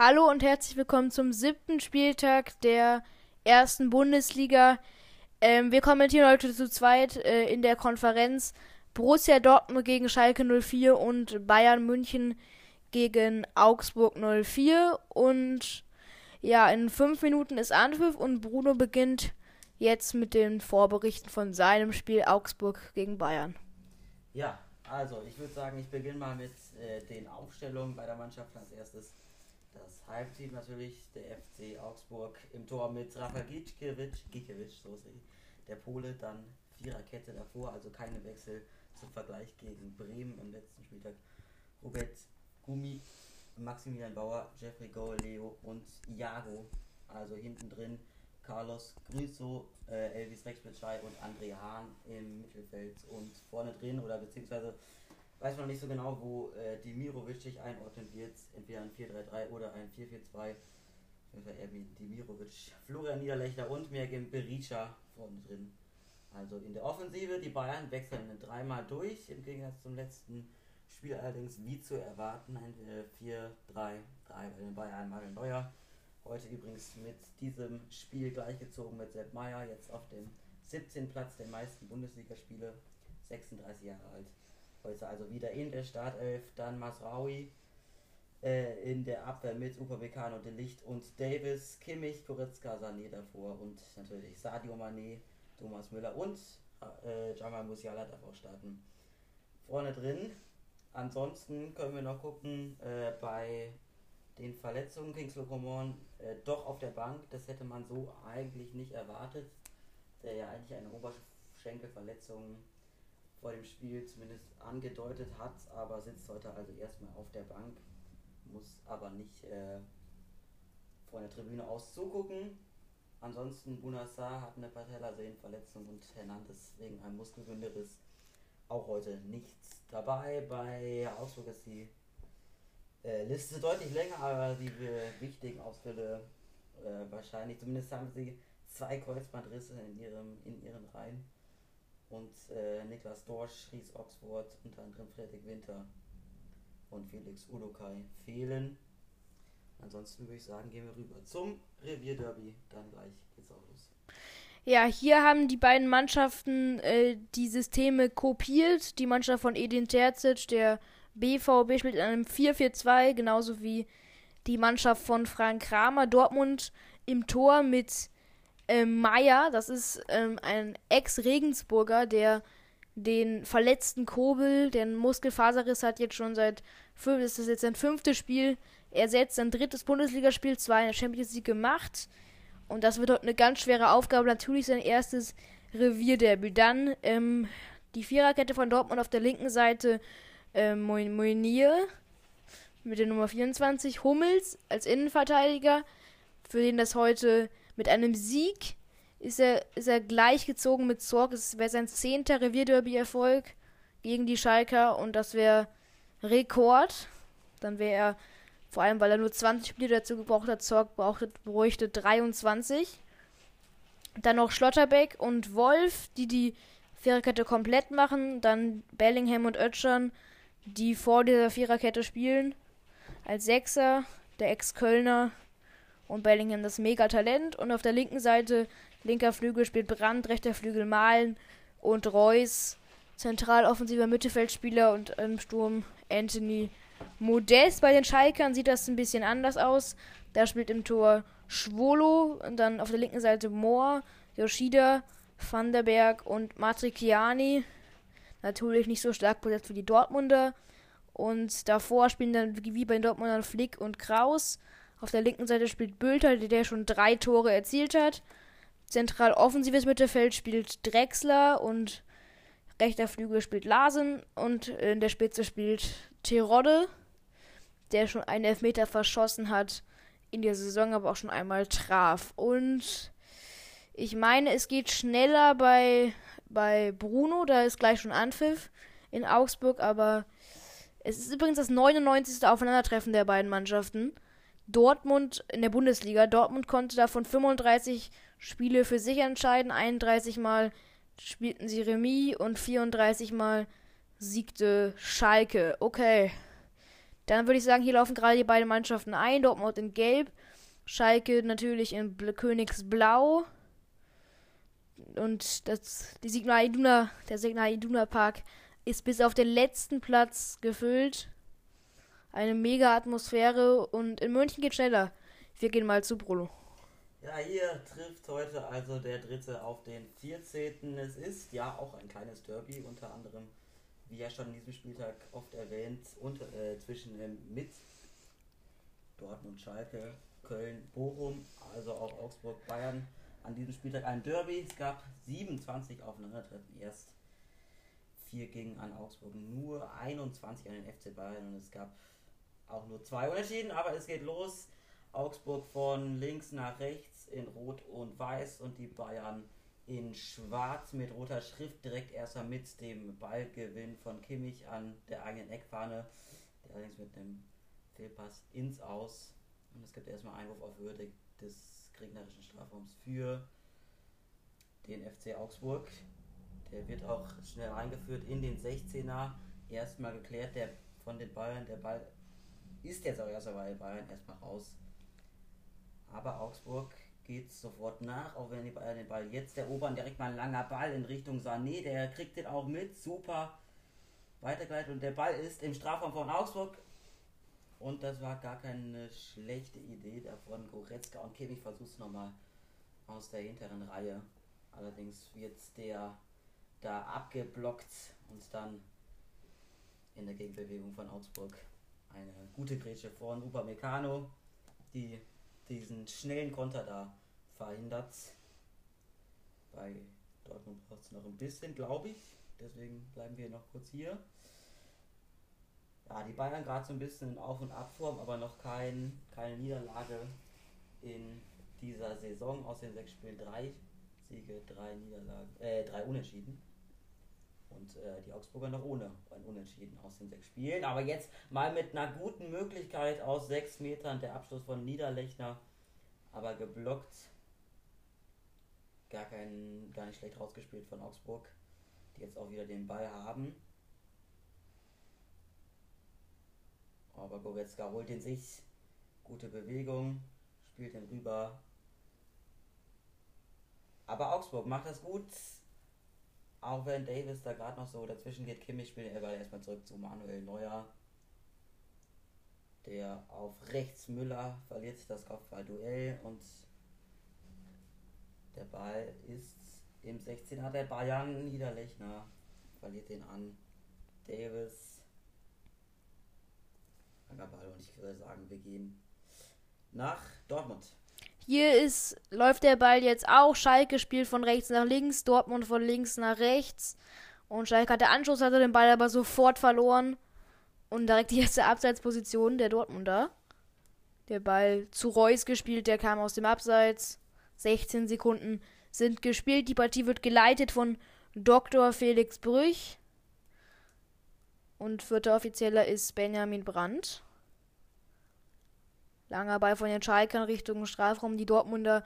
Hallo und herzlich willkommen zum siebten Spieltag der ersten Bundesliga. Ähm, wir kommentieren heute zu zweit äh, in der Konferenz Borussia Dortmund gegen Schalke 04 und Bayern München gegen Augsburg 04. Und ja, in fünf Minuten ist Anpfiff und Bruno beginnt jetzt mit den Vorberichten von seinem Spiel Augsburg gegen Bayern. Ja, also ich würde sagen, ich beginne mal mit äh, den Aufstellungen bei der Mannschaft als erstes. Das Heimteam natürlich, der FC Augsburg im Tor mit Rafa Gikiewicz, Gikiewicz, so ist er, der Pole, dann Viererkette davor, also keine Wechsel zum Vergleich gegen Bremen im letzten Spieltag. Robert Gumi, Maximilian Bauer, Jeffrey Goal, Leo und Iago, also hinten drin Carlos Grüso, äh, Elvis Rexbitschei und André Hahn im Mittelfeld und vorne drin oder beziehungsweise weiß man nicht so genau, wo äh, Dimirovic sich einordnen wird. Entweder ein 4-3-3 oder ein 4-4-2. Erwin Dimirovic, Florian Niederlechner und Mergim Berisha vorne drin. Also in der Offensive, die Bayern wechseln dreimal durch, im Gegensatz zum letzten Spiel allerdings wie zu erwarten, ein 4-3-3 bei den Bayern Manuel Neuer. Heute übrigens mit diesem Spiel gleichgezogen mit Sepp Meyer, jetzt auf dem 17. Platz der meisten Bundesligaspiele, 36 Jahre alt. Heute also wieder in der Startelf. Dann Masraui äh, in der Abwehr mit Upamecano, De Licht und Davis, Kimmich, Goretzka, Sané davor und natürlich Sadio Mané, Thomas Müller und äh, Jamal Musiala darf auch starten. Vorne drin. Ansonsten können wir noch gucken äh, bei den Verletzungen Kingsley Coman äh, doch auf der Bank. Das hätte man so eigentlich nicht erwartet. Der ja eigentlich eine Oberschenkelverletzung vor dem Spiel zumindest angedeutet hat, aber sitzt heute also erstmal auf der Bank, muss aber nicht äh, von der Tribüne aus zugucken. Ansonsten Bunassar hat eine Patellasehnenverletzung und Hernandez wegen einem Muskelbündelriss auch heute nichts dabei. Bei Ausflug ist die äh, Liste deutlich länger, aber die wichtigen Ausfälle äh, wahrscheinlich. Zumindest haben sie zwei Kreuzbandrisse in ihrem in ihren Reihen und äh, Niklas Dorsch, Ries Oxford, unter anderem Friedrich Winter und Felix Udokai fehlen. Ansonsten würde ich sagen, gehen wir rüber zum Revierderby. Dann gleich geht's auch los. Ja, hier haben die beiden Mannschaften äh, die Systeme kopiert. Die Mannschaft von Edin Terzic, der BVB, spielt in einem 4-4-2, genauso wie die Mannschaft von Frank Kramer. Dortmund im Tor mit ähm, Meier, das ist ähm, ein Ex-Regensburger, der den verletzten Kobel, den Muskelfaserriss hat jetzt schon seit fünf, das ist jetzt sein fünftes Spiel ersetzt, sein drittes Bundesligaspiel, zwei in der Champions League gemacht. Und das wird heute eine ganz schwere Aufgabe, natürlich sein erstes Revierdebüt. Dann ähm, die Viererkette von Dortmund auf der linken Seite ähm, Moinier mit der Nummer 24, Hummels als Innenverteidiger, für den das heute mit einem Sieg ist er, ist er gleichgezogen mit Zorg. Es wäre sein zehnter Revierderby-Erfolg gegen die Schalker und das wäre Rekord. Dann wäre er, vor allem weil er nur 20 Spiele dazu gebraucht hat, Zorg brauchte, bräuchte 23. Dann noch Schlotterbeck und Wolf, die die Viererkette komplett machen. Dann Bellingham und Oetschern, die vor dieser Viererkette spielen. Als Sechser, der Ex-Kölner und Bellingham das Mega-Talent. Und auf der linken Seite, linker Flügel spielt Brand, rechter Flügel Malen und Reus, zentral offensiver Mittelfeldspieler und im Sturm Anthony Modest. Bei den Schalkern sieht das ein bisschen anders aus. Da spielt im Tor Schwolo und dann auf der linken Seite Mohr, Yoshida, Van der Berg und Matriciani. Natürlich nicht so stark besetzt wie die Dortmunder. Und davor spielen dann wie bei den Dortmundern Flick und Kraus. Auf der linken Seite spielt Bülter, der schon drei Tore erzielt hat. Zentral offensives Mittelfeld spielt Drexler und rechter Flügel spielt Larsen und in der Spitze spielt Terodde, der schon einen Elfmeter verschossen hat in der Saison, aber auch schon einmal traf. Und ich meine, es geht schneller bei, bei Bruno, da ist gleich schon Anpfiff in Augsburg, aber es ist übrigens das 99. Aufeinandertreffen der beiden Mannschaften. Dortmund in der Bundesliga. Dortmund konnte davon 35 Spiele für sich entscheiden. 31 Mal spielten sie Remis und 34 Mal siegte Schalke. Okay. Dann würde ich sagen, hier laufen gerade die beiden Mannschaften ein. Dortmund in Gelb, Schalke natürlich in Bl Königsblau. Und das, die Signal Iduna, der Signal Iduna Park ist bis auf den letzten Platz gefüllt. Eine mega Atmosphäre und in München geht schneller. Wir gehen mal zu Brullo. Ja, hier trifft heute also der dritte auf den 14. Es ist ja auch ein kleines Derby, unter anderem, wie ja schon in diesem Spieltag oft erwähnt, unter, äh, zwischen ähm, mit Dortmund, Schalke, Köln, Bochum, also auch Augsburg, Bayern. An diesem Spieltag ein Derby. Es gab 27 Aufeinandertreffen erst. 4 gingen an Augsburg, nur 21 an den FC Bayern und es gab auch nur zwei Unentschieden, aber es geht los. Augsburg von links nach rechts in Rot und Weiß und die Bayern in Schwarz mit roter Schrift direkt erstmal mit dem Ballgewinn von Kimmich an der eigenen Eckfahne, der allerdings mit dem Fehlpass ins Aus. Und es gibt erstmal Einwurf auf Höhe des gegnerischen Strafraums für den FC Augsburg. Der wird auch schnell eingeführt in den 16er. Erstmal geklärt der von den Bayern. Der Ball ist jetzt auch erst bei Bayern erstmal raus. Aber Augsburg geht sofort nach, auch wenn die Bayern den Ball jetzt erobern. Direkt mal ein langer Ball in Richtung Sané. Der kriegt den auch mit. Super weitergeleitet. Und der Ball ist im Strafraum von Augsburg. Und das war gar keine schlechte Idee davon. Goretzka und Kimmich versucht es nochmal aus der hinteren Reihe. Allerdings wird der da abgeblockt und dann in der Gegenbewegung von Augsburg eine gute Grätsche von Upamecano, die diesen schnellen Konter da verhindert. Bei Dortmund braucht es noch ein bisschen, glaube ich. Deswegen bleiben wir noch kurz hier. Ja, die Bayern gerade so ein bisschen in Auf- und Abform, aber noch kein, keine Niederlage in dieser Saison. Aus den sechs Spielen drei Siege, drei Niederlagen, äh, drei Unentschieden. Und äh, die Augsburger noch ohne ein Unentschieden aus den sechs Spielen. Aber jetzt mal mit einer guten Möglichkeit aus sechs Metern der Abschluss von Niederlechner. Aber geblockt. Gar, kein, gar nicht schlecht rausgespielt von Augsburg. Die jetzt auch wieder den Ball haben. Aber Goretzka holt ihn sich. Gute Bewegung. Spielt ihn rüber. Aber Augsburg macht das gut. Auch wenn Davis da gerade noch so dazwischen geht, Kimmich spielt er erstmal zurück zu Manuel Neuer. Der auf rechts Müller verliert das Kopfballduell und der Ball ist im 16er der Bayern. Niederlechner verliert den an. Davis. Langer Ball und ich würde sagen, wir gehen nach Dortmund. Hier ist, läuft der Ball jetzt auch. Schalke spielt von rechts nach links, Dortmund von links nach rechts. Und Schalke hat der Anschluss, hatte den Ball aber sofort verloren. Und direkt die erste Abseitsposition der Dortmunder. Der Ball zu Reus gespielt, der kam aus dem Abseits. 16 Sekunden sind gespielt. Die Partie wird geleitet von Dr. Felix Brüch. Und vierter Offizieller ist Benjamin Brandt. Langer Ball von den Schalkern Richtung Strafraum. Die Dortmunder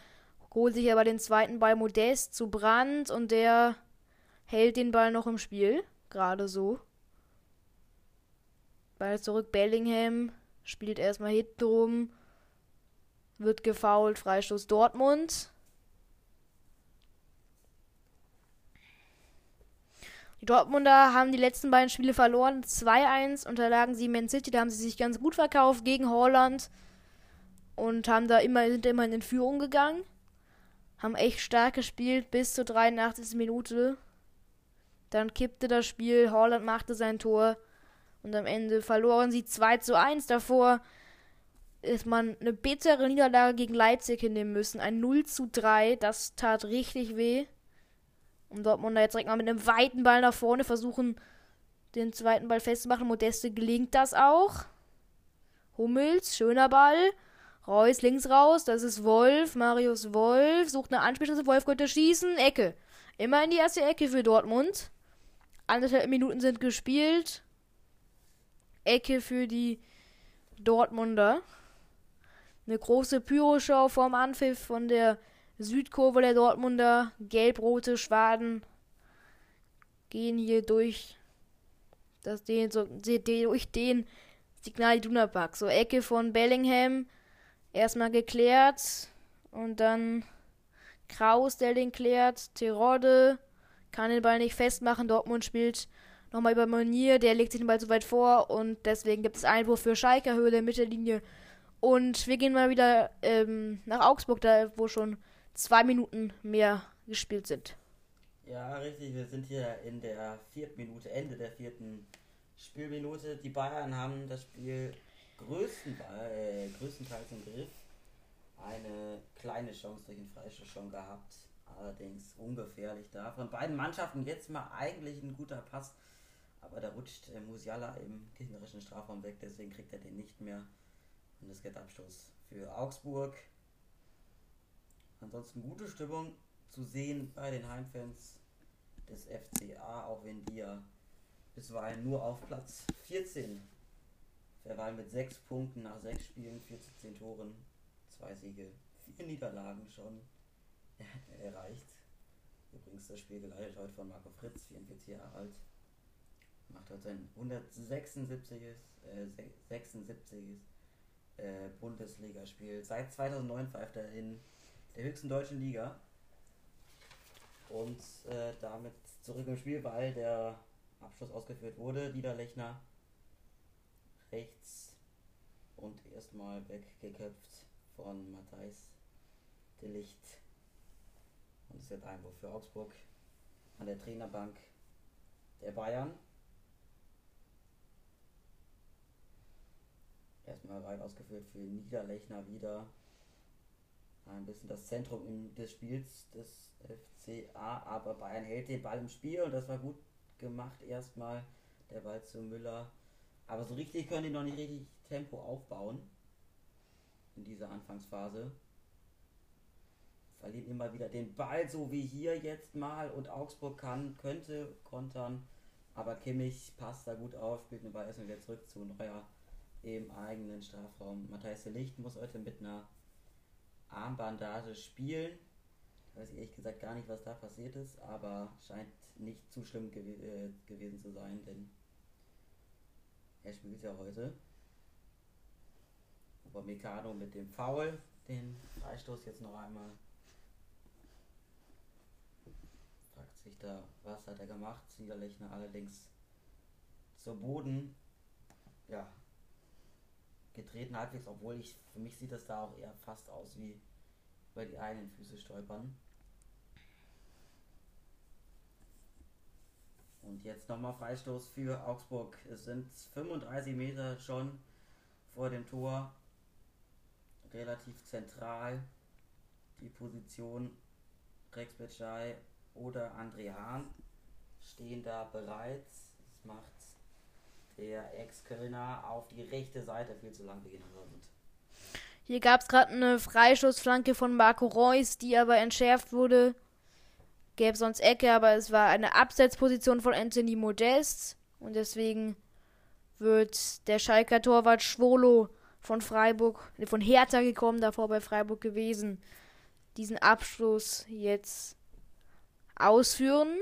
holt sich aber den zweiten Ball Modest zu Brand und der hält den Ball noch im Spiel. Gerade so. Ball zurück. Bellingham spielt erstmal hinten rum. Wird gefault. Freistoß Dortmund. Die Dortmunder haben die letzten beiden Spiele verloren. 2-1 unterlagen sie Man City. Da haben sie sich ganz gut verkauft gegen Holland und haben da immer, sind immer in Führung gegangen. Haben echt stark gespielt bis zur 83. Minute. Dann kippte das Spiel, Holland machte sein Tor und am Ende verloren sie 2 zu 1. Davor ist man eine bittere Niederlage gegen Leipzig hinnehmen müssen. Ein 0 zu 3, das tat richtig weh. Und Dortmund jetzt direkt mal mit einem weiten Ball nach vorne versuchen, den zweiten Ball festzumachen. Modeste gelingt das auch. Hummels, schöner Ball. Reus links raus, das ist Wolf, Marius Wolf, sucht eine Anspielstelle, Wolf könnte schießen, Ecke. Immer in die erste Ecke für Dortmund. Anderthalb Minuten sind gespielt. Ecke für die Dortmunder. Eine große Pyroshow vorm Anpfiff von der Südkurve der Dortmunder. Gelb-rote Schwaden gehen hier durch, das den, so, durch den Signal Iduna Park. So Ecke von Bellingham. Erstmal geklärt. Und dann Kraus, der den klärt. Terodde kann den Ball nicht festmachen. Dortmund spielt nochmal über Monier. Der legt sich den Ball zu weit vor. Und deswegen gibt es Einwurf für Schalke, Höhe der Mittellinie. Und wir gehen mal wieder ähm, nach Augsburg, da wo schon zwei Minuten mehr gespielt sind. Ja, richtig. Wir sind hier in der vierten Minute, Ende der vierten Spielminute. Die Bayern haben das Spiel größten, äh, größtenteils im Griff. Eine kleine Chance durch den Freistoß schon gehabt. Allerdings ungefährlich da. Von beiden Mannschaften jetzt mal eigentlich ein guter Pass. Aber da rutscht äh, Musiala im gegnerischen Strafraum weg. Deswegen kriegt er den nicht mehr. Und es gibt Abstoß für Augsburg. Ansonsten gute Stimmung zu sehen bei den Heimfans des FCA, auch wenn die ja bisweilen nur auf Platz 14 verweilen mit 6 Punkten nach 6 Spielen, 4 zu 10 Toren, 2 Siege, 4 Niederlagen schon erreicht. Übrigens das Spiel geleitet heute von Marco Fritz, 44 Jahre alt. Macht heute sein 176. Äh, 76. Äh, Bundesligaspiel. Seit 2009 pfeift er in der höchsten deutschen Liga. Und äh, damit zurück im Spiel, weil der Abschluss ausgeführt wurde. Niederlechner rechts und erstmal weggeköpft von Matthijs de Licht. Und es wird Einwurf für Augsburg an der Trainerbank der Bayern. Erstmal weit ausgeführt für Niederlechner wieder. Ein bisschen das Zentrum des Spiels des FCA, aber Bayern hält den Ball im Spiel und das war gut gemacht erstmal. Der Ball zu Müller. Aber so richtig können die noch nicht richtig Tempo aufbauen in dieser Anfangsphase. Verlieren immer wieder den Ball, so wie hier jetzt mal. Und Augsburg kann, könnte kontern. Aber Kimmich passt da gut auf, spielt den Ball erstmal wieder zurück zu Neuer im eigenen Strafraum. Matthias de Licht muss heute mit einer Armbandage spielen. Ich weiß ehrlich gesagt gar nicht, was da passiert ist, aber scheint nicht zu schlimm gew äh, gewesen zu sein, denn er spielt ja heute. Aber Mikado mit dem Foul, den Freistoß jetzt noch einmal. Fragt sich da, was hat er gemacht? Niederlechner allerdings zu Boden. Ja, getreten halbwegs, obwohl ich, für mich sieht das da auch eher fast aus wie bei die eigenen Füße stolpern. Und jetzt nochmal Freistoß für Augsburg. Es sind 35 Meter schon vor dem Tor. Relativ zentral die Position Rex Betschei oder André Hahn stehen da bereit. Das macht der Ex-Kölner auf die rechte Seite viel zu lang beginnen. Hier gab es gerade eine Freischussflanke von Marco Reus, die aber entschärft wurde. Gäbe sonst Ecke, aber es war eine Absetzposition von Anthony Modest. Und deswegen wird der Schalker Torwart Schwolo von Freiburg, von Hertha gekommen, davor bei Freiburg gewesen, diesen Abschluss jetzt ausführen.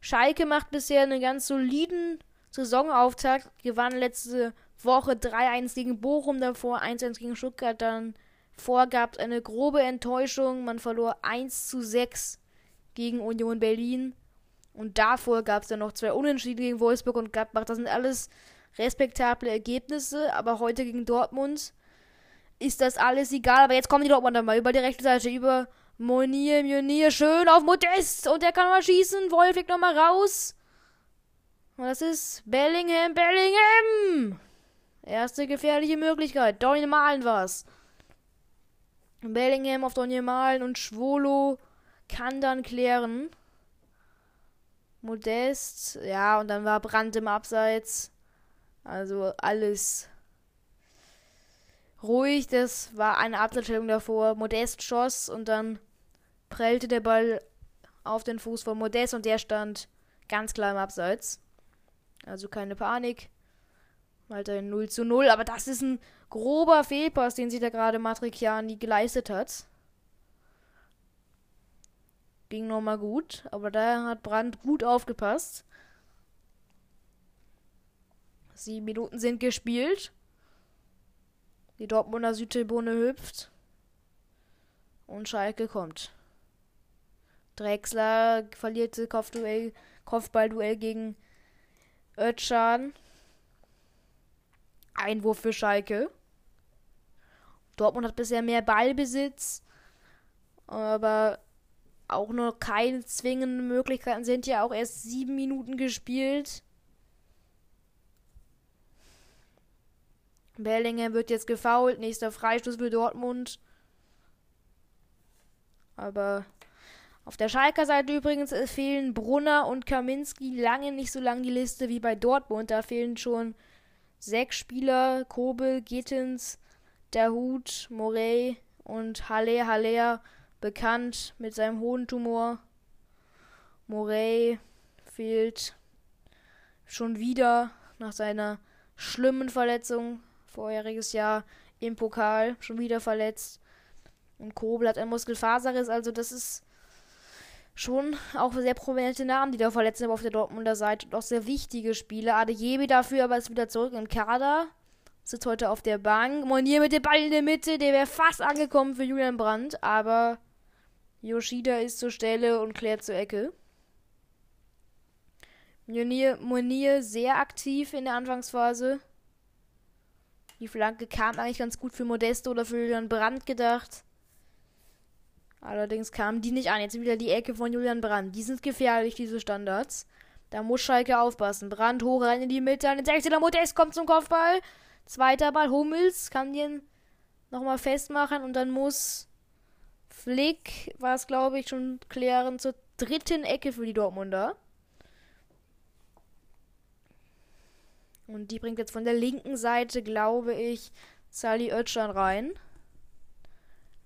Schalke macht bisher einen ganz soliden Saisonauftakt, gewann letzte Woche 3-1 gegen Bochum, davor 1-1 gegen Stuttgart, dann vor gab es eine grobe Enttäuschung, man verlor 1 zu 6 gegen Union Berlin. Und davor gab es dann noch zwei Unentschieden gegen Wolfsburg und Gladbach, das sind alles respektable Ergebnisse, aber heute gegen Dortmund ist das alles egal, aber jetzt kommen die Dortmunder mal über die rechte Seite, über Monier, Monier, schön auf Modest. Und der kann mal schießen, Wolf fliegt nochmal raus. Und das ist Bellingham, Bellingham! Erste gefährliche Möglichkeit. Donny Malen war's. Bellingham auf Donny Malen und Schwolo kann dann klären. Modest, ja, und dann war Brand im Abseits. Also alles ruhig. Das war eine Abseitsstellung davor. Modest schoss und dann prellte der Ball auf den Fuß von Modest und der stand ganz klar im Abseits. Also keine Panik. Weiterhin 0 zu 0. Aber das ist ein grober Fehlpass, den sich da gerade Matriciani geleistet hat. Ging nochmal gut. Aber da hat Brandt gut aufgepasst. Sieben Minuten sind gespielt. Die Dortmunder Südtribune hüpft. Und Schalke kommt. Drexler verlierte Kopfduell, Kopfballduell gegen Özcan. Einwurf für Schalke. Dortmund hat bisher mehr Ballbesitz, aber auch noch keine zwingenden Möglichkeiten. Sind ja auch erst sieben Minuten gespielt. Bellingham wird jetzt gefault. Nächster Freistoß für Dortmund. Aber auf der Schalker Seite übrigens fehlen Brunner und Kaminski lange nicht so lang die Liste wie bei Dortmund. Da fehlen schon sechs Spieler. Kobel, Gittens, der Hut, Morey und Halle Haller bekannt mit seinem hohen Tumor. Morey fehlt schon wieder nach seiner schlimmen Verletzung vorheriges Jahr im Pokal schon wieder verletzt. Und Kobel hat ein Muskelfaserriss, also das ist schon auch sehr prominente Namen, die da verletzt sind auf der Dortmunder Seite und auch sehr wichtige Spieler. Adejebi dafür aber ist wieder zurück im Kader. Sitzt heute auf der Bank. Monier mit dem Ball in der Mitte, der wäre fast angekommen für Julian Brandt, aber Yoshida ist zur Stelle und klärt zur Ecke. Monier, Monier sehr aktiv in der Anfangsphase. Die Flanke kam eigentlich ganz gut für Modesto oder für Julian Brandt gedacht. Allerdings kamen die nicht an. Jetzt wieder die Ecke von Julian Brandt. Die sind gefährlich, diese Standards. Da muss Schalke aufpassen. Brandt hoch rein in die Mitte. An den 16er Modest kommt zum Kopfball. Zweiter Ball. Hummels kann den nochmal festmachen. Und dann muss Flick, war es glaube ich, schon klären zur dritten Ecke für die Dortmunder. Und die bringt jetzt von der linken Seite, glaube ich, Sally Oetschan rein.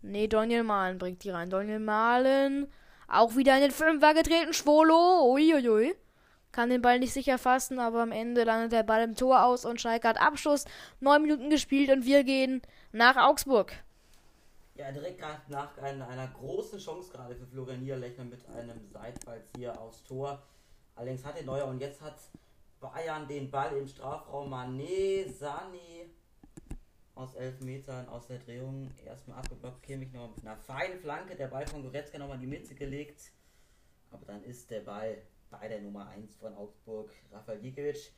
Nee, Daniel Malen bringt die rein. Daniel Malen. Auch wieder in den Fünfer getreten. Schwolo. Uiuiui. Kann den Ball nicht sicher fassen, aber am Ende landet der Ball im Tor aus und Schalke hat Abschluss. Neun Minuten gespielt und wir gehen nach Augsburg. Ja, direkt nach einer, großen Chance gerade für Florian Niederlechner mit einem Seitfallzieher aufs Tor. Allerdings hat er Neuer und jetzt hat Bayern den Ball im Strafraum. Mané, Sani aus elf Metern aus der Drehung erstmal abgeblockt. Kimmich noch mit einer feinen Flanke. Der Ball von Goretzka nochmal in die Mitte gelegt. Aber dann ist der Ball bei der Nummer 1 von Augsburg, Rafael Gikiewicz.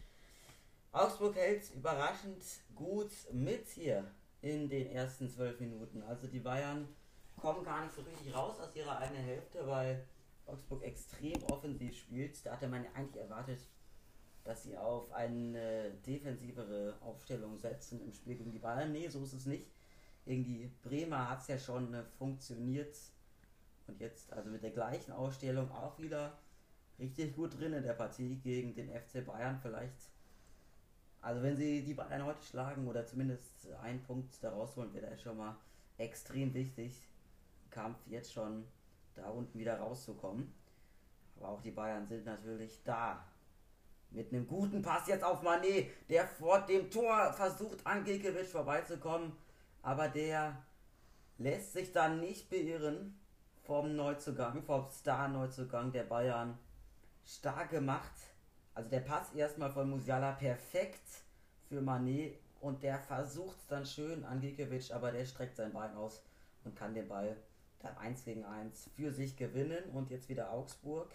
Augsburg hält überraschend gut mit hier in den ersten zwölf Minuten. Also die Bayern kommen gar nicht so richtig raus aus ihrer eigenen Hälfte, weil Augsburg extrem offensiv spielt. Da hatte man eigentlich erwartet, dass sie auf eine defensivere Aufstellung setzen im Spiel gegen die Bayern. Nee, so ist es nicht. Irgendwie Bremer hat es ja schon äh, funktioniert. Und jetzt also mit der gleichen Ausstellung auch wieder richtig gut drin in der Partie gegen den FC Bayern. Vielleicht, also wenn sie die Bayern heute schlagen oder zumindest einen Punkt daraus holen, wäre das schon mal extrem wichtig. Kampf jetzt schon da unten wieder rauszukommen. Aber auch die Bayern sind natürlich da mit einem guten Pass jetzt auf Manet, der vor dem Tor versucht an Gikiewicz vorbeizukommen. Aber der lässt sich dann nicht beirren vom Neuzugang, vom Star-Neuzugang der Bayern. Stark gemacht. Also der Pass erstmal von Musiala perfekt für Manet und der versucht dann schön an Gikiewicz, aber der streckt sein Bein aus und kann den Ball dann 1 gegen 1 für sich gewinnen. Und jetzt wieder Augsburg.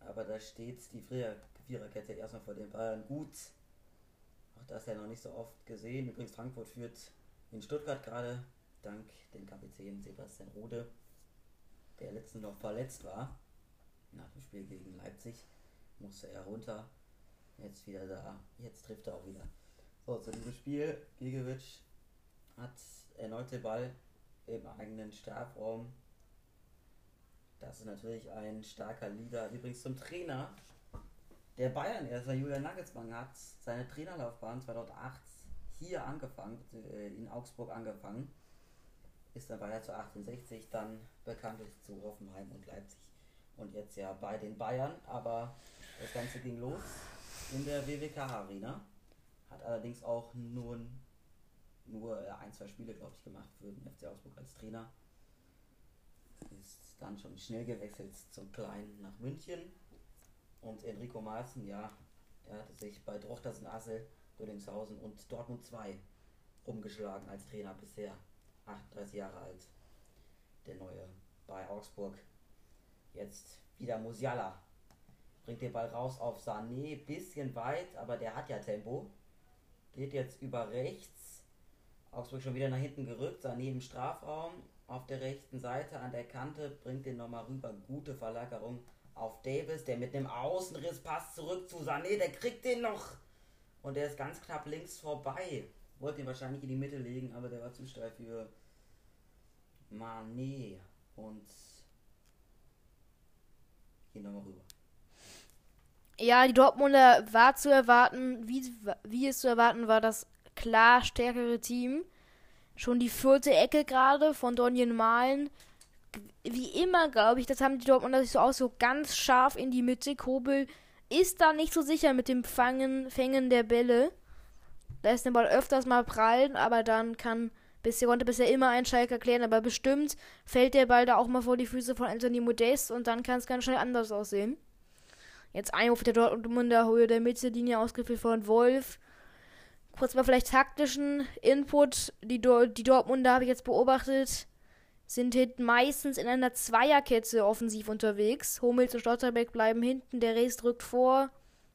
Aber da steht die Viererkette erstmal vor den Bayern gut. Auch das ja noch nicht so oft gesehen. Übrigens, Frankfurt führt in Stuttgart gerade dank dem Kapitän Sebastian Rode, der letztens noch verletzt war. Nach dem Spiel gegen Leipzig musste er runter. Jetzt wieder da. Jetzt trifft er auch wieder. So, zu diesem Spiel. Gigovic hat erneut den Ball im eigenen Strafraum das ist natürlich ein starker Leader. Übrigens zum Trainer der Bayern, er ist Julian Nagelsmann, hat seine Trainerlaufbahn 2008 hier angefangen, äh, in Augsburg angefangen. Ist dann weiter zu 68, dann bekanntlich zu Hoffenheim und Leipzig. Und jetzt ja bei den Bayern, aber das Ganze ging los in der WWK Arena. Hat allerdings auch nur, nur äh, ein, zwei Spiele, glaube ich, gemacht für den FC Augsburg als Trainer. Ist dann schon schnell gewechselt zum Kleinen nach München. Und Enrico Maaßen, ja, Er hatte sich bei Drochtersen Assel, Döllingshausen und Dortmund 2 rumgeschlagen als Trainer bisher. 38 Jahre alt. Der neue bei Augsburg. Jetzt wieder Musiala. Bringt den Ball raus auf Sané. Bisschen weit, aber der hat ja Tempo. Geht jetzt über rechts. Augsburg schon wieder nach hinten gerückt. Sané im Strafraum. Auf der rechten Seite an der Kante. Bringt den nochmal rüber. Gute Verlagerung auf Davis. Der mit einem Außenriss passt zurück zu Sané. Der kriegt den noch. Und der ist ganz knapp links vorbei. Wollte ihn wahrscheinlich in die Mitte legen, aber der war zu steil für Mané. Und hier nochmal rüber. Ja, die Dortmunder war zu erwarten, wie, wie es zu erwarten war, das klar stärkere Team. Schon die vierte Ecke gerade von Donjen Malen. Wie immer, glaube ich, das haben die Dortmunder sich so aus, so ganz scharf in die Mitte. Kobel ist da nicht so sicher mit dem Fangen, Fängen der Bälle. Da ist der Ball öfters mal prallen, aber dann kann bisher konnte bisher immer ein Schalker klären, aber bestimmt fällt der Ball da auch mal vor die Füße von Anthony Modest und dann kann es ganz schnell anders aussehen. Jetzt Einwurf der Dortmunder Höhe der Mittellinie ausgeführt von Wolf. Kurz mal vielleicht taktischen Input. Die, Do die Dortmunder habe ich jetzt beobachtet, sind hinten meistens in einer Zweierkette offensiv unterwegs. Hummels und Stotterbeck bleiben hinten, der Rest drückt vor.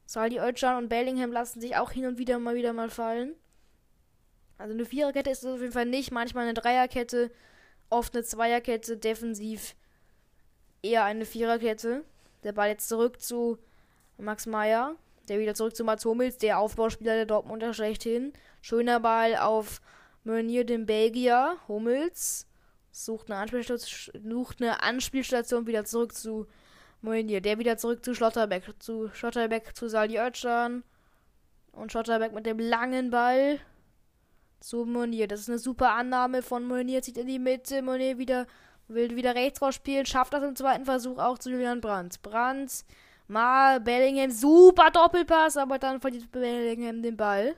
Saldi Özcan und Bellingham lassen sich auch hin und wieder mal wieder mal fallen. Also eine Viererkette ist es auf jeden Fall nicht. Manchmal eine Dreierkette, oft eine Zweierkette, defensiv eher eine Viererkette. Der Ball jetzt zurück zu Max Meyer. Der wieder zurück zu Mats Hummels, der Aufbauspieler der Dortmunder schlechthin. Schöner Ball auf Meunier, den Belgier. Hummels sucht eine, sucht eine Anspielstation wieder zurück zu Meunier. Der wieder zurück zu Schlotterbeck. Zu Schlotterbeck zu Saldi Özcan. Und Schlotterbeck mit dem langen Ball zu Meunier. Das ist eine super Annahme von Meunier. Zieht in die Mitte. Meunier wieder, will wieder rechts rausspielen. Schafft das im zweiten Versuch auch zu Julian Brandt. Brandt Mal Bellingham, super Doppelpass, aber dann verliert Bellingham den Ball.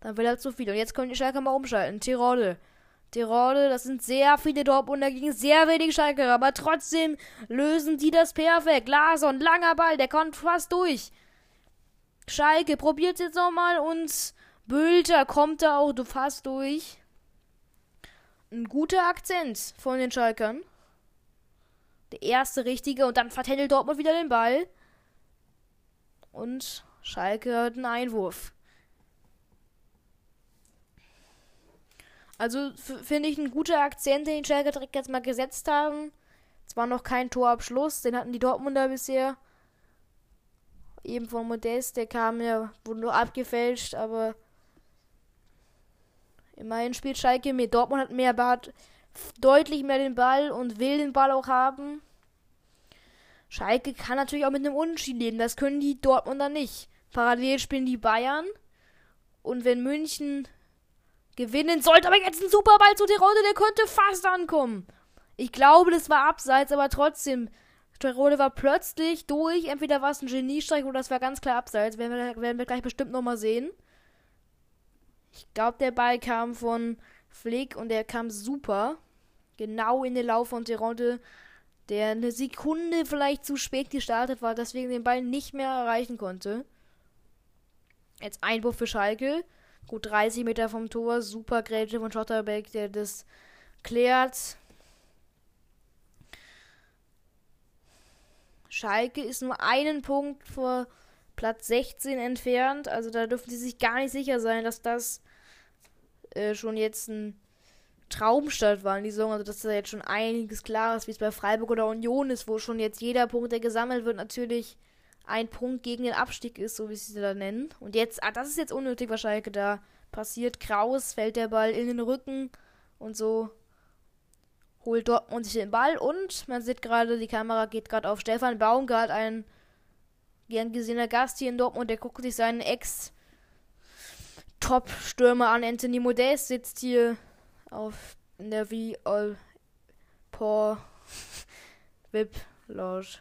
Dann will er zu viel. Und jetzt können die Schalke mal umschalten. Tirode. Tirode, das sind sehr viele Dortmunder gegen sehr wenig Schalke, aber trotzdem lösen die das perfekt. Larson, langer Ball, der kommt fast durch. Schalke probiert jetzt nochmal und Bülter kommt da auch fast durch. Ein guter Akzent von den Schalkern. Der erste richtige und dann vertändelt Dortmund wieder den Ball. Und Schalke hat einen Einwurf. Also finde ich ein guter Akzent, den die Schalke direkt jetzt mal gesetzt haben. Zwar noch kein Torabschluss, den hatten die Dortmunder bisher. Eben von Modest, der kam ja, wurde nur abgefälscht, aber immerhin spielt Schalke mehr. Dortmund hat mehr, hat deutlich mehr den Ball und will den Ball auch haben. Schalke kann natürlich auch mit einem Unentschieden leben. Das können die Dortmunder nicht. Parallel spielen die Bayern. Und wenn München gewinnen sollte, aber jetzt ein Superball zu Tirode, der könnte fast ankommen. Ich glaube, das war abseits, aber trotzdem. Tirode war plötzlich durch. Entweder war es ein Geniestreich oder das war ganz klar abseits. Werden wir, werden wir gleich bestimmt nochmal sehen. Ich glaube, der Ball kam von Flick und der kam super. Genau in den Lauf von Tirode der eine Sekunde vielleicht zu spät gestartet war, deswegen den Ball nicht mehr erreichen konnte. Jetzt Einwurf für Schalke. Gut 30 Meter vom Tor. Super Grätsche von Schotterbeck, der das klärt. Schalke ist nur einen Punkt vor Platz 16 entfernt. Also da dürfen sie sich gar nicht sicher sein, dass das äh, schon jetzt ein Traumstadt war in die Saison. Also, dass da jetzt schon einiges klar ist, wie es bei Freiburg oder Union ist, wo schon jetzt jeder Punkt, der gesammelt wird, natürlich ein Punkt gegen den Abstieg ist, so wie sie da nennen. Und jetzt, ah, das ist jetzt unnötig wahrscheinlich, da passiert Kraus, fällt der Ball in den Rücken und so holt Dortmund sich den Ball und man sieht gerade, die Kamera geht gerade auf Stefan Baumgart, ein gern gesehener Gast hier in Dortmund, der guckt sich seinen Ex Top-Stürmer an. Anthony Modest sitzt hier auf der wie all Paul VIP Lounge.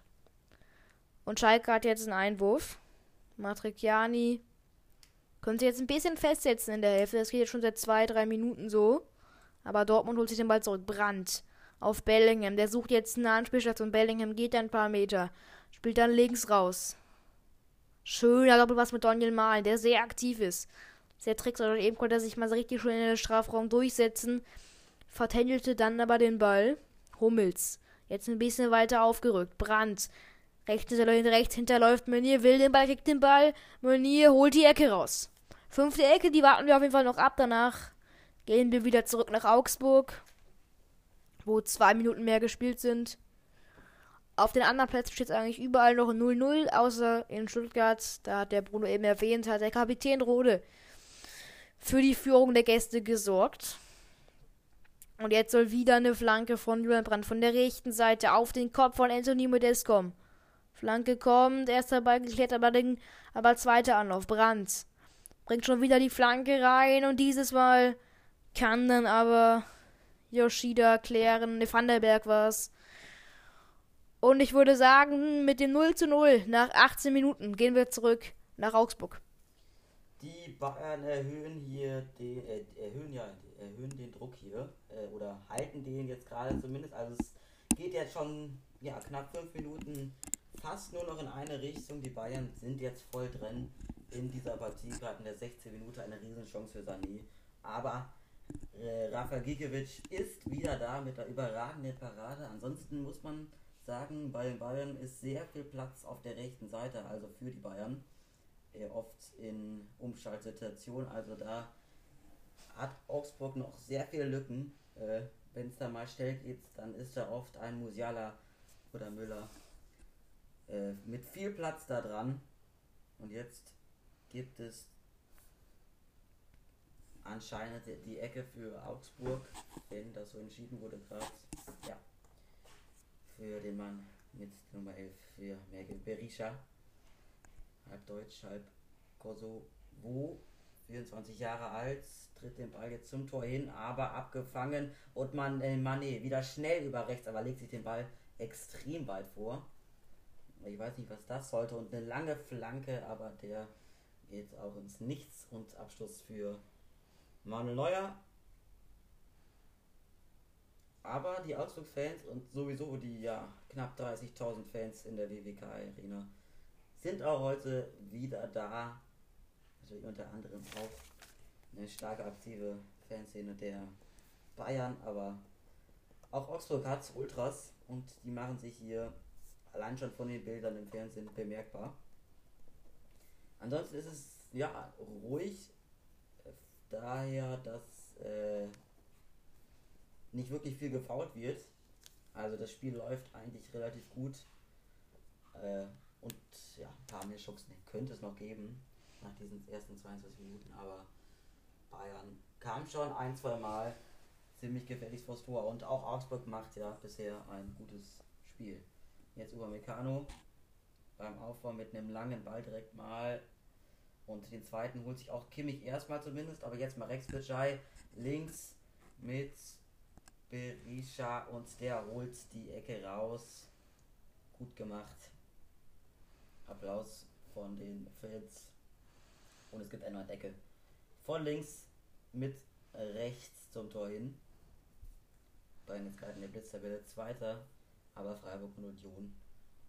Und Schalke hat jetzt einen Einwurf. Matriciani könnte jetzt ein bisschen festsetzen in der Hälfte. Das geht jetzt schon seit zwei, drei Minuten so. Aber Dortmund holt sich den Ball zurück. Brandt auf Bellingham. Der sucht jetzt eine Anspielstation. Bellingham geht ein paar Meter. Spielt dann links raus. Schöner Doppelpass mit Daniel Mahlen, der sehr aktiv ist. Sehr tricks, oder eben konnte er sich mal so richtig schön in den Strafraum durchsetzen. Vertändelte dann aber den Ball. Hummels. Jetzt ein bisschen weiter aufgerückt. Brandt. Rechts, rechts hinterläuft Meunier, will den Ball, kriegt den Ball. Meunier holt die Ecke raus. Fünfte Ecke, die warten wir auf jeden Fall noch ab. Danach gehen wir wieder zurück nach Augsburg, wo zwei Minuten mehr gespielt sind. Auf den anderen Plätzen steht es eigentlich überall noch 0-0, außer in Stuttgart. Da hat der Bruno eben erwähnt, hat der Kapitän Rode für die Führung der Gäste gesorgt. Und jetzt soll wieder eine Flanke von Julian Brandt von der rechten Seite auf den Kopf von Anthony Modest kommen. Flanke kommt, erster Ball geklärt, aber, den, aber zweiter Anlauf. Brandt bringt schon wieder die Flanke rein und dieses Mal kann dann aber Yoshida klären. Ne, Vanderberg war's. Und ich würde sagen, mit dem 0 zu 0 nach 18 Minuten gehen wir zurück nach Augsburg. Die Bayern erhöhen hier den, äh, erhöhen ja, erhöhen den Druck hier äh, oder halten den jetzt gerade zumindest. Also es geht jetzt schon ja knapp fünf Minuten fast nur noch in eine Richtung. Die Bayern sind jetzt voll drin in dieser Partie, gerade in der 16 Minute eine Riesenchance für Sané. Aber äh, Rafa Gikiewicz ist wieder da mit der überragenden Parade. Ansonsten muss man sagen, bei den Bayern ist sehr viel Platz auf der rechten Seite, also für die Bayern. Äh, oft in Umschaltsituationen. Also da hat Augsburg noch sehr viele Lücken. Äh, Wenn es da mal schnell geht, dann ist da oft ein Musiala oder Müller äh, mit viel Platz da dran. Und jetzt gibt es anscheinend die Ecke für Augsburg, wenn das so entschieden wurde gerade. Ja. Für den Mann mit Nummer 11 für Merkel Berisha. Halb Deutsch, halb Kosovo. 24 Jahre alt, tritt den Ball jetzt zum Tor hin, aber abgefangen und man äh, Mané wieder schnell über rechts, aber legt sich den Ball extrem weit vor. Ich weiß nicht, was das sollte und eine lange Flanke, aber der geht auch ins Nichts und Abschluss für Manuel Neuer. Aber die Augsburg-Fans und sowieso die ja knapp 30.000 Fans in der WWK-Arena sind auch heute wieder da. Natürlich unter anderem auch eine starke aktive Fanszene der Bayern, aber auch Augsburg hat Ultras und die machen sich hier allein schon von den Bildern im Fernsehen bemerkbar. Ansonsten ist es ja ruhig, daher, dass äh, nicht wirklich viel gefault wird. Also das Spiel läuft eigentlich relativ gut. Äh, und ja, ein paar mehr Chancen könnte es noch geben nach diesen ersten 22 Minuten, aber Bayern kam schon ein, zwei Mal ziemlich gefährlich vors Tor und auch Augsburg macht ja bisher ein gutes Spiel. Jetzt über Meccano beim Aufbau mit einem langen Ball direkt mal und den zweiten holt sich auch Kimmich erstmal zumindest, aber jetzt mal Rex Bajai links mit Berisha und der holt die Ecke raus. Gut gemacht. Applaus von den Fans. Und es gibt eine Ecke. Von links mit rechts zum Tor hin. Jetzt gerade in der Blitztabelle Zweiter, aber Freiburg und Union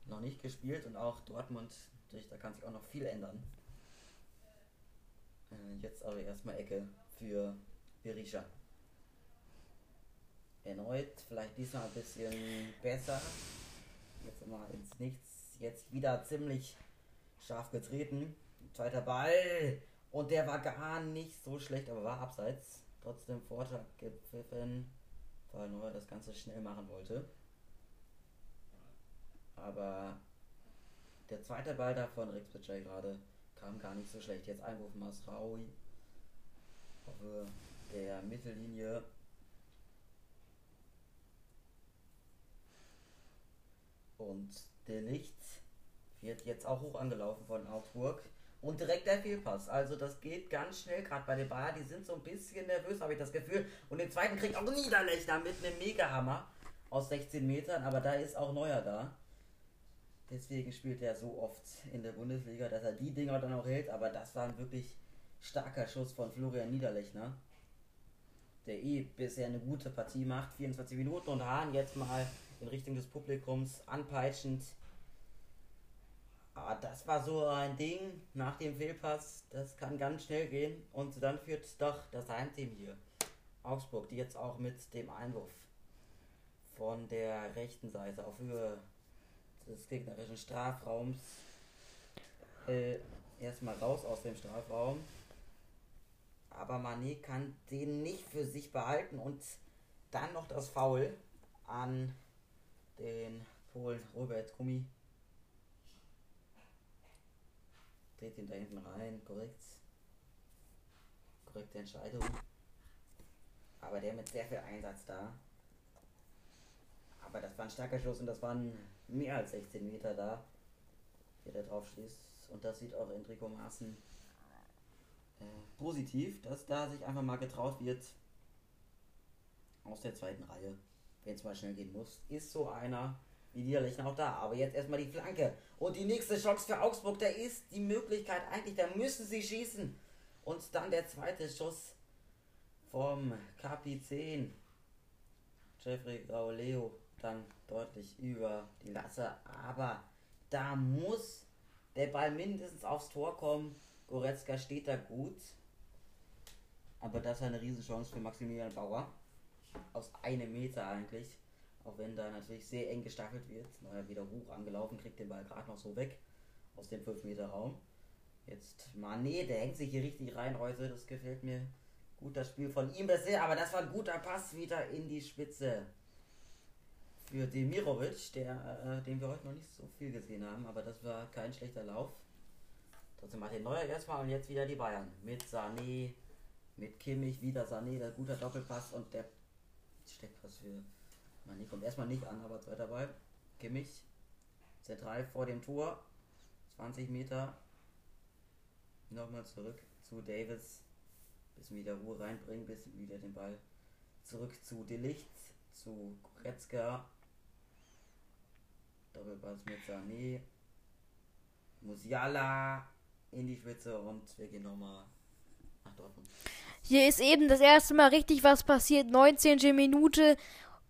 noch nicht gespielt und auch Dortmund, da kann sich auch noch viel ändern. Äh, jetzt aber erstmal Ecke für Berisha. Erneut, vielleicht diesmal ein bisschen besser. Jetzt mal ins Nichts. Jetzt wieder ziemlich scharf getreten. Zweiter Ball. Und der war gar nicht so schlecht, aber war abseits. Trotzdem Vortrag gepfiffen, weil Neuer das Ganze schnell machen wollte. Aber der zweite Ball da von Rex gerade kam gar nicht so schlecht. Jetzt Einwurf Masraui. Auf der Mittellinie. Und der Licht wird jetzt auch hoch angelaufen von Augsburg. Und direkt der Fehlpass. Also das geht ganz schnell, gerade bei den Bayern. Die sind so ein bisschen nervös, habe ich das Gefühl. Und den zweiten kriegt auch Niederlechner mit einem Megahammer aus 16 Metern. Aber da ist auch Neuer da. Deswegen spielt er so oft in der Bundesliga, dass er die Dinger dann auch hält. Aber das war ein wirklich starker Schuss von Florian Niederlechner. Der eh bisher eine gute Partie macht. 24 Minuten und Hahn jetzt mal in Richtung des Publikums anpeitschend. Ah, das war so ein Ding nach dem Fehlpass, das kann ganz schnell gehen und dann führt doch das Heimteam hier. Augsburg, die jetzt auch mit dem Einwurf von der rechten Seite auf Höhe des gegnerischen Strafraums äh, erstmal raus aus dem Strafraum. Aber Mané kann den nicht für sich behalten und dann noch das Foul an den Polen Robert Gummi dreht ihn da hinten rein, korrekt. Korrekte Entscheidung. Aber der mit sehr viel Einsatz da. Aber das war ein starker Schuss und das waren mehr als 16 Meter da, der da drauf schließt. Und das sieht auch Enrico Maaßen äh, positiv, dass da sich einfach mal getraut wird aus der zweiten Reihe, wenn es mal schnell gehen muss. Ist so einer, wie Niederlechner auch da. Aber jetzt erstmal die Flanke. Und die nächste Chance für Augsburg, da ist die Möglichkeit eigentlich, da müssen sie schießen. Und dann der zweite Schuss vom Kapitän Jeffrey Gauleo dann deutlich über die Lasse. Aber da muss der Ball mindestens aufs Tor kommen. Goretzka steht da gut. Aber das ist eine Riesenchance für Maximilian Bauer. Aus einem Meter eigentlich. Auch wenn da natürlich sehr eng gestaffelt wird. Neuer wieder hoch angelaufen, kriegt den Ball gerade noch so weg aus dem 5 Meter Raum. Jetzt Mané, der hängt sich hier richtig rein heute. Das gefällt mir gut, das Spiel von ihm bisher. Aber das war ein guter Pass wieder in die Spitze für Demirovic, der, äh, den wir heute noch nicht so viel gesehen haben. Aber das war kein schlechter Lauf. Trotzdem Martin Neuer erstmal und jetzt wieder die Bayern. Mit Sané, mit Kimmich, wieder Sané, der guter Doppelpass und der Steckpass für Mané kommt erstmal nicht an, aber zweiter Ball. Kimmich. Zentral vor dem Tor. 20 Meter. Nochmal zurück zu Davis. Bisschen wieder Ruhe reinbringen, bisschen wieder den Ball zurück zu Delicht, zu Goretzka. Doppelpass mit Sané. Musiala in die Spitze und wir gehen nochmal nach Dortmund. Hier ist eben das erste Mal richtig was passiert. 19. Minute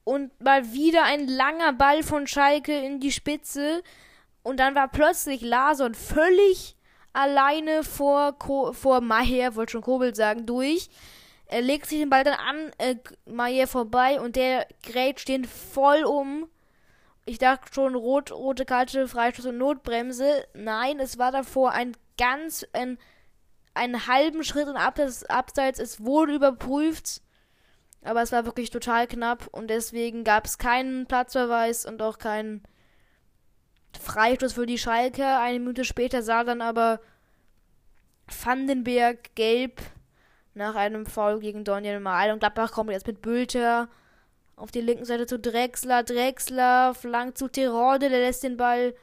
und mal wieder ein langer Ball von Schalke in die Spitze. Und dann war plötzlich Lason völlig alleine vor, Ko vor Maher, wollte schon Kobel sagen, durch. Er legt sich den Ball dann an äh, Maher vorbei und der grätscht den voll um. Ich dachte schon, rot, rote Karte, Freistoß und Notbremse. Nein, es war davor ein ganz, ein, einen halben Schritt in Abseits, Abseits. Es wurde überprüft. Aber es war wirklich total knapp und deswegen gab es keinen Platzverweis und auch keinen Freistoß für die Schalke. Eine Minute später sah dann aber Vandenberg gelb nach einem Foul gegen Daniel Mahl und Gladbach kommt jetzt mit Bülter auf die linken Seite zu Drexler. Drexler flankt zu Terode, der lässt den Ball,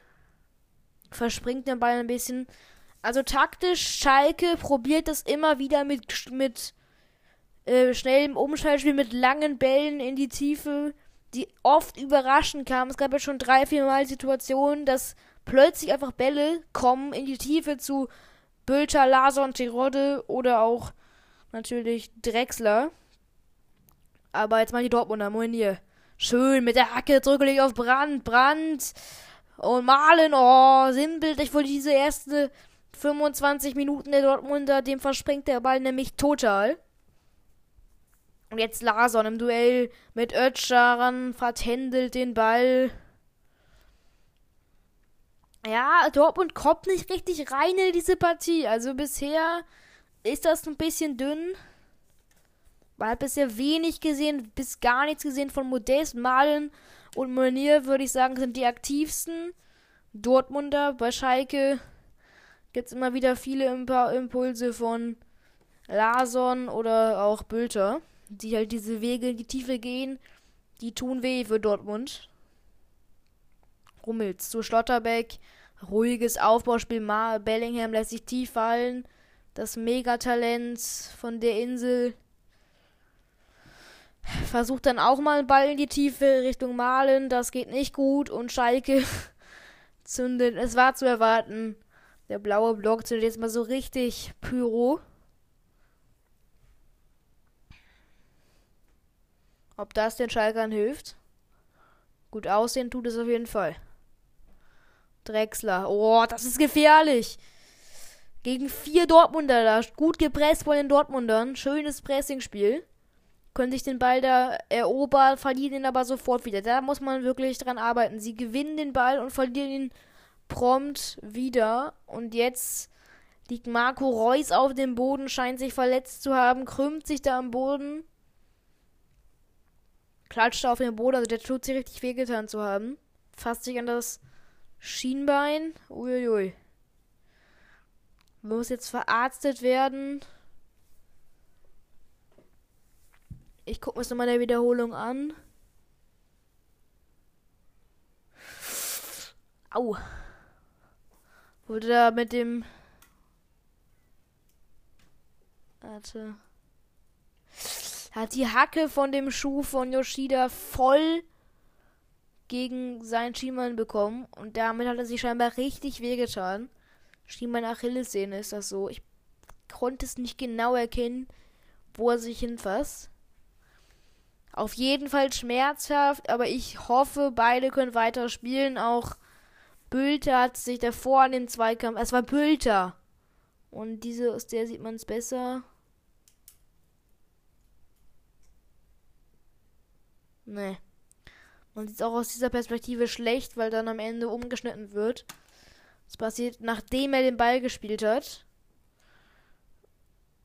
verspringt den Ball ein bisschen. Also taktisch, Schalke probiert das immer wieder mit, mit äh, schnellem Umschaltspiel mit langen Bällen in die Tiefe, die oft überraschend kamen. Es gab ja schon drei, vier Mal Situationen, dass plötzlich einfach Bälle kommen in die Tiefe zu Bülter, Lason, Tirode oder auch natürlich Drexler. Aber jetzt mal die Dortmunder, Moinier. Schön mit der Hacke drückelig auf Brand, Brand und Malen. Oh, sinnbildlich für diese ersten 25 Minuten der Dortmunder. Dem verspringt der Ball nämlich total. Und jetzt Larson im Duell mit Ötscharen, vertändelt den Ball. Ja, Dortmund kommt nicht richtig rein in diese Partie. Also bisher ist das ein bisschen dünn. Man hat bisher wenig gesehen, bis gar nichts gesehen von Modest, Malen und Monier, würde ich sagen, sind die aktivsten. Dortmunder bei Schalke gibt es immer wieder viele Impulse von Larson oder auch Bülter die halt diese Wege in die Tiefe gehen, die tun weh für Dortmund. Rummels zu Schlotterbeck, ruhiges Aufbauspiel, Bellingham lässt sich tief fallen, das Megatalent von der Insel versucht dann auch mal einen Ball in die Tiefe Richtung Malen, das geht nicht gut. Und Schalke zündet, es war zu erwarten, der blaue Block zündet jetzt mal so richtig Pyro. Ob das den Schalkern hilft? Gut aussehen tut es auf jeden Fall. Drexler. Oh, das ist gefährlich. Gegen vier Dortmunder da. Gut gepresst von den Dortmundern. Schönes Pressingspiel. Können sich den Ball da erobern, verlieren ihn aber sofort wieder. Da muss man wirklich dran arbeiten. Sie gewinnen den Ball und verlieren ihn prompt wieder. Und jetzt liegt Marco Reus auf dem Boden, scheint sich verletzt zu haben, krümmt sich da am Boden. Klatscht auf den Boden, also der tut sich richtig wehgetan zu haben. Fasst sich an das Schienbein. Uiuiui. Muss jetzt verarztet werden. Ich gucke mir es nochmal in der Wiederholung an. Au. Wurde da mit dem. Warte. Hat die Hacke von dem Schuh von Yoshida voll gegen seinen Schienbein bekommen. Und damit hat er sich scheinbar richtig wehgetan. Schienbein Achillessehne ist das so. Ich konnte es nicht genau erkennen, wo er sich hinfasst. Auf jeden Fall schmerzhaft, aber ich hoffe, beide können weiter spielen. Auch Bülter hat sich davor an den Zweikampf. Es war Bülter. Und diese, aus der sieht man es besser. Nee. Man sieht es auch aus dieser Perspektive schlecht, weil dann am Ende umgeschnitten wird. Das passiert, nachdem er den Ball gespielt hat.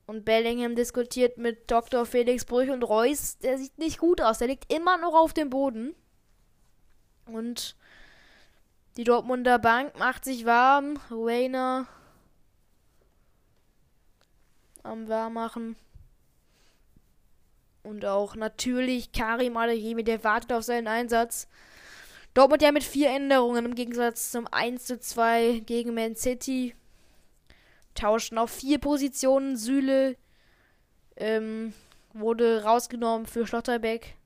Und Bellingham diskutiert mit Dr. Felix Brüch und Reus. Der sieht nicht gut aus. Der liegt immer noch auf dem Boden. Und die Dortmunder Bank macht sich warm. Rainer am Warmmachen. Und auch natürlich Karim Adeyemi, der wartet auf seinen Einsatz. Dortmund ja mit vier Änderungen im Gegensatz zum 1 zu 2 gegen Man City. Tauschen auf vier Positionen. Süle ähm, wurde rausgenommen für Schlotterbeck.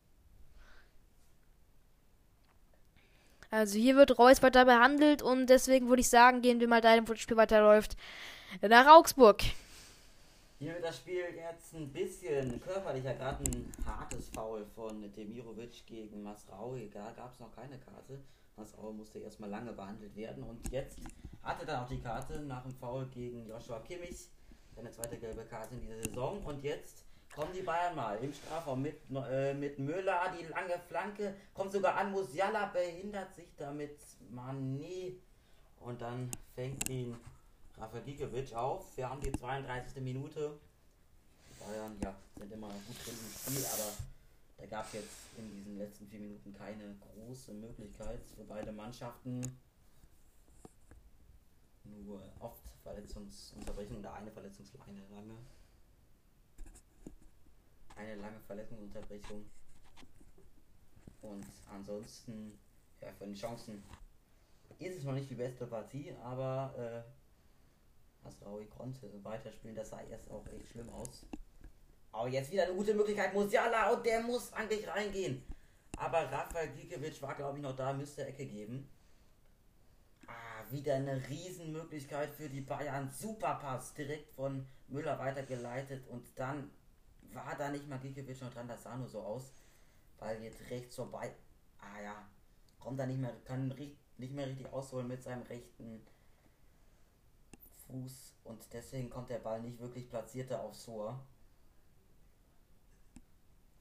Also hier wird Reus weiter behandelt und deswegen würde ich sagen, gehen wir mal da, wo Spiel weiterläuft, nach Augsburg. Hier wird das Spiel jetzt ein bisschen körperlicher, gerade ein hartes Foul von Demirovic gegen Masraui. Da gab es noch keine Karte. Masraui musste erstmal lange behandelt werden und jetzt hatte dann auch die Karte nach dem Foul gegen Joshua Kimmich. Seine zweite gelbe Karte in dieser Saison und jetzt kommen die Bayern mal im Strafraum mit, äh, mit Müller, die lange Flanke, kommt sogar an, Musiala behindert sich damit Mané und dann fängt ihn Rafa Gigovic auf. Wir haben die 32. Minute. Die Bayern ja, sind immer gut drin im Spiel, aber da gab es jetzt in diesen letzten vier Minuten keine große Möglichkeit für beide Mannschaften. Nur oft Verletzungsunterbrechung oder eine Verletzungsleine lange eine lange Verletzungsunterbrechung. Und ansonsten, ja, von den Chancen ist es noch nicht die beste Partie, aber äh, Asraui konnte weiterspielen. Das sah erst auch echt schlimm aus. Aber jetzt wieder eine gute Möglichkeit. Musiala und der muss eigentlich reingehen. Aber Rafael Gikiewicz war, glaube ich, noch da, müsste Ecke geben. Ah, wieder eine Riesenmöglichkeit für die Bayern. Super Pass, direkt von Müller weitergeleitet und dann war da nicht mal Gikiewicz noch dran, das sah nur so aus. Weil jetzt rechts vorbei. Ah ja. Kommt da nicht mehr, kann nicht mehr richtig ausholen mit seinem rechten Fuß. Und deswegen kommt der Ball nicht wirklich platzierter aufs Tor.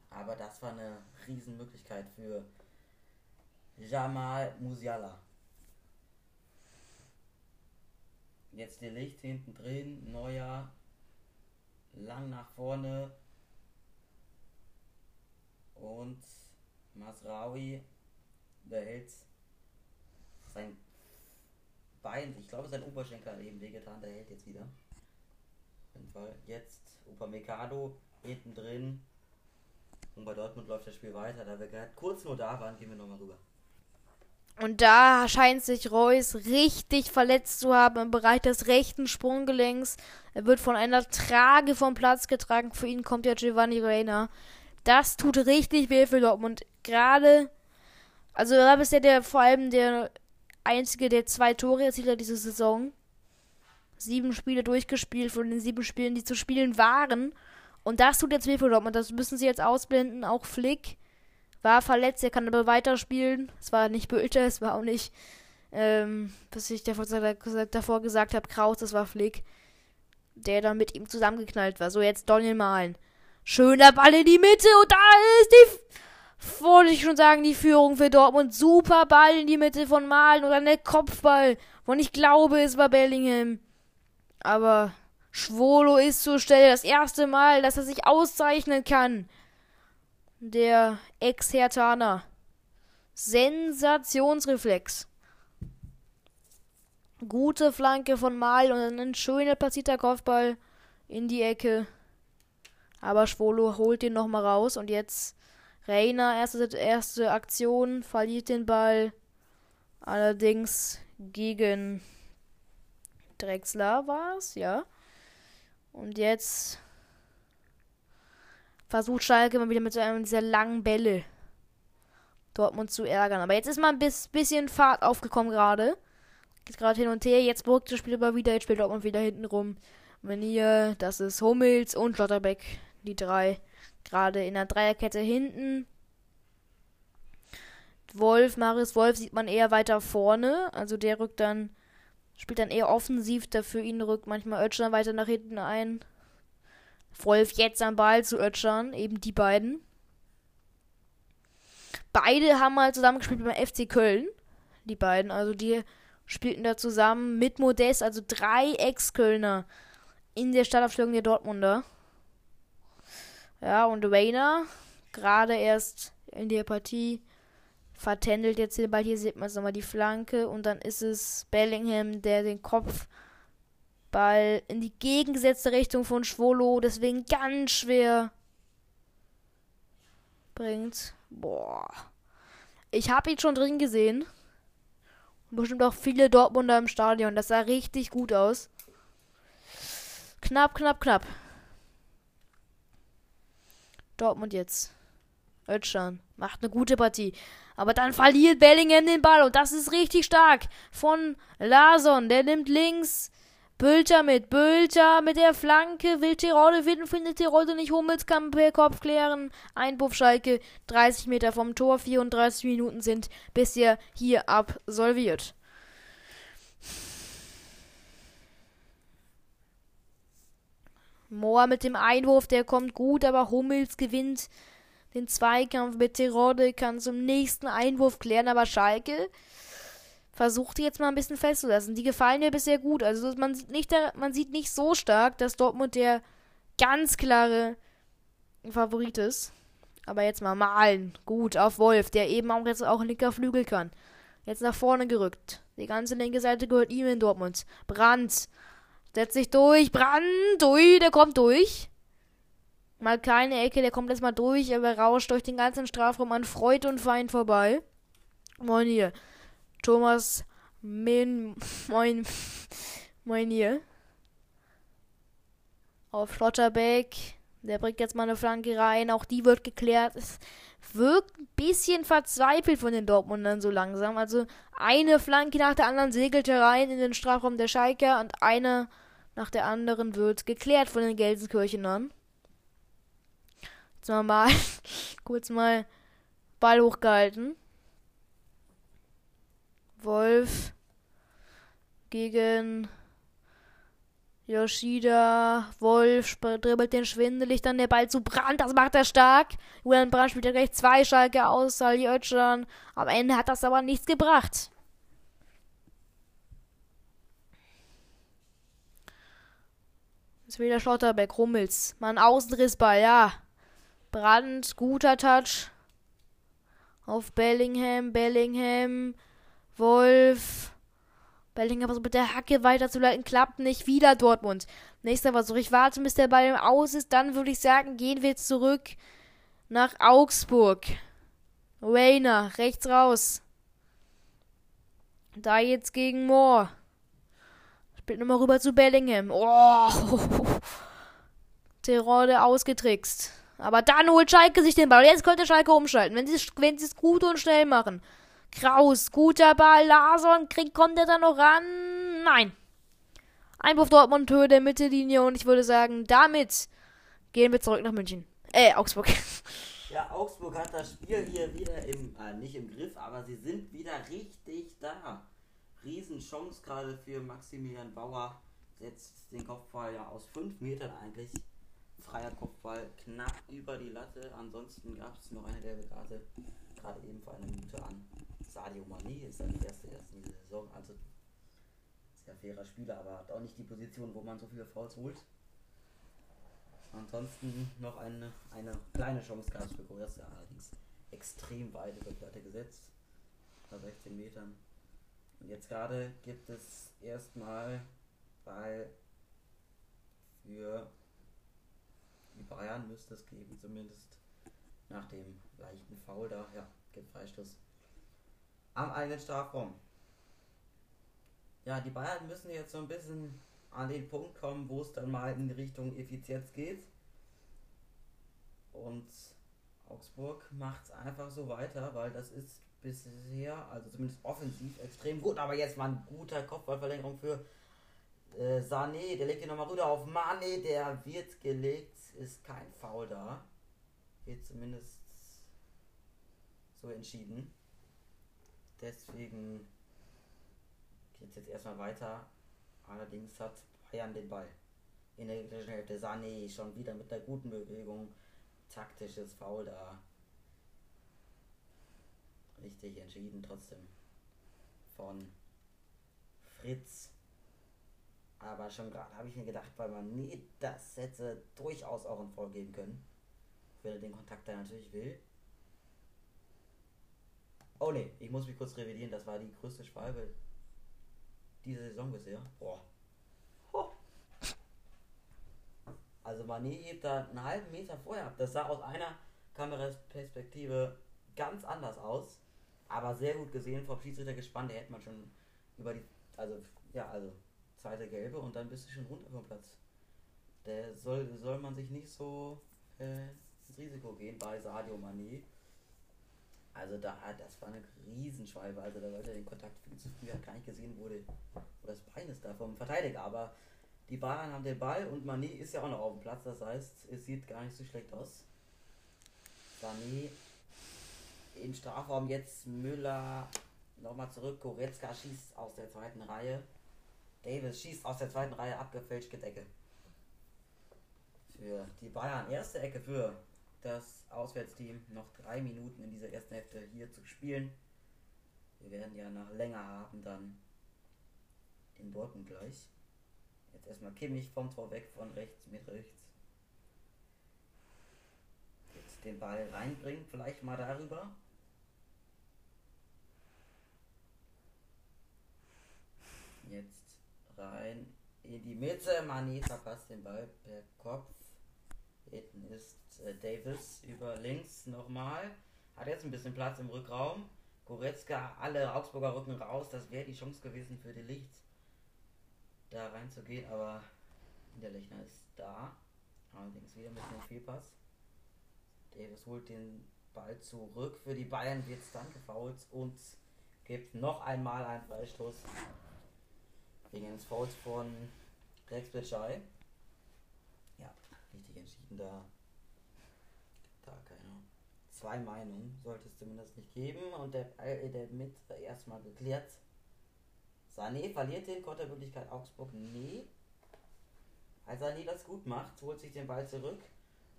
Aber das war eine Riesenmöglichkeit für Jamal Musiala. Jetzt der Licht hinten drin, neuer, lang nach vorne, und Masraui behält sein Bein, ich glaube sein Oberschenkel hat eben wehgetan, der hält jetzt wieder. Auf jeden Fall. Jetzt Upamecano hinten drin. Und bei Dortmund läuft das Spiel weiter. Da wir gerade kurz nur da waren, gehen wir nochmal rüber. Und da scheint sich Reus richtig verletzt zu haben im Bereich des rechten Sprunggelenks. Er wird von einer Trage vom Platz getragen. Für ihn kommt ja Giovanni Reina. Das tut richtig weh für Dortmund. Gerade, also er war bisher der, vor allem der einzige, der zwei Tore erzielt hat diese Saison. Sieben Spiele durchgespielt von den sieben Spielen, die zu spielen waren. Und das tut jetzt weh für Dortmund. Das müssen sie jetzt ausblenden. Auch Flick war verletzt, er kann aber weiterspielen. Es war nicht Bülter, es war auch nicht ähm, was ich davor, davor gesagt habe, Kraus, das war Flick, der dann mit ihm zusammengeknallt war. So, jetzt Daniel Malen. Schöner Ball in die Mitte und da ist die, wollte ich schon sagen, die Führung für Dortmund. Super Ball in die Mitte von Malen dann der Kopfball. Und ich glaube, es war Bellingham. Aber Schwolo ist zur Stelle. Das erste Mal, dass er sich auszeichnen kann. Der Ex-Hertaner. Sensationsreflex. Gute Flanke von Mal und ein schöner platzierter Kopfball in die Ecke. Aber Schwolo holt den nochmal raus und jetzt Reiner, erste, erste Aktion, verliert den Ball. Allerdings gegen Drexler war es, ja. Und jetzt versucht Schalke mal wieder mit so einem dieser langen Bälle Dortmund zu ärgern. Aber jetzt ist mal ein bisschen Fahrt aufgekommen gerade. Geht gerade hin und her. Jetzt beruhigt das Spiel aber wieder. Jetzt spielt Dortmund wieder hinten rum. Menier, das ist Hummels und Lotterbeck. Die drei. Gerade in der Dreierkette hinten. Wolf, Marius Wolf sieht man eher weiter vorne. Also der rückt dann, spielt dann eher offensiv. Dafür ihn rückt manchmal Ötschern weiter nach hinten ein. Wolf jetzt am Ball zu Ötschern. Eben die beiden. Beide haben mal zusammengespielt beim FC Köln. Die beiden. Also die spielten da zusammen mit Modest, also drei Ex-Kölner in der Startaufstellung der Dortmunder. Ja, und Rainer, gerade erst in der Partie, vertändelt jetzt den Ball. Hier sieht man es nochmal die Flanke. Und dann ist es Bellingham, der den Kopfball in die gegengesetzte Richtung von Schwolo, deswegen ganz schwer bringt. Boah. Ich habe ihn schon drin gesehen. Und bestimmt auch viele Dortmunder im Stadion. Das sah richtig gut aus. Knapp, knapp, knapp. Dortmund jetzt. Özcan macht eine gute Partie. Aber dann verliert Bellingham den Ball und das ist richtig stark. Von Larson, der nimmt links Bülter mit. Bülter mit der Flanke. Will Tirode finden, findet Tirode nicht. Hummels kann per Kopf klären. Einpuff Schalke. 30 Meter vom Tor. 34 Minuten sind bisher hier absolviert. Mohr mit dem Einwurf, der kommt gut, aber Hummels gewinnt den Zweikampf mit Tirode, kann zum nächsten Einwurf klären, aber Schalke versucht jetzt mal ein bisschen festzulassen. Die gefallen mir bisher gut. Also man sieht nicht, man sieht nicht so stark, dass Dortmund der ganz klare Favorit ist. Aber jetzt mal malen. Gut, auf Wolf, der eben auch jetzt auch linker Flügel kann. Jetzt nach vorne gerückt. Die ganze linke Seite gehört ihm in Dortmund. Brandt. Setzt sich durch. Brandt. Ui, der kommt durch. Mal keine Ecke, der kommt erstmal durch, aber rauscht durch den ganzen Strafraum an Freud und Feind vorbei. Moin hier. Thomas Min, moin, moin hier. Auf Schlotterbeck. Der bringt jetzt mal eine Flanke rein. Auch die wird geklärt. Es wirkt ein bisschen verzweifelt von den Dortmundern so langsam. Also eine Flanke nach der anderen segelt rein in den Strafraum der Schalker und eine nach der anderen wird geklärt von den Gelsenkirchenern. Jetzt mal, kurz mal Ball hochgehalten. Wolf gegen Yoshida. Wolf dribbelt den schwindelig, dann der Ball zu Brand, das macht er stark. Julian Brand spielt ja gleich zwei Schalke aus, Sali Özcan. Am Ende hat das aber nichts gebracht. Jetzt wieder Schlotterbeck, Rummels. Mann, Außenrissball, ja. Brand, guter Touch. Auf Bellingham, Bellingham Wolf. Bellingham so mit der Hacke weiterzuleiten, klappt nicht. Wieder Dortmund. Nächster Versuch. Ich warte, bis der Ball aus ist. Dann würde ich sagen, gehen wir zurück nach Augsburg. Rainer, rechts raus. Da jetzt gegen Moore. Spielt nochmal rüber zu Bellingham. Oh. Terode ausgetrickst. Aber dann holt Schalke sich den Ball. Jetzt könnte Schalke umschalten, wenn sie es wenn gut und schnell machen. Kraus, guter Ball, Larson, kriegt, kommt er da noch ran? Nein. Einwurf Dortmund, Höhe der Mittellinie und ich würde sagen, damit gehen wir zurück nach München. Äh, Augsburg. Ja, Augsburg hat das Spiel hier wieder im, äh, nicht im Griff, aber sie sind wieder richtig da. Riesenchance gerade für Maximilian Bauer. Setzt den Kopfball ja aus 5 Metern eigentlich. Freier Kopfball knapp über die Latte. Ansonsten gab es noch eine gelbe Karte. Gerade eben vor einer Minute an. Sadio Mani ist dann die erste erst in dieser Saison. Also sehr fairer Spieler, aber hat auch nicht die Position, wo man so viele Fouls holt. Ansonsten noch eine, eine kleine Chance gab es für Goretzka, allerdings extrem weit über Platte gesetzt. Bei 16 Metern. Und jetzt gerade gibt es erstmal Ball für die Bayern müsste es geben, zumindest nach dem leichten Foul da. Ja, gibt Freistoß am eigenen Strafraum. Ja, die Bayern müssen jetzt so ein bisschen an den Punkt kommen, wo es dann mal in Richtung Effizienz geht. Und Augsburg macht es einfach so weiter, weil das ist bisher, also zumindest offensiv, extrem gut. Aber jetzt mal ein guter Kopfballverlängerung für äh, Sané. Der legt ihn nochmal rüber auf Mane. Der wird gelegt. Ist kein Foul da. Wird zumindest so entschieden. Deswegen geht es jetzt erstmal weiter. Allerdings hat Bayern den Ball. In der Hälfte Sané schon wieder mit der guten Bewegung. Taktisches Foul da. Richtig entschieden trotzdem. Von Fritz. Aber schon gerade habe ich mir gedacht, weil man nie das hätte durchaus auch ein Foul geben können. Wenn er den Kontakt da natürlich will. Oh ne, ich muss mich kurz revidieren, das war die größte Schwalbe diese Saison bisher. Boah. Also Mané hebt da einen halben Meter vorher ab. Das sah aus einer Kameraperspektive ganz anders aus. Aber sehr gut gesehen vom Schiedsrichter gespannt. Der hätte man schon über die. Also, ja, also zweite gelbe und dann bist du schon runter vom Platz. Der soll, soll man sich nicht so äh, ins Risiko gehen bei Sadio Mané. Also da, das war eine Riesenschwalbe. Also da wollte er den Kontakt viel zu früh, hat gar nicht gesehen, die, wo das Bein ist da vom Verteidiger. Aber die Bayern haben den Ball und Mané ist ja auch noch auf dem Platz. Das heißt, es sieht gar nicht so schlecht aus. Sané im Strafraum jetzt Müller nochmal zurück. Goretzka schießt aus der zweiten Reihe. Davis schießt aus der zweiten Reihe abgefälscht Decke. Für die Bayern erste Ecke für das Auswärtsteam noch drei Minuten in dieser ersten Hälfte hier zu spielen. Wir werden ja nach länger haben dann in Dortmund gleich. Jetzt erstmal Kimmich vom Tor weg von rechts mit rechts. Jetzt den Ball reinbringen, vielleicht mal darüber. Jetzt rein in die Mitte. Mani verpasst den Ball per Kopf. Hinten ist äh, Davis über links nochmal. Hat jetzt ein bisschen Platz im Rückraum. Goretzka, alle Augsburger rücken raus. Das wäre die Chance gewesen für die Licht, da reinzugehen. Aber der Lechner ist da. Allerdings wieder mit einem Fehlpass. Davis holt den Ball zurück. Für die Bayern wird es dann gefault und gibt noch einmal einen Freistoß wegen eines Fouls von Rex Bitschei. Ja, richtig entschieden da da keine zwei Meinungen sollte es zumindest nicht geben und der, äh, der mit erstmal geklärt. Sané verliert den Kontermöglichkeit Augsburg? Nee. Als Sané das gut macht, holt sich den Ball zurück.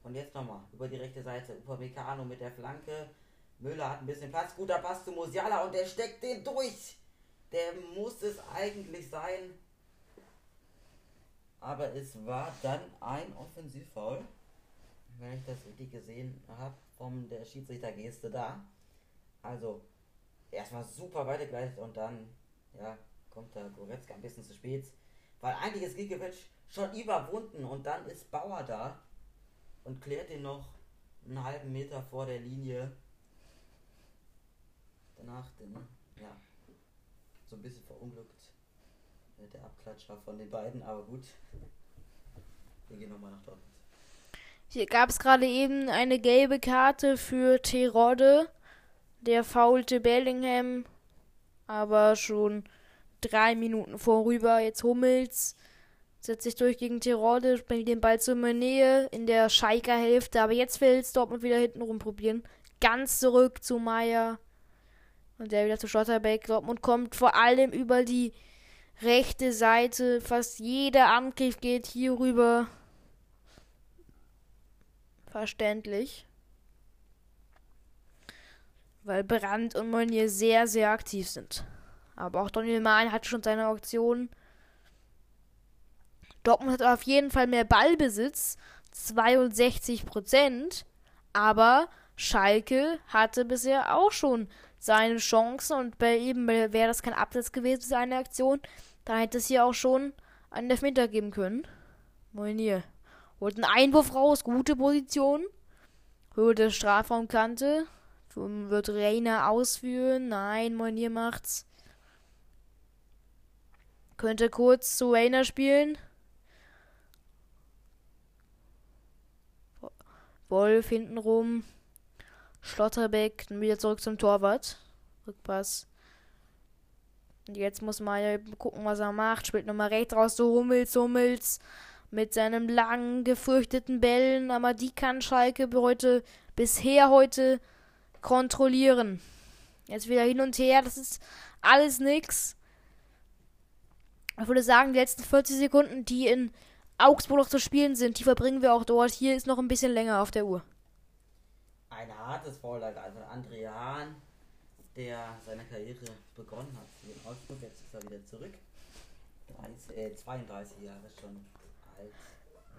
Und jetzt nochmal über die rechte Seite. Upamecano mit der Flanke. Müller hat ein bisschen Platz. Guter Pass zu Musiala und der steckt den durch. Der muss es eigentlich sein. Aber es war dann ein Offensivfoul wenn ich das richtig gesehen habe, von der Schiedsrichtergeste da. Also, erstmal super weitergeleitet und dann, ja, kommt der Goretzka ein bisschen zu spät. Weil eigentlich ist Gigovic schon überwunden und dann ist Bauer da und klärt ihn noch einen halben Meter vor der Linie. Danach, den, ja, so ein bisschen verunglückt der Abklatscher von den beiden, aber gut. Wir gehen nochmal nach Dortmund. Hier gab es gerade eben eine gelbe Karte für Terodde. Der faulte Bellingham, aber schon drei Minuten vorüber. Jetzt Hummels setzt sich durch gegen Terodde, bringt den Ball zur Nähe in der Schalker Hälfte. Aber jetzt will es Dortmund wieder hinten rum probieren. Ganz zurück zu Meier. Und der wieder zu Schlotterbeck. Dortmund kommt vor allem über die rechte Seite. Fast jeder Angriff geht hier rüber. Verständlich. Weil Brandt und Meunier sehr, sehr aktiv sind. Aber auch Daniel Mahn hat schon seine Auktion. Dortmund hat auf jeden Fall mehr Ballbesitz. 62 Prozent. Aber Schalke hatte bisher auch schon seine Chancen und bei ihm wäre das kein Absatz gewesen, seine Aktion. Da hätte es hier auch schon einen Elfmeter geben können. Moinier. Holt einen Einwurf raus, gute Position. Höhe der Strafraumkante. Wird Reiner ausführen? Nein, Moinier macht's. Könnte kurz zu Reiner spielen. Wolf hinten rum. Schlotterbeck wieder zurück zum Torwart. Rückpass. Und jetzt muss Meier gucken, was er macht. Spielt nochmal rechts raus zu Hummels, Hummels. Mit seinen langen, gefürchteten Bällen. Aber die kann Schalke heute, bisher heute kontrollieren. Jetzt wieder hin und her. Das ist alles nix. Ich würde sagen, die letzten 40 Sekunden, die in Augsburg noch zu spielen sind, die verbringen wir auch dort. Hier ist noch ein bisschen länger auf der Uhr. Ein hartes Foul von André Hahn, der seine Karriere begonnen hat in Augsburg. Jetzt ist er wieder zurück. 30, äh, 32 Jahre schon alt.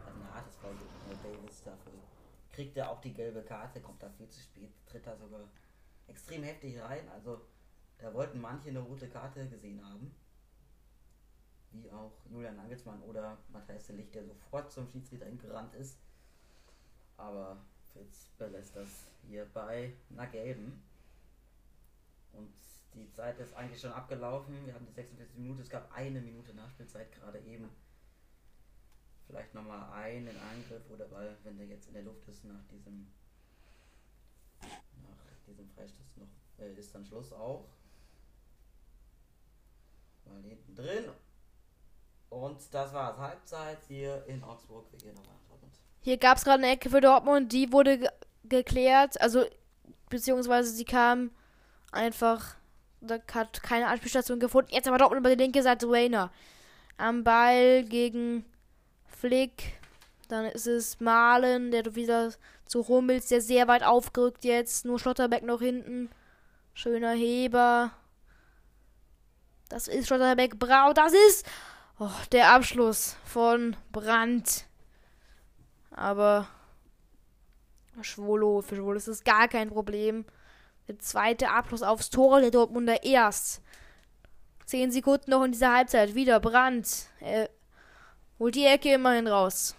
Ein hartes Foul gegen Davis dafür. Kriegt er auch die gelbe Karte, kommt da viel zu spät, tritt da sogar extrem heftig rein. Also da wollten manche eine rote Karte gesehen haben wie auch Julian Nagelsmann oder Matthias de Licht, der sofort zum Schiedsrichter gerannt ist. Aber Fitz belässt das hier bei einer gelben. Und die Zeit ist eigentlich schon abgelaufen. Wir haben die 46 Minuten. Es gab eine Minute Nachspielzeit gerade eben. Vielleicht nochmal einen Angriff oder weil, wenn der jetzt in der Luft ist, nach diesem nach diesem Freistoß noch äh, ist dann Schluss auch. Mal hinten drin und das war es. Halbzeit hier in Augsburg. Wir gehen nochmal nach Dortmund. Hier gab es gerade eine Ecke für Dortmund, die wurde ge geklärt. Also, beziehungsweise sie kam einfach. Da hat keine Anspielstation gefunden. Jetzt aber Dortmund über die linke Seite Rainer. Am Ball gegen Flick. Dann ist es Malen, der wieder zu Hummels, der sehr weit aufgerückt jetzt. Nur Schlotterbeck noch hinten. Schöner Heber. Das ist Schlotterbeck. Brau. Das ist. Oh, der Abschluss von Brandt. Aber Schwolo, für Schwolo ist das gar kein Problem. Der zweite Abschluss aufs Tor der Dortmunder erst. Zehn Sekunden noch in dieser Halbzeit. Wieder Brandt. Er holt die Ecke immerhin raus.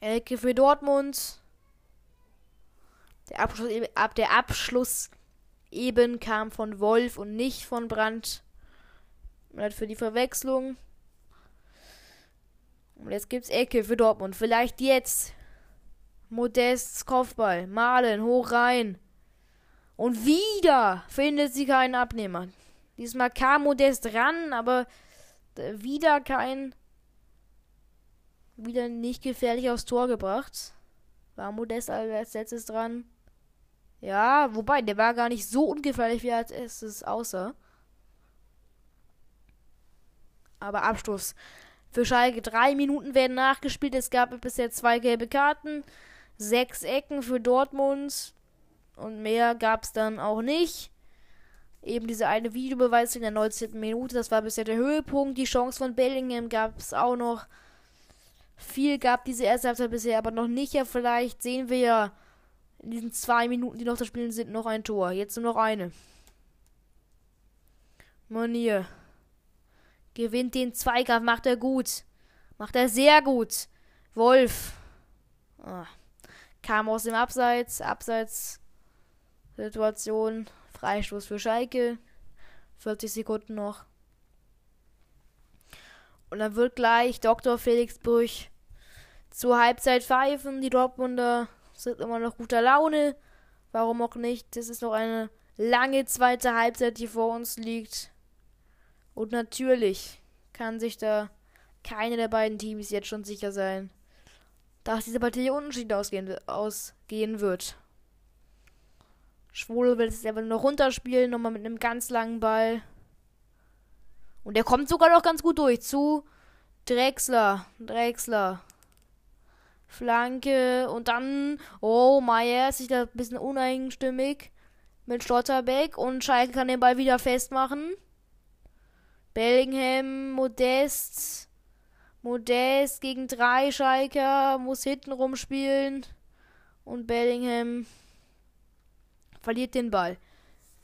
Ecke für Dortmund. Der Abschluss, ab der Abschluss eben kam von Wolf und nicht von Brandt. Für die Verwechslung. Und jetzt gibt's Ecke für Dortmund. Vielleicht jetzt. Modests Kopfball. Malen, hoch rein. Und wieder findet sie keinen Abnehmer. Diesmal kam Modest ran, aber wieder kein. Wieder nicht gefährlich aufs Tor gebracht. War Modest als letztes dran. Ja, wobei, der war gar nicht so ungefährlich, wie er als erstes aussah. Aber Abstoß. Für Schalke drei Minuten werden nachgespielt. Es gab bisher zwei gelbe Karten, sechs Ecken für Dortmund und mehr gab es dann auch nicht. Eben diese eine Videobeweis in der 19. Minute, das war bisher der Höhepunkt. Die Chance von Bellingham gab es auch noch. Viel gab diese erste Halbzeit bisher aber noch nicht. Ja, vielleicht sehen wir ja in diesen zwei Minuten, die noch zu spielen sind, noch ein Tor. Jetzt nur noch eine. Monier. Gewinnt den Zweikampf, macht er gut. Macht er sehr gut. Wolf. Ah. Kam aus dem Abseits. Abseits. Situation. Freistoß für Schalke. 40 Sekunden noch. Und dann wird gleich Dr. Felix Brüch zur Halbzeit pfeifen. Die Dortmunder sind immer noch guter Laune. Warum auch nicht? Das ist noch eine lange zweite Halbzeit, die vor uns liegt. Und natürlich kann sich da keine der beiden Teams jetzt schon sicher sein, dass diese Partie unentschieden ausgehen, ausgehen wird. Schwule will es einfach nur runterspielen, nochmal mit einem ganz langen Ball. Und der kommt sogar noch ganz gut durch zu Drexler. Drexler. Flanke und dann, oh, Meier ist sich da ein bisschen uneinstimmig mit Stotterbeck und Schalke kann den Ball wieder festmachen. Bellingham, Modest, Modest gegen drei Schalker, muss hinten rumspielen und Bellingham verliert den Ball.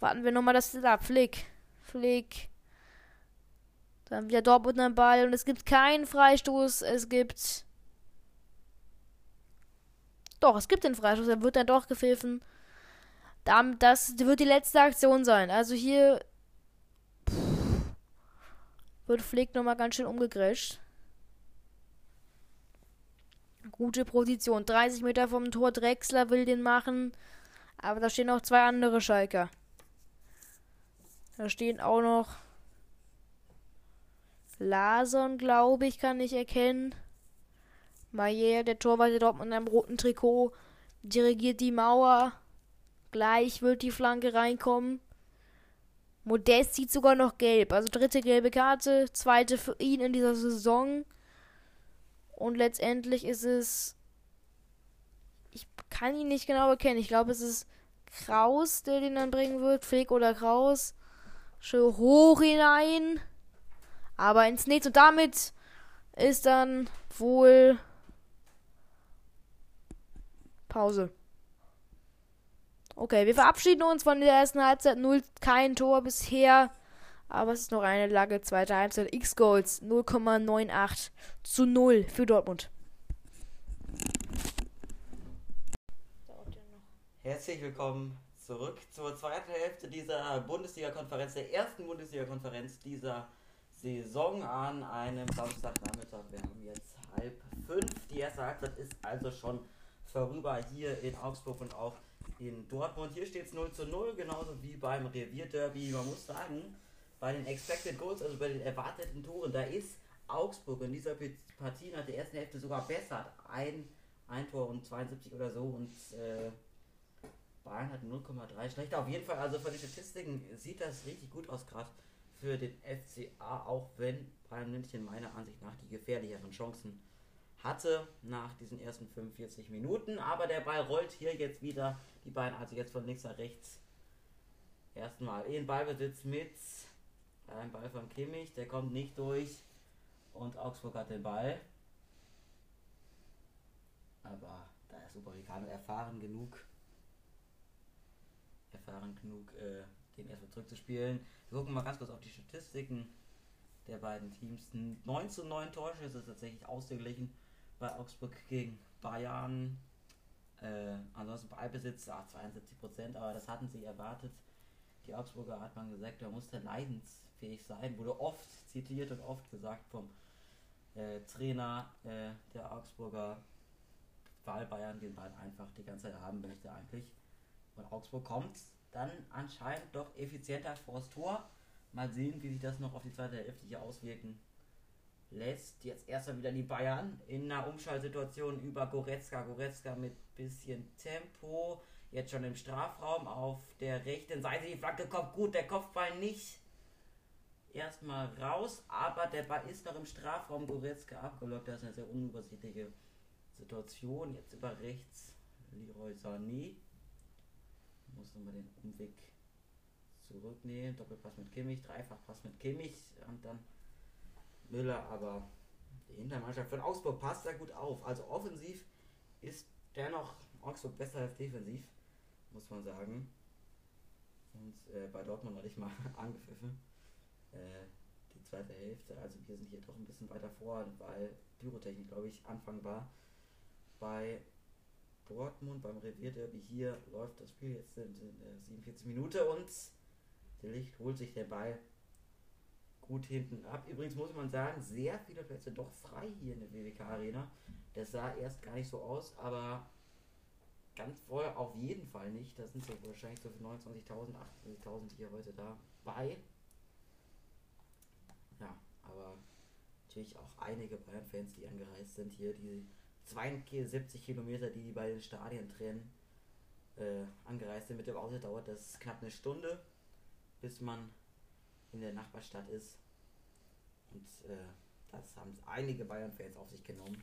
Warten wir nochmal das ab. Flick, Flick, dann wieder Dortmund am Ball und es gibt keinen Freistoß. Es gibt. Doch, es gibt den Freistoß. Er wird dann doch gepfiffen. Das wird die letzte Aktion sein. Also hier wird Flick nochmal ganz schön umgegrätscht. Gute Position. 30 Meter vom Tor. Drexler will den machen. Aber da stehen auch zwei andere Schalker. Da stehen auch noch Lason, glaube ich, kann ich erkennen. Mayer, der Torwart der Dortmund in einem roten Trikot, dirigiert die Mauer. Gleich wird die Flanke reinkommen. Modest sieht sogar noch gelb. Also dritte gelbe Karte, zweite für ihn in dieser Saison. Und letztendlich ist es. Ich kann ihn nicht genau erkennen. Ich glaube, es ist Kraus, der den dann bringen wird. Flick oder Kraus. Schön hoch hinein aber ins Netz. Und damit ist dann wohl Pause. Okay, wir verabschieden uns von der ersten Halbzeit. Null, kein Tor bisher. Aber es ist noch eine lange zweite Halbzeit. X-Goals 0,98 zu 0 für Dortmund. Herzlich willkommen zurück zur zweiten Hälfte dieser Bundesliga-Konferenz, der ersten Bundesliga-Konferenz dieser Saison an einem Samstagnachmittag. Wir haben jetzt halb fünf. Die erste Halbzeit ist also schon vorüber hier in Augsburg und auch in Dortmund. Hier steht es 0 zu 0, genauso wie beim Revierderby. Man muss sagen, bei den Expected Goals, also bei den erwarteten Toren, da ist Augsburg in dieser Partie nach der ersten Hälfte sogar besser. Ein, ein Tor und 72 oder so und äh, Bayern hat 0,3 schlechter. Auf jeden Fall, also von den Statistiken sieht das richtig gut aus gerade für den FCA, auch wenn Bayern München meiner Ansicht nach die gefährlicheren Chancen hatte nach diesen ersten 45 Minuten. Aber der Ball rollt hier jetzt wieder. Die beiden also jetzt von links nach rechts. Erstmal in Ballbesitz mit einem Ball von Kimmich. Der kommt nicht durch. Und Augsburg hat den Ball. Aber da ist Upamecano erfahren genug. Erfahren genug, äh, den erstmal zurückzuspielen. Wir gucken mal ganz kurz auf die Statistiken der beiden Teams. 9 zu 9 Torschüsse ist tatsächlich ausgeglichen bei Augsburg gegen Bayern. Äh, ansonsten Ballbesitz, ah, 72 Prozent, aber das hatten sie erwartet. Die Augsburger hat man gesagt, er musste leidensfähig sein, wurde oft zitiert und oft gesagt vom äh, Trainer äh, der Augsburger, weil Bayern den Ball einfach die ganze Zeit haben möchte eigentlich. Und Augsburg kommt dann anscheinend doch effizienter vors Tor. Mal sehen, wie sich das noch auf die zweite Hälfte hier auswirken lässt. Jetzt erstmal wieder die Bayern in einer Umschaltsituation über Goretzka. Goretzka mit bisschen Tempo. Jetzt schon im Strafraum auf der rechten Seite. Die Flanke kommt gut, der Kopfball nicht erstmal raus, aber der Ball ist noch im Strafraum. Goretzka abgelockt. Das ist eine sehr unübersichtliche Situation. Jetzt über rechts Leroy Sané. Muss nochmal den Umweg zurücknehmen. Doppelpass mit Kimmich, Dreifachpass mit Kimmich und dann Müller, aber die Hintermannschaft von Augsburg passt da gut auf. Also offensiv ist dennoch Augsburg besser als defensiv, muss man sagen. Und äh, bei Dortmund hatte ich mal angepfiffen. Äh, die zweite Hälfte. Also wir sind hier doch ein bisschen weiter vor, weil Pyrotechnik, glaube ich, Anfang war. Bei Dortmund beim Revierderby. Hier läuft das Spiel jetzt in, in äh, 47 Minuten und der Licht holt sich den Ball gut hinten ab. Übrigens muss man sagen, sehr viele Plätze doch frei hier in der WWK Arena. Das sah erst gar nicht so aus, aber ganz voll auf jeden Fall nicht. Das sind so wahrscheinlich so 29.000, 28.000 hier heute dabei. Ja, aber natürlich auch einige Bayern-Fans, die angereist sind hier, die 72 Kilometer, die die beiden Stadien trennen. äh, angereist sind mit dem Auto, dauert das knapp eine Stunde, bis man in der Nachbarstadt ist. Und äh, das haben einige Bayern-Fans auf sich genommen.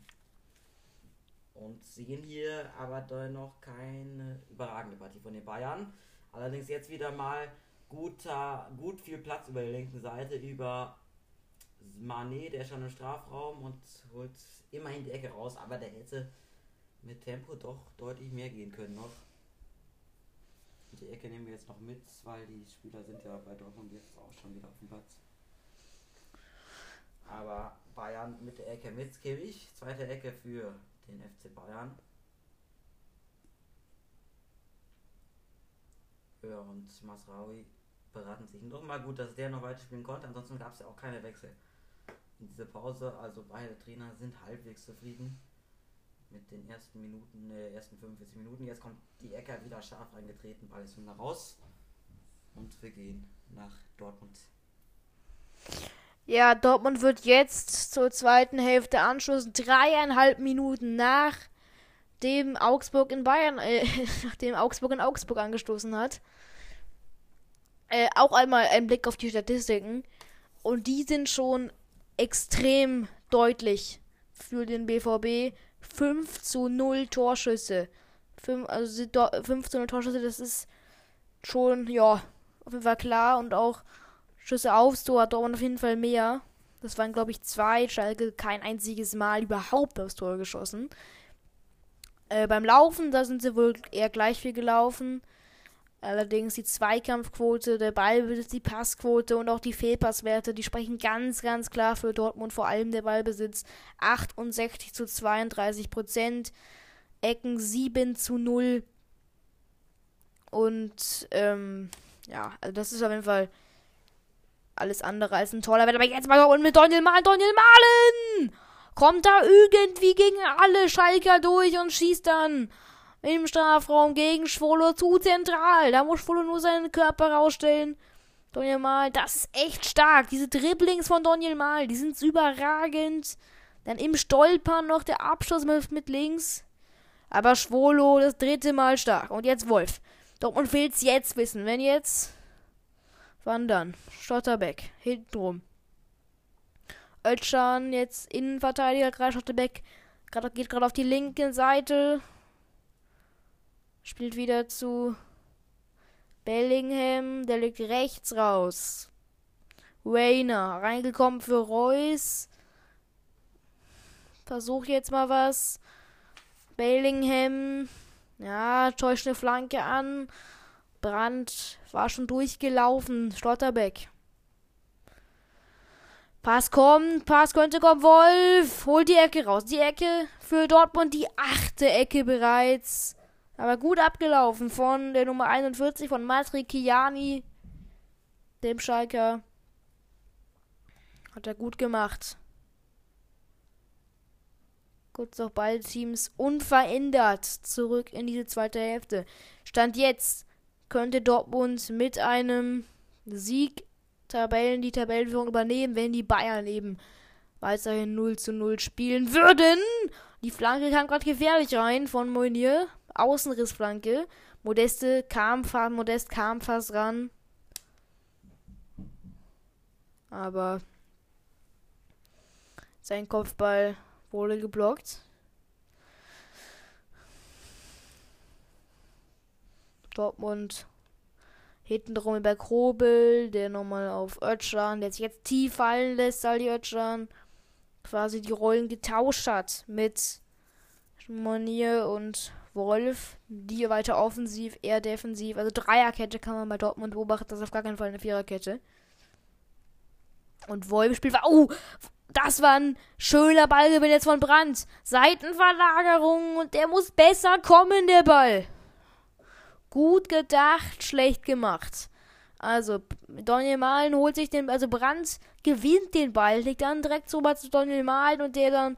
Und sehen hier aber dennoch keine überragende Partie von den Bayern. Allerdings jetzt wieder mal guter, gut viel Platz über der linken Seite über Manet, der schon im Strafraum und holt immerhin die Ecke raus, aber der hätte mit Tempo doch deutlich mehr gehen können noch. Die Ecke nehmen wir jetzt noch mit, weil die Spieler sind ja bei Dortmund jetzt auch schon wieder auf dem Platz. Aber Bayern mit der Ecke Mitzkewich, zweite Ecke für den FC Bayern. Ja, und Masraui beraten sich noch mal gut, dass der noch weiterspielen konnte. Ansonsten gab es ja auch keine Wechsel in dieser Pause. Also beide Trainer sind halbwegs zufrieden mit den ersten Minuten, äh, ersten 45 Minuten. Jetzt kommt die Ecker wieder scharf reingetreten, Ball ist wieder raus. Und wir gehen nach Dortmund. Ja, Dortmund wird jetzt zur zweiten Hälfte anschließen. Dreieinhalb Minuten nach dem Augsburg in Bayern, äh, nachdem Augsburg in Augsburg angestoßen hat. Äh, auch einmal ein Blick auf die Statistiken. Und die sind schon extrem deutlich für den BVB. 5 zu 0 Torschüsse. 5, also 5 zu 0 Torschüsse, das ist schon, ja, auf jeden Fall klar. Und auch Schüsse aufs Tor hat Dortmund auf jeden Fall mehr. Das waren, glaube ich, zwei. Schalke kein einziges Mal überhaupt aufs Tor geschossen. Äh, beim Laufen, da sind sie wohl eher gleich viel gelaufen. Allerdings die Zweikampfquote, der Ballbesitz, die Passquote und auch die Fehlpasswerte, die sprechen ganz, ganz klar für Dortmund, vor allem der Ballbesitz. 68 zu 32 Prozent, Ecken 7 zu 0. Und ähm, ja, also das ist auf jeden Fall alles andere als ein toller Wert. Aber jetzt mal Dortmund mit Daniel Malen, Daniel Malen! Kommt da irgendwie gegen alle Schalker durch und schießt dann im Strafraum gegen Schwolo zu zentral. Da muss Schwolo nur seinen Körper rausstellen. Daniel Mal, das ist echt stark. Diese Dribblings von Daniel Mal, die sind überragend. Dann im Stolpern noch der Abschluss mit, mit links. Aber Schwolo das dritte Mal stark. Und jetzt Wolf. Dortmund will es jetzt wissen. Wenn jetzt. Wann dann? Stotterbeck. Hinten rum. Özcan jetzt Innenverteidiger. Gerade Stotterbeck. geht gerade auf die linke Seite. Spielt wieder zu Bellingham. Der liegt rechts raus. Rayner reingekommen für Reus. Versuch jetzt mal was. Bellingham. Ja, täuscht eine Flanke an. Brandt war schon durchgelaufen. Schlotterbeck. Pass kommt, Pass könnte kommen. Wolf holt die Ecke raus. Die Ecke für Dortmund, die achte Ecke bereits. Aber gut abgelaufen von der Nummer 41 von Matri Kiani, dem Schalker. Hat er gut gemacht. Kurz noch beide Teams unverändert zurück in diese zweite Hälfte. Stand jetzt könnte Dortmund mit einem Sieg Tabellen die Tabellenführung übernehmen, wenn die Bayern eben weiterhin 0 zu 0 spielen würden. Die Flanke kam gerade gefährlich rein von Moinier. Außenrissflanke. Modeste kam, Modest kam fast ran. Aber sein Kopfball wurde geblockt. Dortmund hinten drum über Krobel, der nochmal auf Ötschan, der sich jetzt tief fallen lässt, Saldi Ötschan quasi die Rollen getauscht hat mit Monier und Wolf, die weiter offensiv, eher defensiv. Also Dreierkette kann man bei Dortmund beobachten, das ist auf gar keinen Fall eine Viererkette. Und Wolf spielt. Oh, das war ein schöner Ballgewinn jetzt von Brandt. Seitenverlagerung und der muss besser kommen, der Ball. Gut gedacht, schlecht gemacht. Also, Daniel Malen holt sich den, also Brandt gewinnt den Ball, legt dann direkt so mal zu Daniel Malen und der dann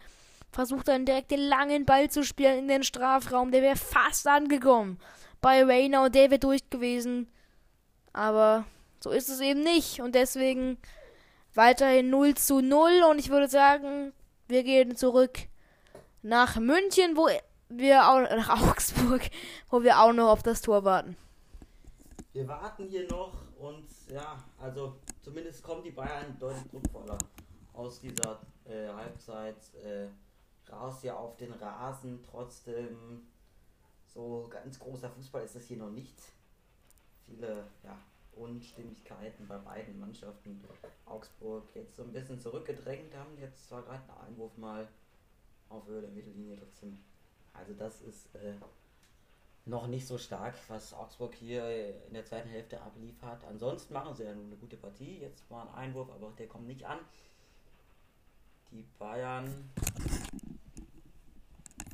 versucht dann direkt den langen Ball zu spielen in den Strafraum. Der wäre fast angekommen bei Rayner und der wäre durch gewesen. Aber so ist es eben nicht und deswegen weiterhin 0 zu 0 und ich würde sagen, wir gehen zurück nach München, wo wir auch nach Augsburg, wo wir auch noch auf das Tor warten. Wir warten hier noch und ja, also zumindest kommen die Bayern deutlich druckvoller aus dieser äh, Halbzeit äh, raus ja auf den Rasen. Trotzdem so ganz großer Fußball ist das hier noch nicht. Viele ja, Unstimmigkeiten bei beiden Mannschaften. Augsburg jetzt so ein bisschen zurückgedrängt haben. Jetzt zwar gerade ein Einwurf mal auf Höhe der Mittellinie trotzdem. Also das ist äh, noch nicht so stark, was Augsburg hier in der zweiten Hälfte abliefert. Ansonsten machen sie ja nun eine gute Partie. Jetzt war ein Einwurf, aber der kommt nicht an. Die Bayern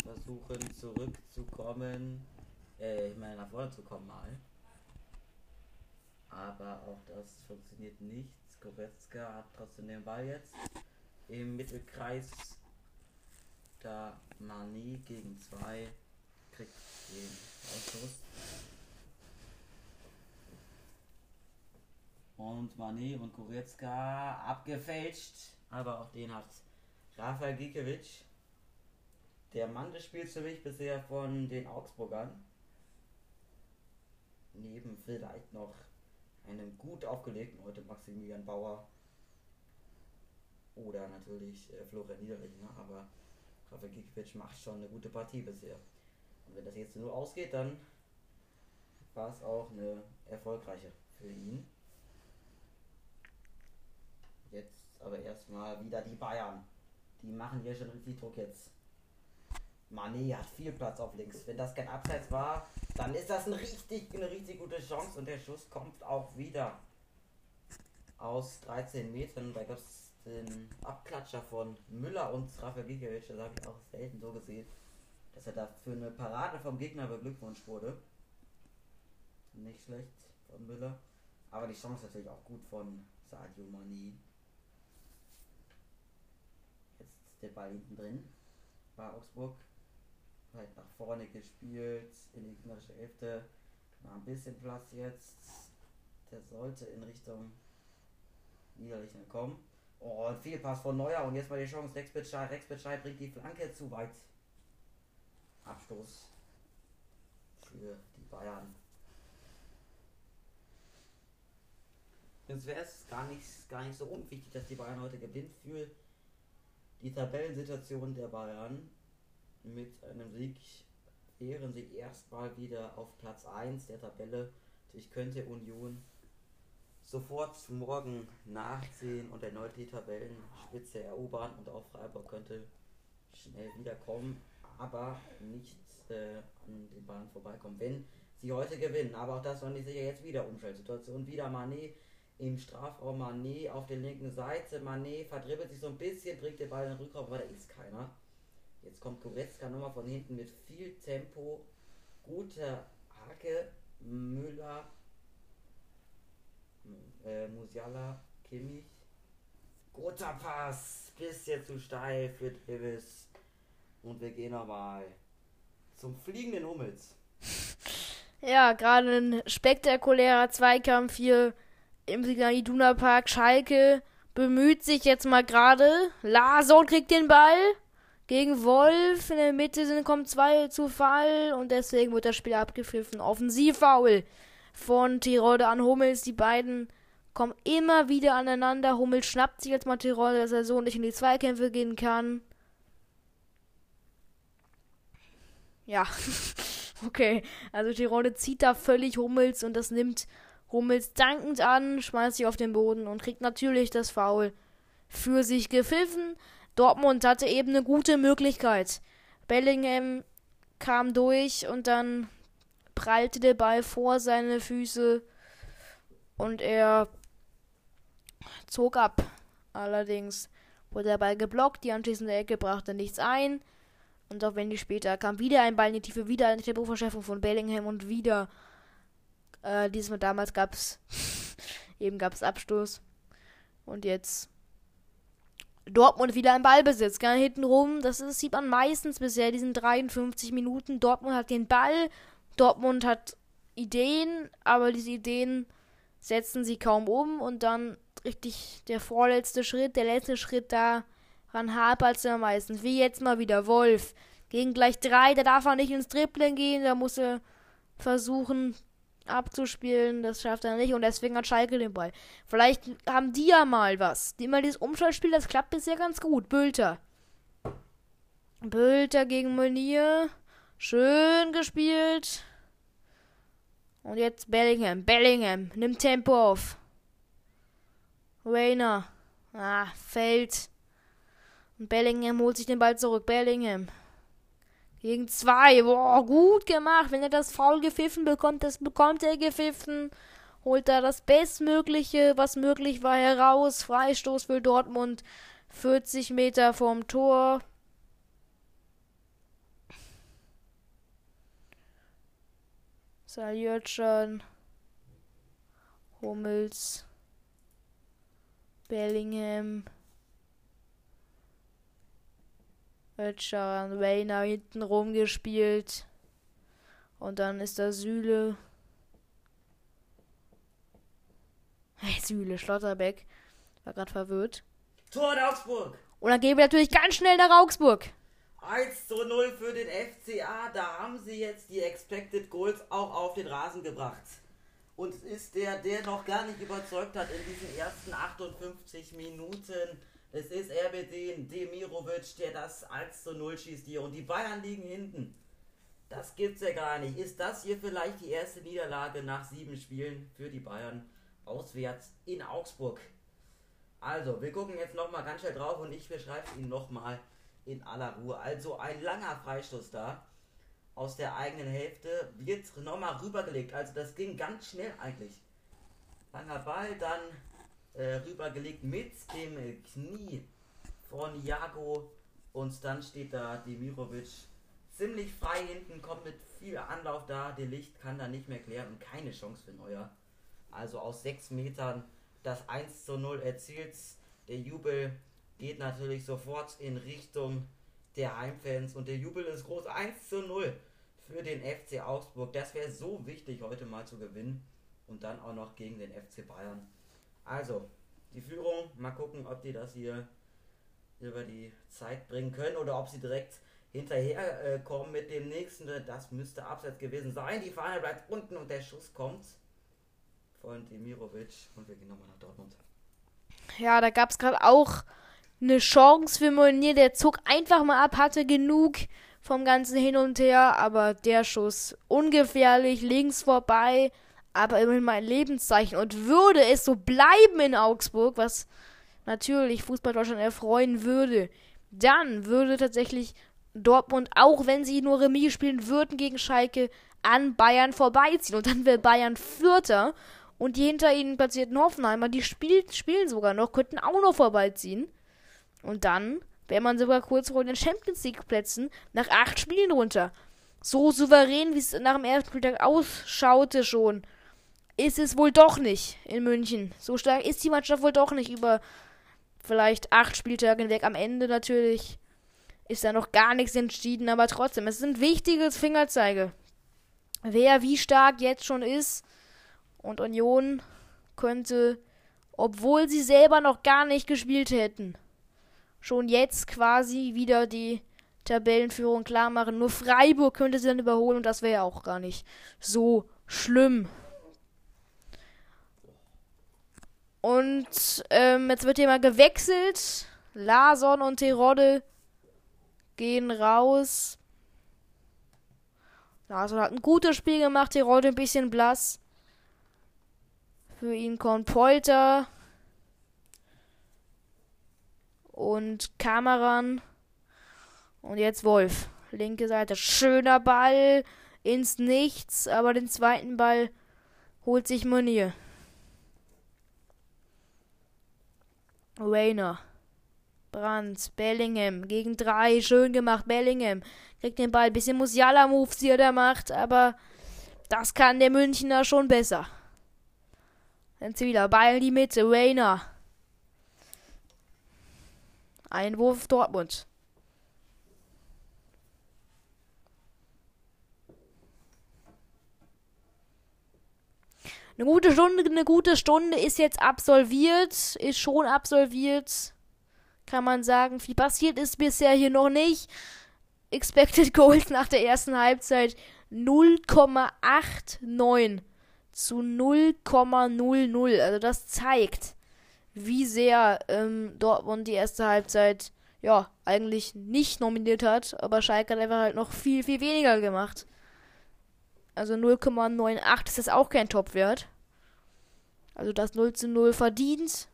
versuchen zurückzukommen. Äh, ich meine nach vorne zu kommen mal. Aber auch das funktioniert nicht. Goretzka hat trotzdem den Ball jetzt. Im Mittelkreis da Mani gegen zwei kriegt den Ausschuss. Und Mané und Goretzka abgefälscht. Aber auch den hat Rafael Gikiewicz. Der Mann des Spiels für mich bisher von den Augsburgern. Neben vielleicht noch einem gut aufgelegten heute Maximilian Bauer. Oder natürlich äh, Florian Niederlechner. Aber Rafael Gikiewicz macht schon eine gute Partie bisher. Und wenn das jetzt nur ausgeht, dann war es auch eine erfolgreiche für ihn. Jetzt aber erstmal wieder die Bayern. Die machen hier schon richtig Druck jetzt. Mané hat viel Platz auf links. Wenn das kein Abseits war, dann ist das eine richtig, eine richtig gute Chance und der Schuss kommt auch wieder aus 13 Metern. Da gab es den Abklatscher von Müller und Rafael Gikiewicz. Das habe ich auch selten so gesehen, dass er da für eine Parade vom Gegner beglückwünscht wurde. Nicht schlecht von Müller. Aber die Chance natürlich auch gut von Sadio Mani. Jetzt der Ball hinten drin bei Augsburg. Halt nach vorne gespielt in die gegnerische Hälfte. Mal ein bisschen Platz jetzt. Der sollte in Richtung Niederlechner kommen. Oh, ein Fehlpass von Neuer und jetzt mal die Chance. Rex Bitschei. Rex Bitschei bringt die Flanke zu weit. Abstoß für die Bayern. Jetzt wäre es gar nicht, gar nicht so unwichtig, dass die Bayern heute gewinnt für die Tabellensituation der Bayern. Mit einem Sieg wären sie erstmal wieder auf Platz 1 der Tabelle. Ich könnte Union sofort morgen nachsehen und erneut die Tabellenspitze erobern und auch Freiburg könnte schnell wiederkommen, aber nicht äh, an den Bayern vorbeikommen, wenn sie heute gewinnen. Aber auch das war nicht sicher jetzt wieder Umschaltsituation. Wieder Mané im Strafraum, Mané auf der linken Seite. Mané verdribbelt sich so ein bisschen, bringt den Ball in den Rückraum, aber da ist keiner. Jetzt kommt Goretzka nochmal von hinten mit viel Tempo. Gute Hacke. Müller äh, Musiala, Kimmich. Guter Pass. Bisschen zu steil für Davis. Und wir gehen nochmal zum fliegenden Hummels. Ja, gerade ein spektakulärer Zweikampf hier im Signal Iduna Park. Schalke bemüht sich jetzt mal gerade. Lason kriegt den Ball gegen Wolf. In der Mitte sind, kommen zwei zu Fall und deswegen wird das Spiel abgepfiffen. Offensivfoul von Tirode an Hummels. Die beiden kommen immer wieder aneinander. Hummel schnappt sich jetzt mal Tirol, dass er so nicht in die Zweikämpfe gehen kann. Ja, okay. Also Tirole zieht da völlig Hummels und das nimmt Hummels dankend an, schmeißt sich auf den Boden und kriegt natürlich das Foul für sich gepfiffen. Dortmund hatte eben eine gute Möglichkeit. Bellingham kam durch und dann prallte der Ball vor seine Füße und er zog ab. Allerdings wurde der Ball geblockt, die anschließende Ecke brachte nichts ein. Und auch wenn die später kam wieder ein Ball in die Tiefe, wieder eine Tempoverschärfung von Bellingham und wieder äh, diesmal damals gab es eben gab es Abstoß. Und jetzt Dortmund wieder im Ballbesitz, gar hinten rum. Das ist, sieht man meistens bisher, diesen 53 Minuten. Dortmund hat den Ball, Dortmund hat Ideen, aber diese Ideen setzen sie kaum um und dann richtig der vorletzte Schritt, der letzte Schritt daran hapert es am meisten. Wie jetzt mal wieder Wolf. Gegen gleich drei, da darf er nicht ins Dribbling gehen, da muss er versuchen abzuspielen. Das schafft er nicht und deswegen hat Schalke den Ball. Vielleicht haben die ja mal was. Die mal dieses Umschaltspiel, das klappt bisher ganz gut. Bülter. Bülter gegen Monier. Schön gespielt. Und jetzt Bellingham. Bellingham. Nimmt Tempo auf. Rainer. Ah, fällt. Und Bellingham holt sich den Ball zurück. Bellingham. Gegen zwei. Boah, gut gemacht. Wenn er das Foul gepfiffen bekommt, das bekommt er gepfiffen. Holt er das Bestmögliche, was möglich war, heraus. Freistoß für Dortmund. 40 Meter vom Tor. Saljotschan. Hummels. Bellingham. Ötschan, Reiner hinten rumgespielt. Und dann ist da Süle. Hey, Süle, Schlotterbeck. War gerade verwirrt. Tor in Augsburg. Und dann gehen wir natürlich ganz schnell nach Augsburg. 1 zu 0 für den FCA. Da haben sie jetzt die Expected Goals auch auf den Rasen gebracht. Und ist der, der noch gar nicht überzeugt hat in diesen ersten 58 Minuten. Es ist RBD Demirovic, der das 1 zu 0 schießt hier. Und die Bayern liegen hinten. Das gibt's ja gar nicht. Ist das hier vielleicht die erste Niederlage nach sieben Spielen für die Bayern auswärts in Augsburg? Also, wir gucken jetzt nochmal ganz schnell drauf und ich beschreibe es Ihnen nochmal in aller Ruhe. Also ein langer Freistoß da aus der eigenen Hälfte wird nochmal rübergelegt. Also das ging ganz schnell eigentlich. Langer Ball, dann äh, rübergelegt mit dem Knie von Jago und dann steht da Demirovic ziemlich frei hinten, kommt mit viel Anlauf da. Der Licht kann da nicht mehr klären und keine Chance für Neuer. Also aus 6 Metern das 1 zu 0 erzielt. Der Jubel geht natürlich sofort in Richtung der Heimfans und der Jubel ist groß 1 zu 0 für den FC Augsburg. Das wäre so wichtig heute mal zu gewinnen und dann auch noch gegen den FC Bayern. Also, die Führung, mal gucken, ob die das hier über die Zeit bringen können oder ob sie direkt hinterher äh, kommen mit dem nächsten. Das müsste abseits gewesen sein. Die Fahne bleibt unten und der Schuss kommt von Demirovic und wir gehen nochmal nach Dortmund. Ja, da gab es gerade auch eine Chance für Monier. Der zog einfach mal ab, hatte genug vom ganzen Hin und Her, aber der Schuss ungefährlich, links vorbei, aber immerhin mein Lebenszeichen. Und würde es so bleiben in Augsburg, was natürlich Fußball Deutschland erfreuen würde, dann würde tatsächlich Dortmund, auch wenn sie nur Remis spielen würden gegen Schalke, an Bayern vorbeiziehen. Und dann wäre Bayern Vierter. Und die hinter ihnen platzierten Hoffenheimer, die spielt, spielen sogar noch, könnten auch noch vorbeiziehen. Und dann wäre man sogar kurz vor den Champions League Plätzen nach acht Spielen runter. So souverän, wie es nach dem ersten Spieltag ausschaute schon, ist es wohl doch nicht in München. So stark ist die Mannschaft wohl doch nicht über vielleicht acht Spieltage hinweg. Am Ende natürlich ist da noch gar nichts entschieden, aber trotzdem, es sind wichtige Fingerzeige. Wer wie stark jetzt schon ist und Union könnte, obwohl sie selber noch gar nicht gespielt hätten, schon jetzt quasi wieder die Tabellenführung klar machen. Nur Freiburg könnte sie dann überholen und das wäre ja auch gar nicht so schlimm. Und ähm, jetzt wird hier mal gewechselt. Lason und Terodde gehen raus. Lason hat ein gutes Spiel gemacht, Terodde ein bisschen blass. Für ihn kommt Polter und Kameran. Und jetzt Wolf. Linke Seite. Schöner Ball ins Nichts, aber den zweiten Ball holt sich Monier. Rayner. Brandt. Bellingham. Gegen drei. Schön gemacht. Bellingham. Kriegt den Ball. Bisschen Musiala-Moves, die er da macht, aber das kann der Münchner schon besser. Dann wieder Ball in die Mitte. Rayner. Einwurf Dortmund. Eine gute Stunde, eine gute Stunde ist jetzt absolviert, ist schon absolviert, kann man sagen. Viel passiert ist bisher hier noch nicht. Expected Goals nach der ersten Halbzeit 0,89 zu 0,00. Also das zeigt, wie sehr ähm, Dortmund die erste Halbzeit ja eigentlich nicht nominiert hat, aber Schalke hat einfach halt noch viel, viel weniger gemacht. Also 0,98 ist das auch kein Topwert. Also das 0 zu 0 verdient.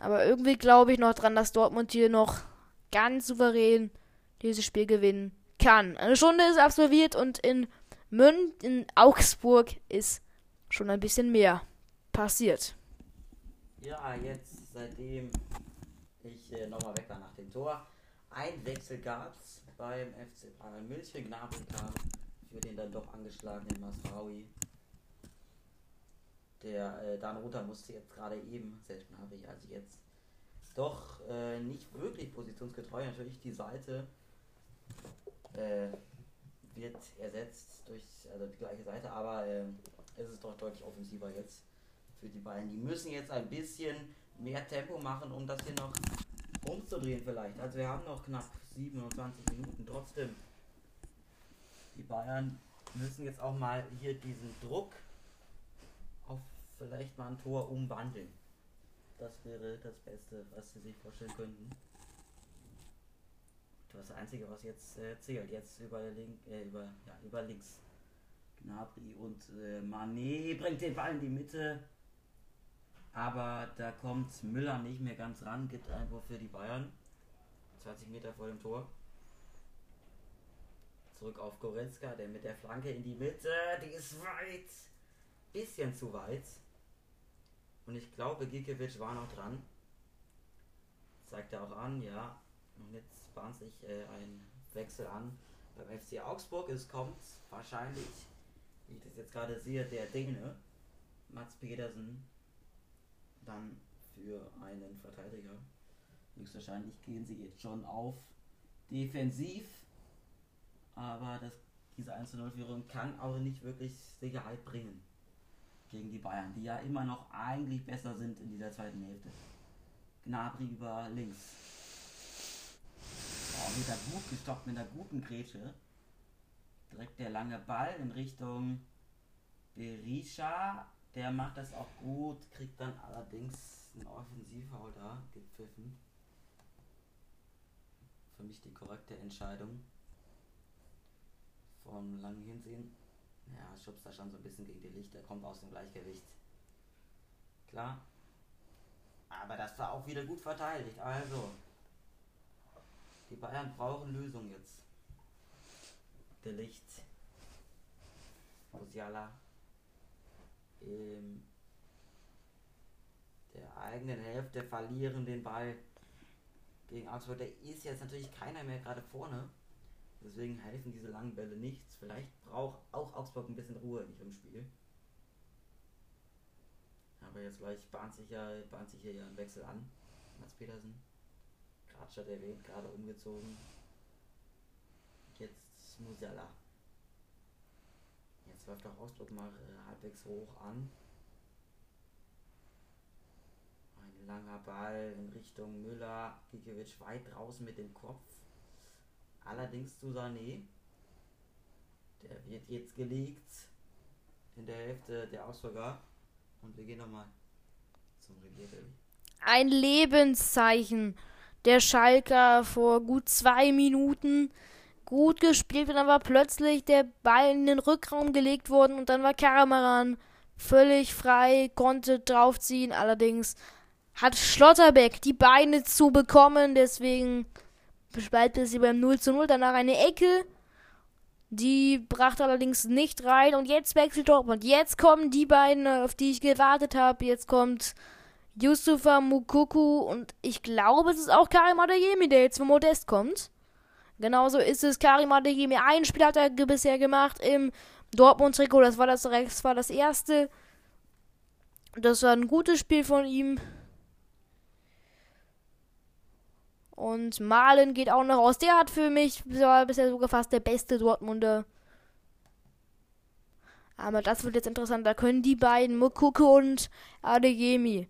Aber irgendwie glaube ich noch dran, dass Dortmund hier noch ganz souverän dieses Spiel gewinnen kann. Eine Stunde ist absolviert und in München, in Augsburg ist schon ein bisschen mehr passiert. Ja, jetzt seitdem ich äh, nochmal weg war nach dem Tor, ein Wechsel gab es beim FC Bayern München. Gnabry kam für den dann doch angeschlagenen Masraoui. Der äh, Dan runter musste jetzt gerade eben, selten habe ich also jetzt, doch äh, nicht wirklich positionsgetreu. Natürlich die Seite äh, wird ersetzt durch also die gleiche Seite, aber äh, es ist doch deutlich offensiver jetzt für die beiden. Die müssen jetzt ein bisschen mehr Tempo machen, um das hier noch umzudrehen vielleicht. Also wir haben noch knapp 27 Minuten trotzdem. Die Bayern müssen jetzt auch mal hier diesen Druck auf vielleicht mal ein Tor umwandeln. Das wäre das Beste, was sie sich vorstellen könnten. Das Einzige, was jetzt äh, zählt, jetzt über, link, äh, über, ja, über links. Gnabry und äh, Mané bringt den Ball in die Mitte. Aber da kommt Müller nicht mehr ganz ran, gibt einfach für die Bayern. 20 Meter vor dem Tor. Zurück auf Goretzka, der mit der Flanke in die Mitte. Die ist weit. Bisschen zu weit. Und ich glaube, Gikiewicz war noch dran. Zeigt er auch an, ja. Und jetzt bahnt sich äh, ein Wechsel an beim FC Augsburg. Es kommt wahrscheinlich, wie ich das jetzt gerade sehe, der Däne, Mats Pedersen, dann für einen Verteidiger. Höchstwahrscheinlich gehen sie jetzt schon auf defensiv. Aber das, diese 1-0-Führung kann auch nicht wirklich Sicherheit bringen gegen die Bayern, die ja immer noch eigentlich besser sind in dieser zweiten Hälfte. Gnabry über links. Oh, wieder gut gestoppt mit einer guten Grätsche. Direkt der lange Ball in Richtung Berisha. Der macht das auch gut, kriegt dann allerdings einen Offensivhaul da, gepfiffen. Für mich die korrekte Entscheidung. Vom langen Hinsehen. Ja, schubst da schon so ein bisschen gegen die Lichter, kommt aus dem Gleichgewicht. Klar. Aber das war auch wieder gut verteidigt. Also, die Bayern brauchen Lösung jetzt. Der Licht. Musiala. In der eigenen Hälfte verlieren den Ball gegen Augsburg. Da ist jetzt natürlich keiner mehr gerade vorne. Deswegen helfen diese langen Bälle nichts. Vielleicht braucht auch Augsburg ein bisschen Ruhe in ihrem Spiel. Aber jetzt gleich bahnt sich ja, bahnt sich hier ja ein Wechsel an. Mats Petersen. Gratsch hat erwähnt, gerade umgezogen. Jetzt Musiala. Jetzt läuft auch Augsburg mal äh, halbwegs hoch an. Ein langer Ball in Richtung Müller. Gikiewicz weit draußen mit dem Kopf. Allerdings zu Sané. Der wird jetzt gelegt in der Hälfte der Ausfolger. Und wir gehen nochmal zum Revierderby. Ein Lebenszeichen. Der Schalker vor gut zwei Minuten gut gespielt und dann war plötzlich der Ball in den Rückraum gelegt worden und dann war Karamaran völlig frei, konnte draufziehen. Allerdings hat Schlotterbeck die Beine zu bekommen, deswegen bleibt sie beim 0 zu 0. Danach eine Ecke. Die brachte allerdings nicht rein. Und jetzt wechselt Dortmund. Jetzt kommen die beiden, auf die ich gewartet habe. Jetzt kommt Yusufa Mukuku. Und ich glaube, es ist auch Karim Adeyemi, der jetzt vom Modest kommt. Genauso ist es Karim Adeyemi. Ein Spiel hat er bisher gemacht im Dortmund-Trikot. Das war das, das war das erste. Das war ein gutes Spiel von ihm. Und Malen geht auch noch raus. Der hat für mich bisher sogar fast der beste Dortmunder. Aber das wird jetzt interessant. Da können die beiden, Mukuku und Adeyemi,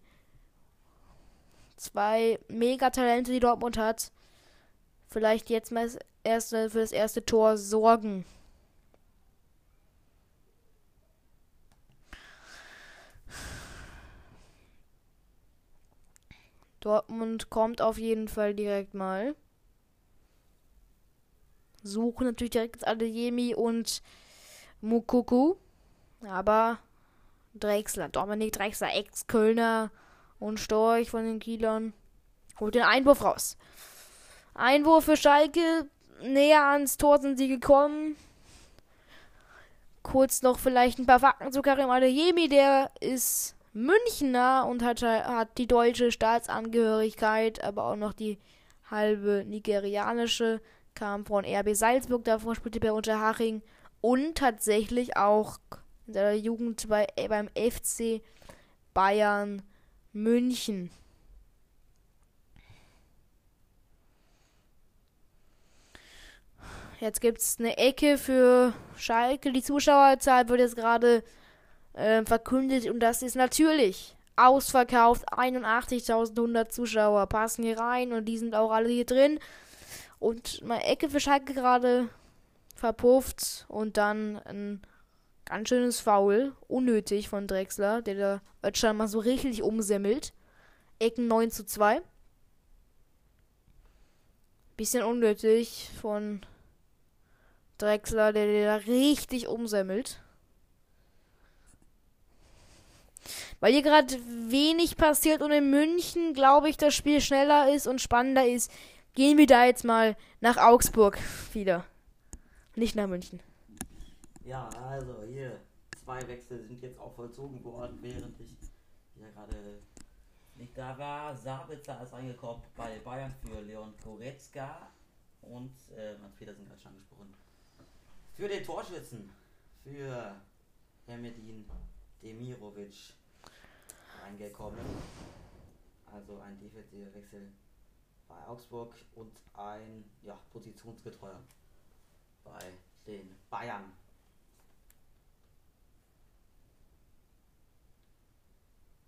zwei Megatalente, die Dortmund hat, vielleicht jetzt mal das erste, für das erste Tor sorgen. Dortmund kommt auf jeden Fall direkt mal. Suchen natürlich direkt Adeyemi und Mukuku. Aber Drexler, Dominik Drexler, Ex-Kölner und Storch von den Kielern, holt den Einwurf raus. Einwurf für Schalke, näher ans Tor sind sie gekommen. Kurz noch vielleicht ein paar Fakten zu Karim Adeyemi, der ist Münchner und hat, hat die deutsche Staatsangehörigkeit, aber auch noch die halbe nigerianische, kam von RB Salzburg, davor spielte bei Unterhaching und tatsächlich auch in seiner Jugend bei, beim FC Bayern München. Jetzt gibt es eine Ecke für Schalke. Die Zuschauerzahl wird jetzt gerade äh, verkündet und das ist natürlich ausverkauft. 81.100 Zuschauer passen hier rein und die sind auch alle hier drin. Und meine Ecke für Schalke gerade verpufft und dann ein ganz schönes Foul, unnötig von Drexler, der da Ötschern mal so richtig umsemmelt. Ecken 9 zu 2. Bisschen unnötig von Drexler, der, der da richtig umsemmelt. Weil hier gerade wenig passiert und in München, glaube ich, das Spiel schneller ist und spannender ist, gehen wir da jetzt mal nach Augsburg wieder. Nicht nach München. Ja, also hier, zwei Wechsel sind jetzt auch vollzogen worden, während ich ja gerade nicht da war. Sabitzer ist reingekommen bei Bayern für Leon Goretzka und äh, Mats Petersen gerade schon angesprochen. Für den Torschützen, für Hermedin Demirovic reingekommen. Also ein defensiver Wechsel bei Augsburg und ein ja, positionsgetreuer bei den Bayern.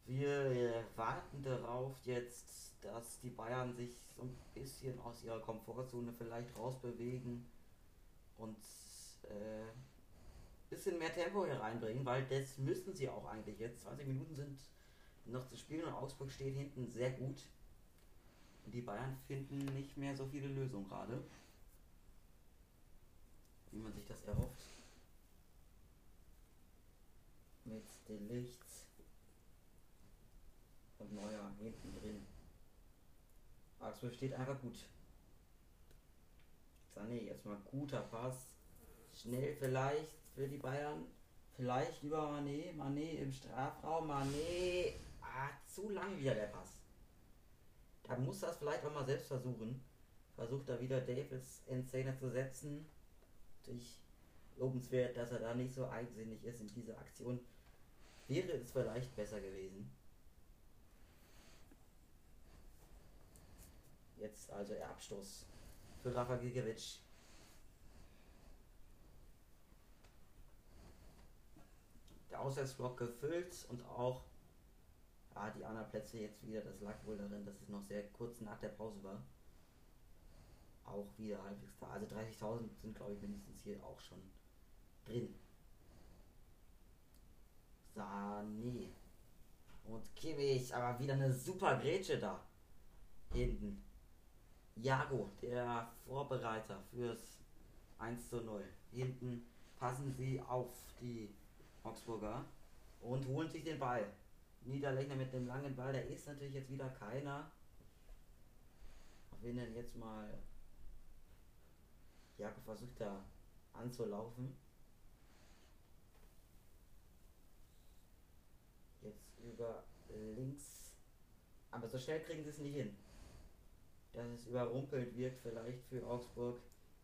Wir warten darauf jetzt, dass die Bayern sich so ein bisschen aus ihrer Komfortzone vielleicht rausbewegen und äh, bisschen mehr Tempo hier reinbringen, weil das müssen sie auch eigentlich jetzt. 20 Minuten sind noch zu spielen und Augsburg steht hinten sehr gut. Die Bayern finden nicht mehr so viele Lösungen gerade. Wie man sich das erhofft. Mit den Lichts und Neuer hinten drin. Augsburg steht einfach gut. Sané, erstmal guter Pass. Schnell vielleicht für die Bayern. Vielleicht über Mané. Mané im Strafraum. Mané. Ah, zu lang wieder der Pass. Da muss das vielleicht auch mal selbst versuchen. Versucht da wieder Davis in Szene zu setzen. Natürlich lobenswert, dass er da nicht so eigensinnig ist in dieser Aktion. Wäre es vielleicht besser gewesen. Jetzt also der Abstoß für Rafa Gigevic. Der Auswärtsblock gefüllt und auch ah, die anderen Plätze jetzt wieder. Das lag wohl darin, dass es noch sehr kurz nach der Pause war. Auch wieder halbwegs da. Also 30.000 sind, glaube ich, mindestens hier auch schon drin. Sani. Und Kimmich, aber wieder eine super Grätsche da. Hinten. Jago, der Vorbereiter fürs 1 zu 0. Hinten passen sie auf die Augsburger und holen sich den Ball. Niederlechner mit dem langen Ball, der ist natürlich jetzt wieder keiner. Auf wen denn jetzt mal Jakob versucht da anzulaufen. Jetzt über links. Aber so schnell kriegen sie es nicht hin. Dass es überrumpelt wirkt vielleicht für Augsburg.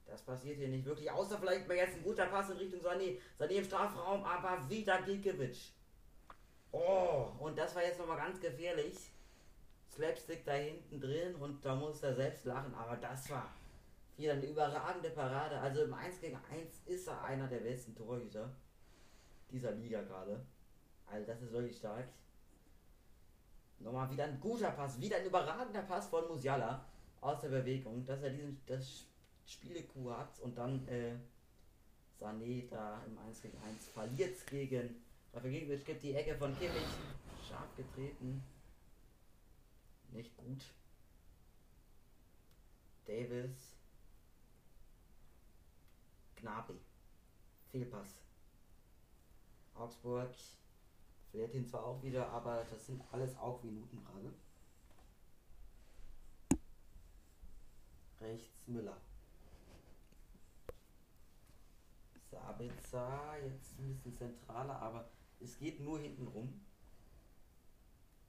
Das passiert hier nicht wirklich, außer vielleicht mal jetzt ein guter Pass in Richtung Sané. Sané im Strafraum, aber wieder Gikiewicz. Oh, und das war jetzt nochmal ganz gefährlich. Slapstick da hinten drin und da muss er selbst lachen, aber das war wieder eine überragende Parade. Also im 1 gegen 1 ist er einer der besten Torhüter dieser Liga gerade. Also das ist wirklich stark. Nochmal wieder ein guter Pass, wieder ein überragender Pass von Musiala. aus der Bewegung, dass er diesen das Spiele-Coup hat und dann äh, Sané da im 1 gegen 1 verliert gegen Rafagiewicz gibt die Ecke von Kimmich scharf getreten. Nicht gut. Davis. Gnabry. Fehlpass. Augsburg verliert ihn zwar auch wieder, aber das sind alles auch Minuten gerade. Rechts Müller. Sabitzer, jetzt ein bisschen zentraler, aber es geht nur hinten rum.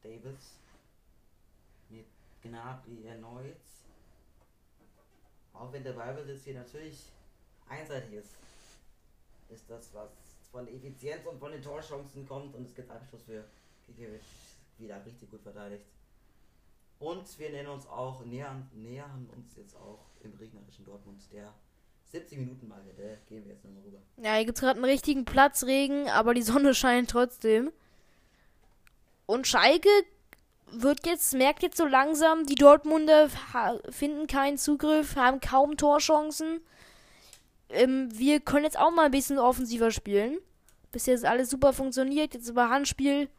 Davis mit Gnabry erneut. Auch wenn der Ballbesitz hier natürlich einseitig ist, ist das, was von Effizienz und von den Torchancen kommt und es gibt Abschluss für Kikiewicz wieder richtig gut verteidigt. Und wir nennen uns auch, nähern, nähern uns jetzt auch im regnerischen Dortmund der 70 Minuten mal hätte. Gehen wir jetzt nochmal rüber. Ja, hier gibt es gerade einen richtigen Platzregen, aber die Sonne scheint trotzdem. Und Schalke wird jetzt, merkt jetzt so langsam, die Dortmunder finden keinen Zugriff, haben kaum Torchancen. Ähm, wir können jetzt auch mal ein bisschen offensiver spielen. Bisher ist alles super funktioniert. Jetzt über Handspiel.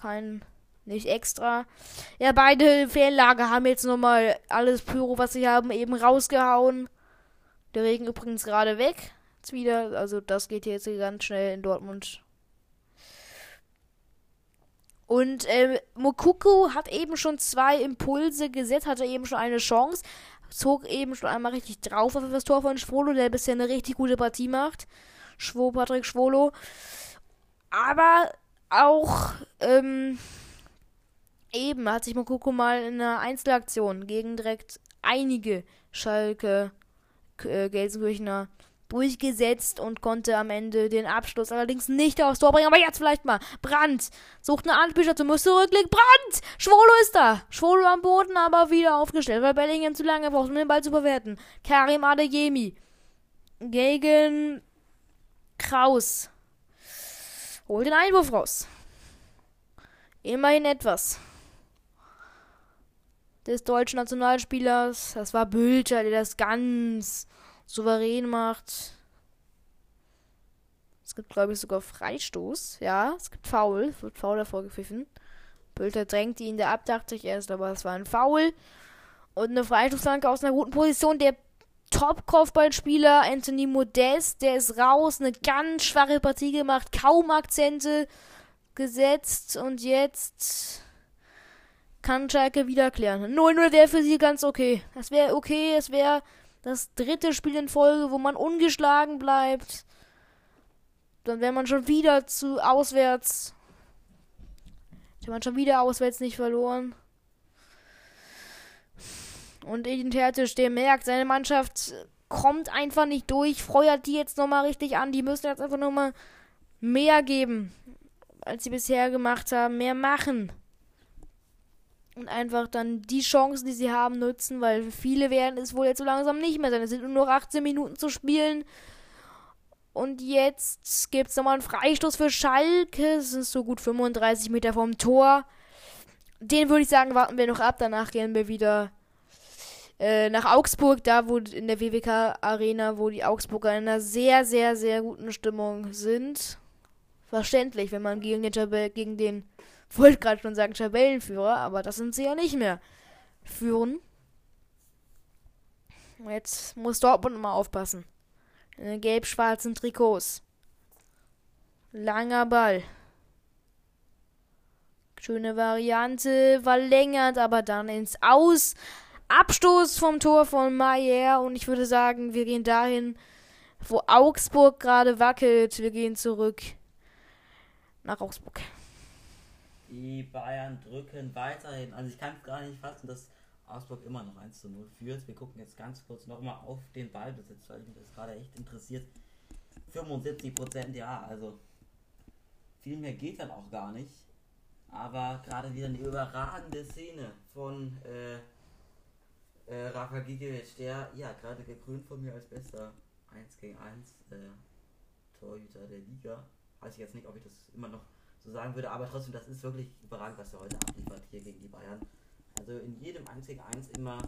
Kein, nicht extra. Ja, beide Fehllager haben jetzt nochmal alles Pyro, was sie haben, eben rausgehauen. Der Regen übrigens gerade weg. Jetzt wieder. Also das geht jetzt ganz schnell in Dortmund. Und äh, Mokuku hat eben schon zwei Impulse gesetzt, hatte eben schon eine Chance, zog eben schon einmal richtig drauf auf das Tor von Schwolo, der bisher eine richtig gute Partie macht. Schwo, Patrick Schwolo. Aber auch ähm, eben hat sich Mokuku mal in einer Einzelaktion gegen direkt einige Schalke äh, Gelsenkirchener durchgesetzt und konnte am Ende den Abschluss allerdings nicht aufs Tor bringen. Aber jetzt vielleicht mal. Brandt sucht eine Anspielstation, muss zurücklegen. Brandt! Schwolo ist da. Schwolo am Boden, aber wieder aufgestellt, weil Bellingham zu lange braucht, um den Ball zu bewerten. Karim Adeyemi gegen Kraus. Holt den Einwurf raus. Immerhin etwas. Des deutschen Nationalspielers. Das war Bülter, der das ganz souverän macht. Es gibt, glaube ich, sogar Freistoß. Ja, es gibt Foul. Es wird Foul davor gepfiffen. Bülter drängt ihn da ab, dachte ich erst, aber es war ein Foul. Und eine Freistoßflanke aus einer guten Position. Der Top-Kopfballspieler Anthony Modest, der ist raus. Eine ganz schwache Partie gemacht. Kaum Akzente gesetzt. Und jetzt kann Schalke wieder klären. 0-0 wäre für sie ganz okay. Das wäre okay. Es wäre das dritte Spiel in Folge, wo man ungeschlagen bleibt. Dann wäre man schon wieder zu auswärts. Hätte man schon wieder auswärts nicht verloren. Und Edin Tertisch, der merkt, seine Mannschaft kommt einfach nicht durch, feuert die jetzt nochmal richtig an. Die müssen jetzt einfach nochmal mehr geben, als sie bisher gemacht haben. Mehr machen und einfach dann die Chancen, die sie haben, nutzen, weil viele werden es wohl jetzt so langsam nicht mehr sein. Es sind nur noch 18 Minuten zu spielen. Und jetzt gibt es nochmal einen Freistoß für Schalke. Es sind so gut 35 Meter vom Tor. Den würde ich sagen, warten wir noch ab. Danach gehen wir wieder äh, nach Augsburg, da wo in der WWK Arena, wo die Augsburger in einer sehr, sehr, sehr guten Stimmung sind. Verständlich, wenn man gegen den, gegen den wollte gerade schon sagen Tabellenführer, aber das sind sie ja nicht mehr. Führen. Jetzt muss Dortmund mal aufpassen. In den gelb-schwarzen Trikots. Langer Ball. Schöne Variante, verlängert, aber dann ins Aus. Abstoß vom Tor von Mayer und ich würde sagen, wir gehen dahin, wo Augsburg gerade wackelt. Wir gehen zurück nach Augsburg. Die Bayern drücken weiterhin. Also ich kann es gar nicht fassen, dass Augsburg immer noch 1 zu 0 führt. Wir gucken jetzt ganz kurz nochmal auf den Ballbesitz, weil mich das gerade echt interessiert. 75 Prozent, ja, also viel mehr geht dann auch gar nicht. Aber gerade wieder eine überragende Szene von äh, äh, Rafa Gigiewicz, der ja gerade gekrönt von mir als bester 1 gegen 1 äh, Torhüter der Liga. Weiß ich jetzt nicht, ob ich das immer noch so sagen würde. Aber trotzdem, das ist wirklich überragend, was er heute abliefert hier gegen die Bayern. Also in jedem 1 gegen 1 immer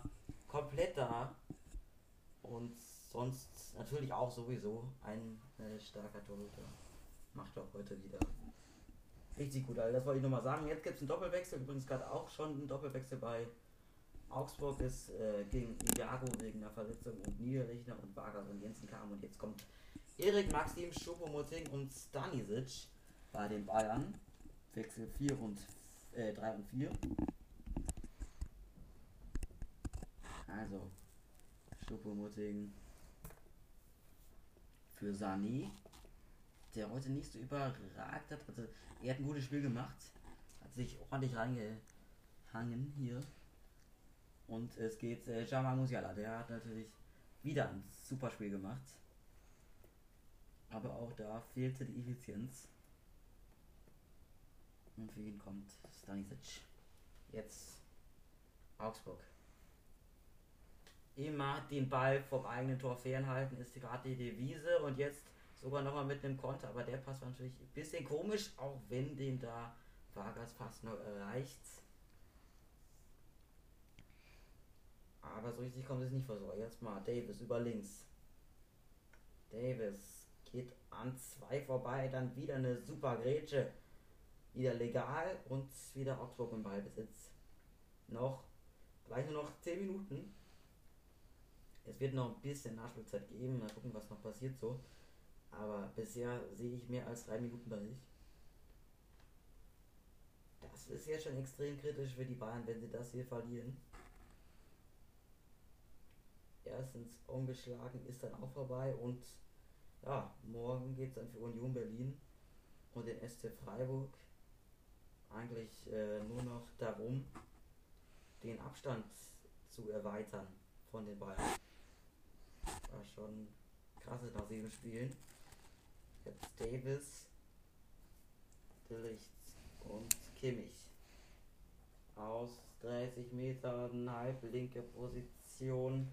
komplett da. Und sonst natürlich auch sowieso ein äh, starker Torhüter. Macht auch heute wieder richtig gut. Also das wollte ich nochmal sagen. Jetzt gibt es einen Doppelwechsel. Übrigens gerade auch schon einen Doppelwechsel bei Augsburg ist äh, gegen Iago wegen einer Verletzung und Niederlechner und Vargas und Jensen kam und jetzt kommt Erik Maxim, Schopomoting und Stanisic bei den Bayern. Wechsel 4 und äh, 3 und 4. Also Schopomoting für Sani, der heute nicht so überragt hat. Also er hat ein gutes Spiel gemacht, hat sich ordentlich reingehangen hier. Und es geht äh, Jamal Musiala, der hat natürlich wieder ein super Spiel gemacht. Aber auch da fehlte die Effizienz. Und für ihn kommt Stanisic. Jetzt Augsburg. Immer den Ball vom eigenen Tor fernhalten ist gerade die Devise und jetzt sogar nochmal mit einem Konter, aber der Pass war natürlich ein bisschen komisch, auch wenn den da Vargas fast nur erreicht. Aber so richtig kommt es nicht vor. So, jetzt mal Davis über links. Davis geht an zwei vorbei, dann wieder eine super Grätsche. Wieder legal und wieder Augsburg im Ballbesitz. Noch, gleich nur noch 10 Minuten. Es wird noch ein bisschen Nachspielzeit geben. Mal gucken, was noch passiert so. Aber bisher sehe ich mehr als 3 Minuten bei sich. Das ist jetzt schon extrem kritisch für die Bayern, wenn sie das hier verlieren erstens ungeschlagen ist dann auch vorbei und ja, morgen geht es dann für Union Berlin und den SC Freiburg eigentlich äh, nur noch darum, den Abstand zu erweitern von den Bayern. War schon krass nach sieben Spielen. Jetzt Davis, Delicht und Kimmich. Aus 30 Metern, halb linke Position.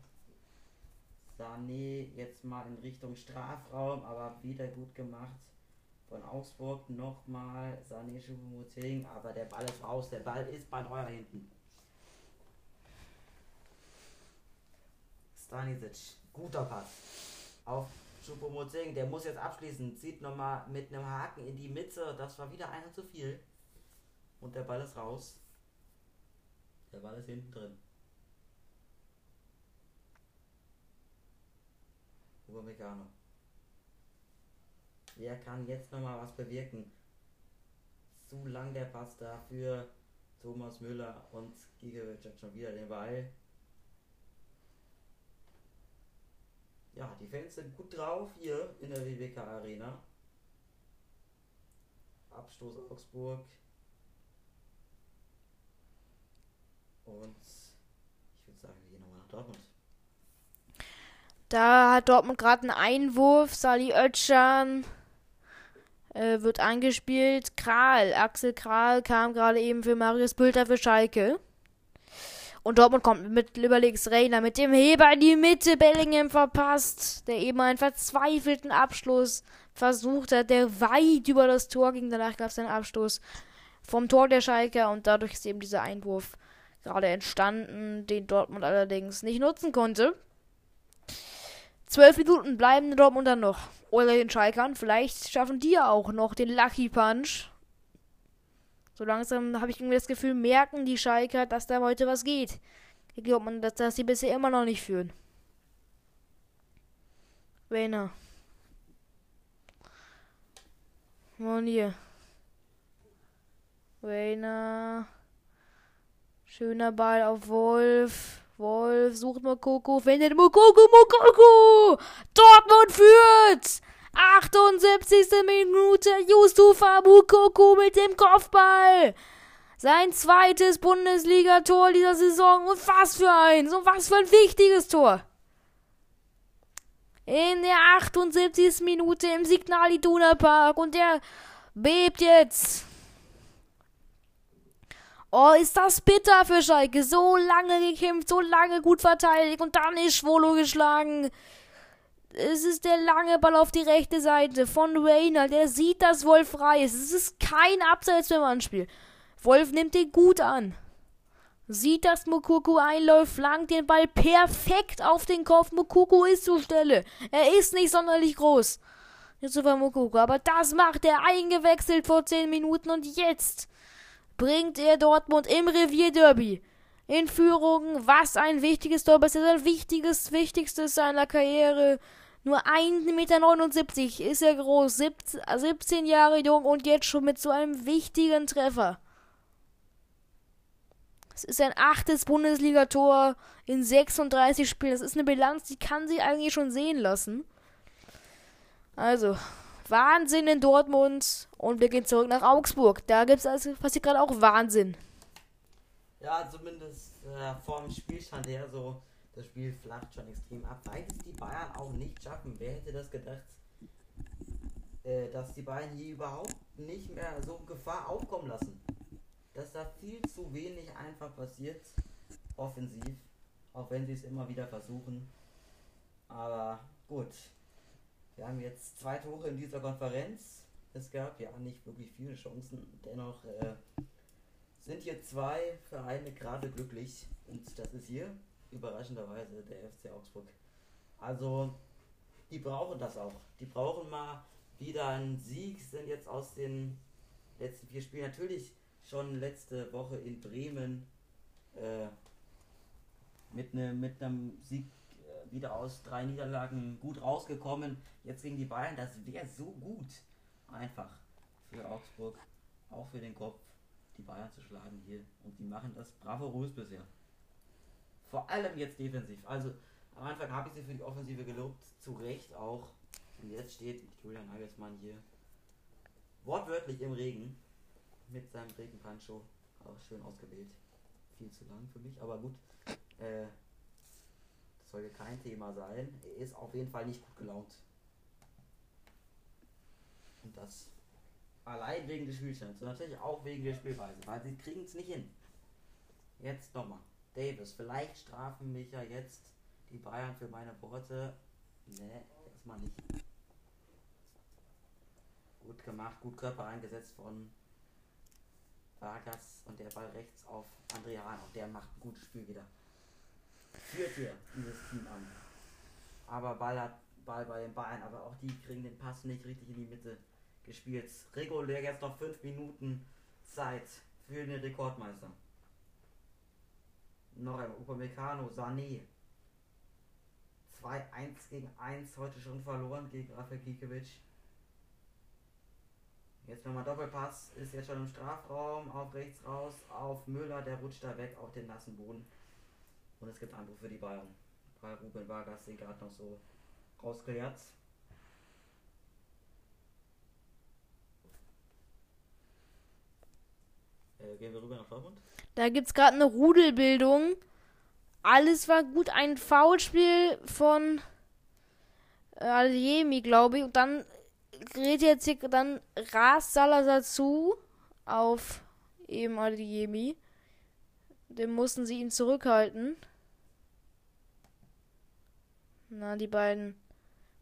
Sané jetzt mal in Richtung Strafraum, aber wieder gut gemacht von Augsburg. Nochmal Sané Schubumuting, aber der Ball ist raus. Der Ball ist bei Neuer hinten. Stanisic, guter Pass auf Schubumuting. Der muss jetzt abschließen. Zieht nochmal mit einem Haken in die Mitte. Das war wieder einer zu viel. Und der Ball ist raus. Der Ball ist hinten drin. Upamecano. Wer kann jetzt nochmal was bewirken? Zu lang der Pass dafür. Thomas Müller und Gigovic hat schon wieder den Ball. Ja, die Fans sind gut drauf hier in der WWK Arena. Abstoß Augsburg. Und ich würde sagen, wir gehen nochmal nach Dortmund. Da hat Dortmund gerade einen Einwurf. Sali Özcan äh, wird angespielt. Kral, Axel Kral kam gerade eben für Marius Bülter für Schalke. Und Dortmund kommt mit Liberlix Reiner mit dem Heber in die Mitte. Bellingham verpasst, der eben einen verzweifelten Abschluss versucht hat, der weit über das Tor ging. Danach gab es einen Abstoß vom Tor der Schalke und dadurch ist eben dieser Einwurf gerade entstanden, den Dortmund allerdings nicht nutzen konnte. Zwölf Minuten bleiben Dortmund dann noch. Oder den Schalkern. Vielleicht schaffen die ja auch noch den Lucky Punch. So langsam habe ich irgendwie das Gefühl, merken die Schalker, dass da heute was geht. Ich glaube, dass, dass sie bisher immer noch nicht führen. Werner. Monier. Werner. Schöner Ball auf Wolf. Wolf sucht Mokoko, findet Mokoko, Mokoko! Dortmund führt! 78. Minute, Yusufa Mukoko mit dem Kopfball! Sein zweites Bundesligator dieser Saison und was für eins und was für ein wichtiges Tor! In der 78. Minute im Signal Iduna Park und der bebt jetzt. Oh, ist das bitter für Schalke. So lange gekämpft, so lange gut verteidigt und dann ist Schwolo geschlagen. Es ist der lange Ball auf die rechte Seite von Rainer. Der sieht, dass Wolf frei ist. Es ist kein Abseits beim Anspiel. Wolf nimmt den gut an. Sieht, dass Mukoko einläuft, flankt den Ball perfekt auf den Kopf. Mukoko ist zur Stelle. Er ist nicht sonderlich groß. Jetzt war Mukoko, aber das macht er eingewechselt vor 10 Minuten und jetzt bringt er Dortmund im Revierderby in Führung. Was ein wichtiges Tor, das ist ein wichtiges, wichtigstes seiner Karriere. Nur 1,79 Meter ist er groß, 17, 17 Jahre jung und jetzt schon mit so einem wichtigen Treffer. Es ist ein achtes Bundesligator in 36 Spielen. Das ist eine Bilanz, die kann sich eigentlich schon sehen lassen. Also, Wahnsinn in Dortmund und wir gehen zurück nach Augsburg. Da gibt es also passiert gerade auch Wahnsinn. Ja, zumindest äh, vom Spielstand her so. Das Spiel flacht schon extrem ab, weil es die Bayern auch nicht schaffen. Wer hätte das gedacht, äh, dass die Bayern hier überhaupt nicht mehr so Gefahr aufkommen lassen? dass da viel zu wenig einfach passiert, offensiv, auch wenn sie es immer wieder versuchen. Aber gut, wir haben jetzt zwei Tore in dieser Konferenz. Es gab ja nicht wirklich viele Chancen, dennoch äh, sind hier zwei Vereine gerade glücklich und das ist hier überraschenderweise der FC Augsburg. Also, die brauchen das auch. Die brauchen mal wieder einen Sieg, sind jetzt aus den letzten vier Spielen natürlich schon letzte Woche in Bremen äh, mit, ne, mit einem Sieg wieder aus drei Niederlagen gut rausgekommen. Jetzt gegen die Bayern, das wäre so gut. Einfach für Augsburg, auch für den Kopf, die Bayern zu schlagen hier. Und die machen das bravourös bisher. Vor allem jetzt defensiv. Also am Anfang habe ich sie für die Offensive gelobt, zu Recht auch. Und jetzt steht Julian Nagelsmann hier wortwörtlich im Regen mit seinem Regenpancho. Auch schön ausgewählt. Viel zu lang für mich, aber gut. Äh, sollte kein Thema sein. Er ist auf jeden Fall nicht gut gelaunt. Und das allein wegen des Spielstands und natürlich auch wegen der Spielweise, weil sie kriegen es nicht hin. Jetzt nochmal. Davis, vielleicht strafen mich ja jetzt die Bayern für meine Worte. Ne, erstmal nicht. Gut gemacht, gut Körper eingesetzt von Vargas und der Ball rechts auf Andrea Hahn. Auch der macht ein gutes Spiel wieder. Führt hier dieses Team an. Aber Ball hat Ball bei den Bayern, aber auch die kriegen den Pass nicht richtig in die Mitte gespielt. Regulär jetzt noch 5 Minuten Zeit für den Rekordmeister. Noch ein Upamecano, Sané. 2-1 gegen 1, heute schon verloren gegen Rafael Gikiewicz. Jetzt nochmal Doppelpass, ist jetzt schon im Strafraum, auf rechts raus, auf Müller, der rutscht da weg auf den nassen Boden. Und es gibt Anruf für die Bayern. Weil Ruben Vargas sie gerade noch so rausklärt. Äh, gehen wir rüber nach Dortmund? Da gibt es gerade eine Rudelbildung. Alles war gut. Ein Foulspiel von äh, Aliemi, glaube ich. Und dann gerät jetzt hier, dann rast Salazar zu auf eben Adiemi. Den mussten sie ihn zurückhalten. Na, die beiden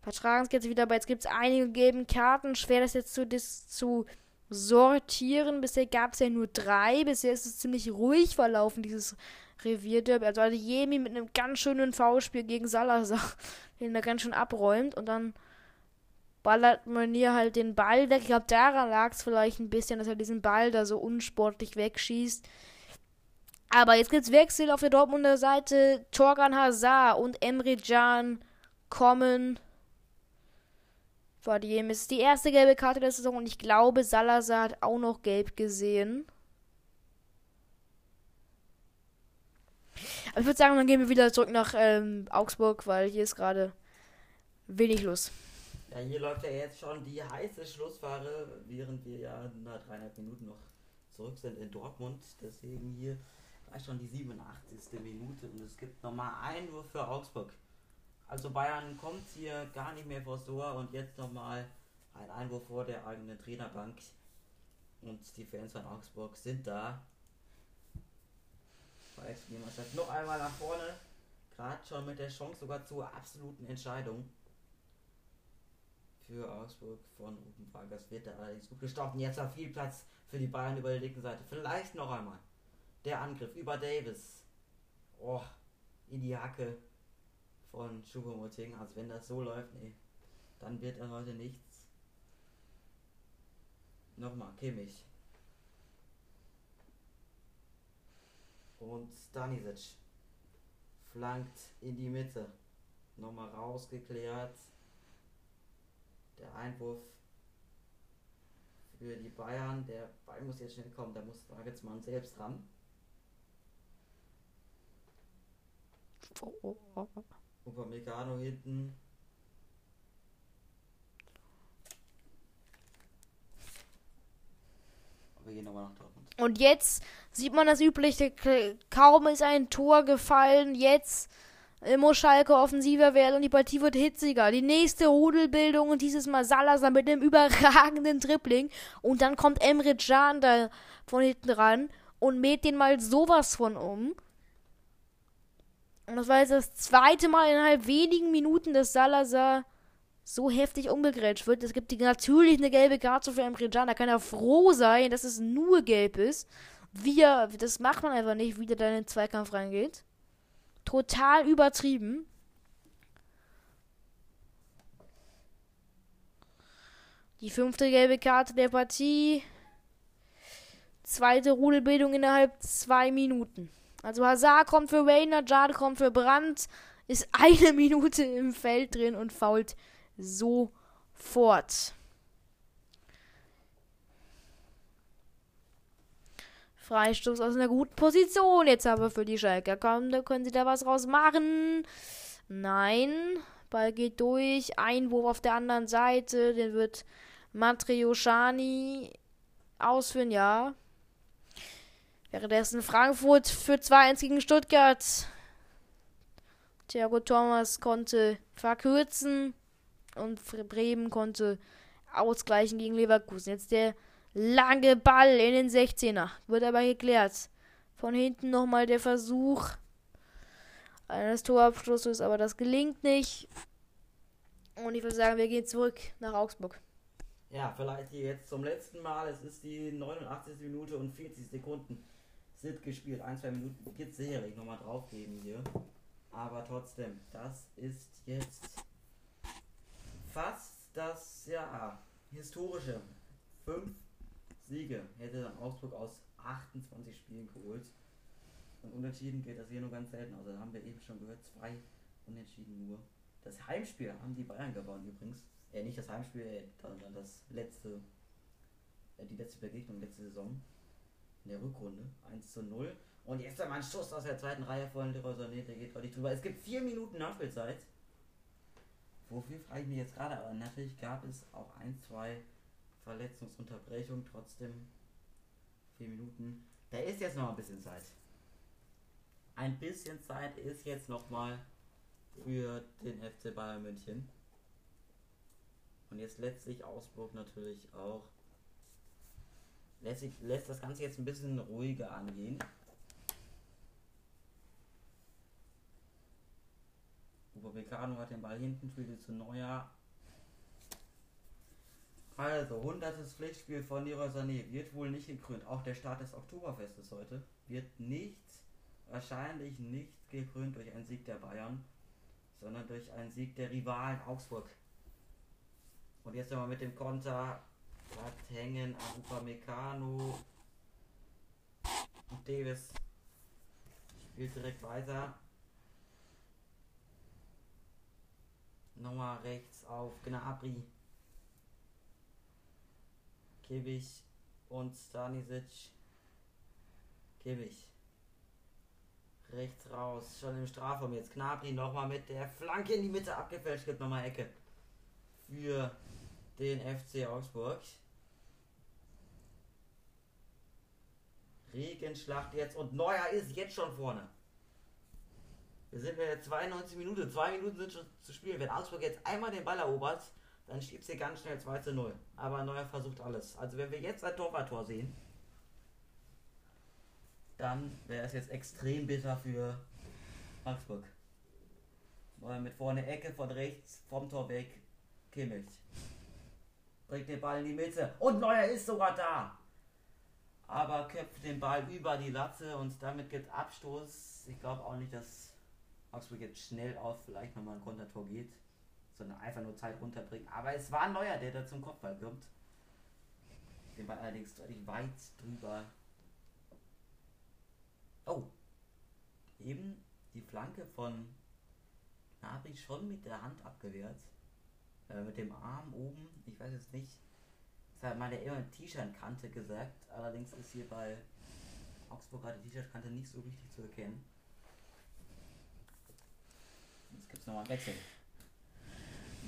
vertragen es jetzt wieder, aber jetzt gibt es einige gelben Karten. Schwer das jetzt zu, das zu sortieren. Bisher gab es ja nur drei. Bisher ist es ziemlich ruhig verlaufen, dieses Revierderby. Also Adiemi mit einem ganz schönen V-Spiel gegen Salazar, den er ganz schön abräumt. Und dann ballert Meunier halt den Ball weg. Ich glaube, daran lag es vielleicht ein bisschen, dass er diesen Ball da so unsportlich wegschießt. Aber jetzt gibt's Wechsel auf der Dortmunder Seite. Torgan Hazard und Emre Can kommen. Die ist die erste gelbe Karte der Saison und ich glaube, Salazar hat auch noch gelb gesehen. Aber ich würde sagen, dann gehen wir wieder zurück nach ähm, Augsburg, weil hier ist gerade wenig los. Ja, hier läuft ja jetzt schon die heiße Schlussfahre, während wir ja nach dreieinhalb Minuten noch zurück sind in Dortmund. Deswegen hier schon die 87. Minute und es gibt nochmal Einwurf für Augsburg. Also Bayern kommt hier gar nicht mehr vors Tor und jetzt nochmal ein Einwurf vor der eigenen Trainerbank. Und die Fans von Augsburg sind da. Mannschaft noch einmal nach vorne. Gerade schon mit der Chance sogar zur absoluten Entscheidung für Augsburg von Ruben wird da allerdings gut gestoppt. Und jetzt hat viel Platz für die Bayern über der linken Seite. Vielleicht noch einmal. Der Angriff über Davis. Oh, in die Hacke von Choupo-Moting. Also wenn das so läuft, nee, dann wird er heute nichts. Nochmal, Kimmich. Und Stanisic flankt in die Mitte. Nochmal rausgeklärt. Der Einwurf für die Bayern. Der Ball muss jetzt schnell kommen. Da muss Wagelsmann selbst ran. Oh. Upamecano hinten. Wir gehen nochmal nach Dortmund. Und jetzt sieht man das übliche, kaum ist ein Tor gefallen, jetzt muss Schalke offensiver werden und die Partie wird hitziger. Die nächste Rudelbildung und dieses Mal Salazar mit einem überragenden Dribbling und dann kommt Emre Can da von hinten ran und mäht den mal sowas von um. Und das war jetzt das zweite Mal innerhalb wenigen Minuten, dass Salazar so heftig umgegrätscht wird. Es gibt natürlich eine gelbe Karte für Emre Can. Da kann er froh sein, dass es nur gelb ist. Wie er, das macht man einfach nicht, wie der da in den Zweikampf reingeht. Total übertrieben. Die fünfte gelbe Karte der Partie. Zweite Rudelbildung innerhalb zwei Minuten. Also Hazard kommt für Rainer, Jade kommt für Brandt, ist eine Minute im Feld drin und fault sofort. Freistoß aus einer guten Position jetzt aber für die Schalker. Komm, da können sie da was raus machen. Nein, Ball geht durch. Einwurf auf der anderen Seite. Den wird Matrioshani ausführen, ja. Währenddessen Frankfurt für 2-1 gegen Stuttgart. Thiago Thomas konnte verkürzen und Bremen konnte ausgleichen gegen Leverkusen. Jetzt der lange Ball in den 16er. Wird aber geklärt. Von hinten nochmal der Versuch eines Torabschlusses, aber das gelingt nicht. Und ich würde sagen, wir gehen zurück nach Augsburg. Ja, vielleicht jetzt zum letzten Mal. Es ist die 89. Minute und 40 Sekunden sind gespielt. Ein, zwei Minuten wird sicherlich nochmal drauf geben hier. Aber trotzdem, das ist jetzt fast das ja historische. Fünf Siege hätte dann Augsburg aus 28 Spielen geholt. Und unentschieden geht das hier nur ganz selten. Also da haben wir eben schon gehört, zwei Unentschieden nur. Das Heimspiel haben die Bayern gewonnen übrigens. Äh, nicht das Heimspiel, äh, sondern das letzte, äh, die letzte Begegnung letzte Saison. In der Rückrunde. 1 zu 0. Und jetzt einmal ein Schuss aus der zweiten Reihe von Leroy Sané, der geht deutlich drüber. Es gibt vier Minuten Nachspielzeit. Wofür frage ich mich jetzt gerade, aber natürlich gab es auch ein, zwei Verletzungsunterbrechungen. Trotzdem vier Minuten. Da ist jetzt noch ein bisschen Zeit. Ein bisschen Zeit ist jetzt noch mal für den FC Bayern München. Und jetzt letztlich Augsburg natürlich auch. Lässt, sich, lässt das Ganze jetzt ein bisschen ruhiger angehen. Upamecano hat den Ball hinten, spielt zu Neuer. Also, 100. Pflichtspiel von Leroy Sané wird wohl nicht gekrönt. Auch der Start des Oktoberfestes heute wird nicht, wahrscheinlich nicht gekrönt durch einen Sieg der Bayern, sondern durch einen Sieg der Rivalen Augsburg. Und jetzt nochmal mit dem Konter. Bleibt hängen an Upamecano. Und Davis spielt direkt weiter. Nochmal rechts auf Gnabry. Kimmich und Stanisic. Kimmich. Rechts raus, schon im Strafraum jetzt. Gnabry nochmal mit der Flanke in die Mitte abgefälscht. Gibt nochmal Ecke für den FC Augsburg. Regenschlacht jetzt und Neuer ist jetzt schon vorne. Wir sind in der 92 Minute. Zwei Minuten sind schon zu spielen. Wenn Augsburg jetzt einmal den Ball erobert, dann es hier ganz schnell 2 zu 0. Aber Neuer versucht alles. Also wenn wir jetzt ein Torwarttor sehen, dann wäre es jetzt extrem bitter für Augsburg. Neuer mit vorne Ecke von rechts vom Tor weg. Kimmich. Bringt den Ball in die Mitte. Und Neuer ist sogar da. aber köpft den Ball über die Latte und damit gibt Abstoß. Ich glaube auch nicht, dass Augsburg jetzt schnell auf vielleicht nochmal ein Kontertor geht, sondern einfach nur Zeit runterbringt. Aber es war Neuer, der da zum Kopfball kommt. Den Ball allerdings deutlich weit drüber. Oh. Eben die Flanke von Nabri schon mit der Hand abgewehrt. Äh, mit dem Arm oben. Ich weiß jetzt nicht. Das hat meine immer T-Shirt-Kante gesagt. Allerdings ist hier bei Augsburg gerade die T-Shirt-Kante nicht so richtig zu erkennen. Jetzt gibt es nochmal einen Wechsel.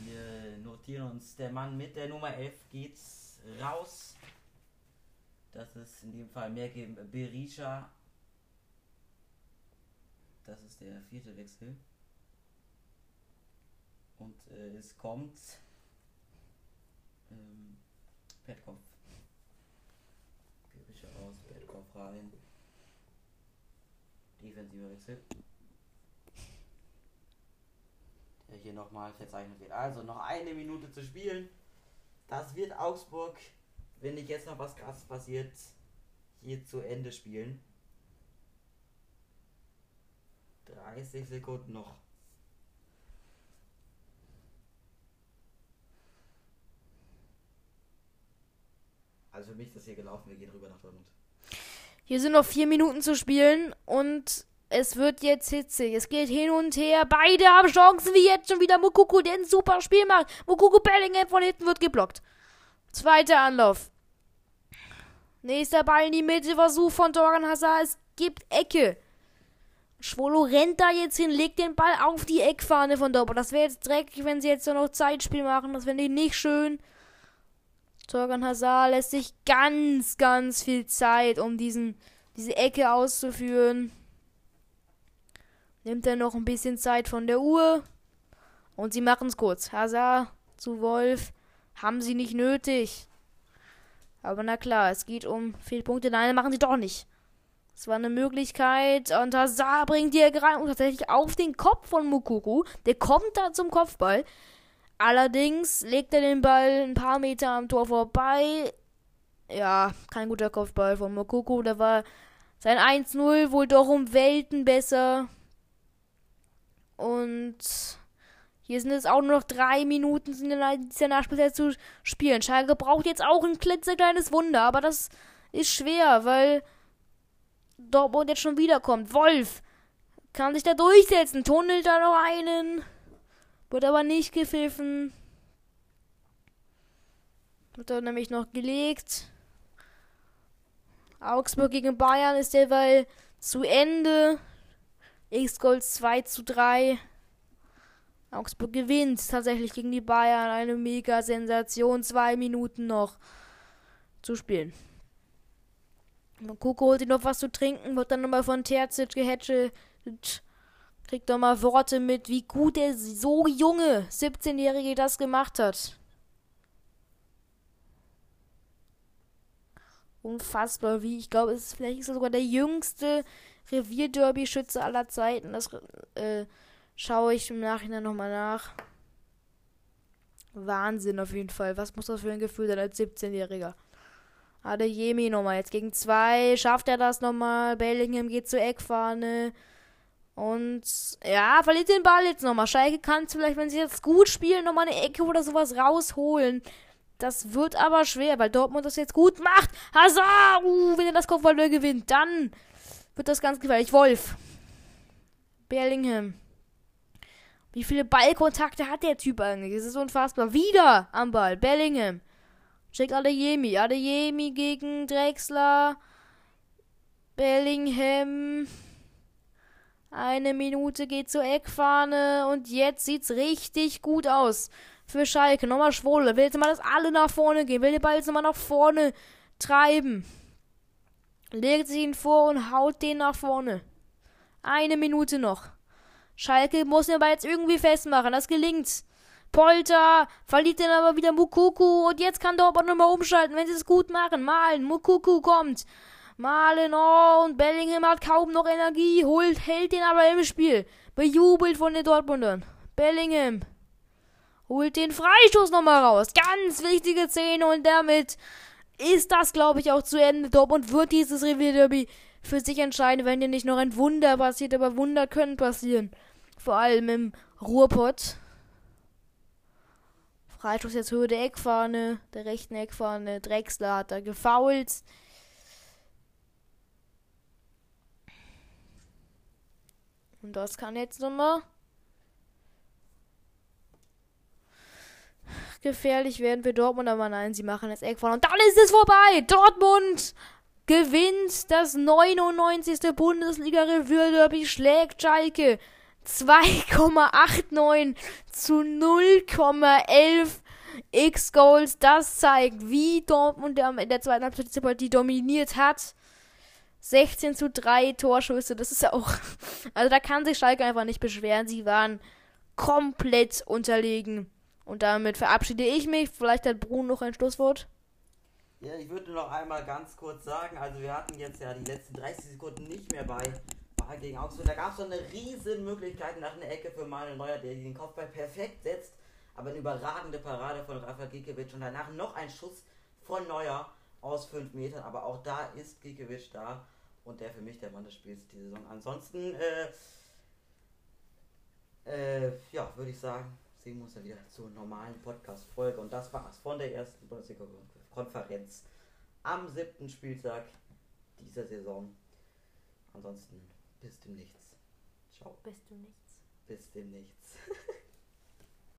Wir notieren uns, der Mann mit der Nummer 11 geht raus. Das ist in dem Fall mehr geben Berisha. Das ist der vierte Wechsel. Und äh, es kommt ähm, Petkopf. Berisha raus, Petkopf rein. Defensiver Wechsel. Der hier nochmal verzeichnet wird. Also noch eine Minute zu spielen. Das wird Augsburg wenn nicht jetzt noch was krasses passiert, hier zu Ende spielen. 30 Sekunden noch. Also für mich ist das hier gelaufen, wir gehen rüber nach Dortmund. Hier sind noch vier Minuten zu spielen und es wird jetzt hitzig. Es geht hin und her. Beide haben Chancen, wie jetzt schon wieder Mukuku, der ein super Spiel macht. Mukuku Bellingham von hinten wird geblockt. Zweiter Anlauf. Nächster Ball in die Mitte, Versuch von Doran Hazard. Es gibt Ecke. Schwolo rennt da jetzt hin, legt den Ball auf die Eckfahne von Dortmund. Das wäre jetzt dreckig, wenn sie jetzt noch Zeitspiel machen. Das wäre nicht schön. Torgan Hazard lässt sich ganz, ganz viel Zeit, um diesen, diese Ecke auszuführen. Nimmt er noch ein bisschen Zeit von der Uhr. Und sie machen es kurz. Hazard zu Wolf. Haben sie nicht nötig. Aber na klar, es geht um Fehlpunkte. Nein, machen sie doch nicht. Es war eine Möglichkeit. Und Hazard bringt die und tatsächlich auf den Kopf von Mukuru. Der kommt da zum Kopfball. Allerdings legt er den Ball ein paar Meter am Tor vorbei. Ja, kein guter Kopfball von Mokoko. Da war sein 1-0 wohl doch um Welten besser. Und hier sind es auch nur noch drei Minuten in dieser Nachspielzeit zu spielen. Schalke braucht jetzt auch ein klitzekleines Wunder, aber das ist schwer, weil Dortmund jetzt schon wiederkommt. Wolf kann sich da durchsetzen, tunnelt da noch einen, wird aber nicht gepfiffen. Wird da nämlich noch gelegt. Augsburg gegen Bayern ist derweil zu Ende. X-Gold 2 zu 3. Augsburg gewinnt tatsächlich gegen die Bayern. Eine mega Sensation. Zwei Minuten noch zu spielen. Kuko holt sich noch was zu trinken, wird dann nochmal von Terzic gehätschelt. Kriegt doch mal Worte mit, wie gut der so junge 17-Jährige das gemacht hat. Unfassbar, wie ich glaube, es ist vielleicht sogar der jüngste Revierderby-Schütze aller Zeiten. Das äh, Schaue ich im Nachhinein nochmal nach. Wahnsinn auf jeden Fall. Was muss das für ein Gefühl sein als 17-Jähriger? Adeyemi nochmal. Jetzt gegen zwei. Schafft er das nochmal? Bellingham geht zur Eckfahne. Und ja, verliert den Ball jetzt nochmal. Schalke kann vielleicht, wenn sie jetzt gut spielen, nochmal eine Ecke oder sowas rausholen. Das wird aber schwer, weil Dortmund das jetzt gut macht. Hazard! Uh, wenn er das Kopfball gewinnt, dann wird das ganz gefährlich. Wolf. Bellingham. Wie viele Ballkontakte hat der Typ eigentlich? Das ist unfassbar. Wieder am Ball. Bellingham. Check Adeyemi. Adeyemi gegen Drexler. Bellingham. Eine Minute geht zur Eckfahne. Und jetzt sieht's richtig gut aus. Für Schalke. Nochmal Schwole. Will jetzt mal, dass alle nach vorne gehen. Will den Ball jetzt nochmal nach vorne treiben. Legt sich ihn vor und haut den nach vorne. Eine Minute noch. Schalke muss den aber jetzt irgendwie festmachen. Das gelingt. Polter verliert den aber wieder Mukuku und jetzt kann Dortmund nochmal umschalten, wenn sie es gut machen. Malen, Mukuku kommt. Malen, oh, und Bellingham hat kaum noch Energie, holt, hält den aber im Spiel. Bejubelt von den Dortmundern. Bellingham holt den Freistoß nochmal raus. Ganz wichtige Szene und damit ist das, glaube ich, auch zu Ende. Dortmund wird dieses Revierderby für sich entscheiden, wenn hier nicht noch ein Wunder passiert, aber Wunder können passieren. Vor allem im Ruhrpott. Freistoß jetzt Höhe der Eckfahne, der rechten Eckfahne. Drexler hat da gefault. Und das kann jetzt nochmal gefährlich werden für Dortmund, aber nein, sie machen das Eckfahne. Und dann ist es vorbei. Dortmund gewinnt das 99. Bundesliga-Revue-Derby, schlägt Schalke 2,89 zu 0,11 X-Goals. Das zeigt, wie Dortmund in der zweiten Halbzeit die Partie dominiert hat. 16 zu 3 Torschüsse, das ist ja auch. Also da kann sich Schalke einfach nicht beschweren. Sie waren komplett unterlegen. Und damit verabschiede ich mich. Vielleicht hat Bruno noch ein Schlusswort. Ja, ich würde noch einmal ganz kurz sagen, also wir hatten jetzt ja die letzten 30 Sekunden nicht mehr bei Wahl gegen Augsburg. Da gab es so eine riesen Möglichkeit nach einer Ecke für Manuel Neuer, der den Kopfball perfekt setzt. Aber eine überragende Parade von Rafa Gikiewicz und danach noch ein Schuss von Neuer aus 5 Metern. Aber auch da ist Gikiewicz da und der für mich der Mann des Spiels die Saison. Ansonsten, äh, äh, ja, würde ich sagen, sehen wir uns dann wieder zur normalen Podcast-Folge. Und das war's von der ersten Bundesliga-Konferenz am siebten Spieltag dieser Saison. Ansonsten bis dem Nichts. Ciao. Bis dem Nichts. Bis dem Nichts.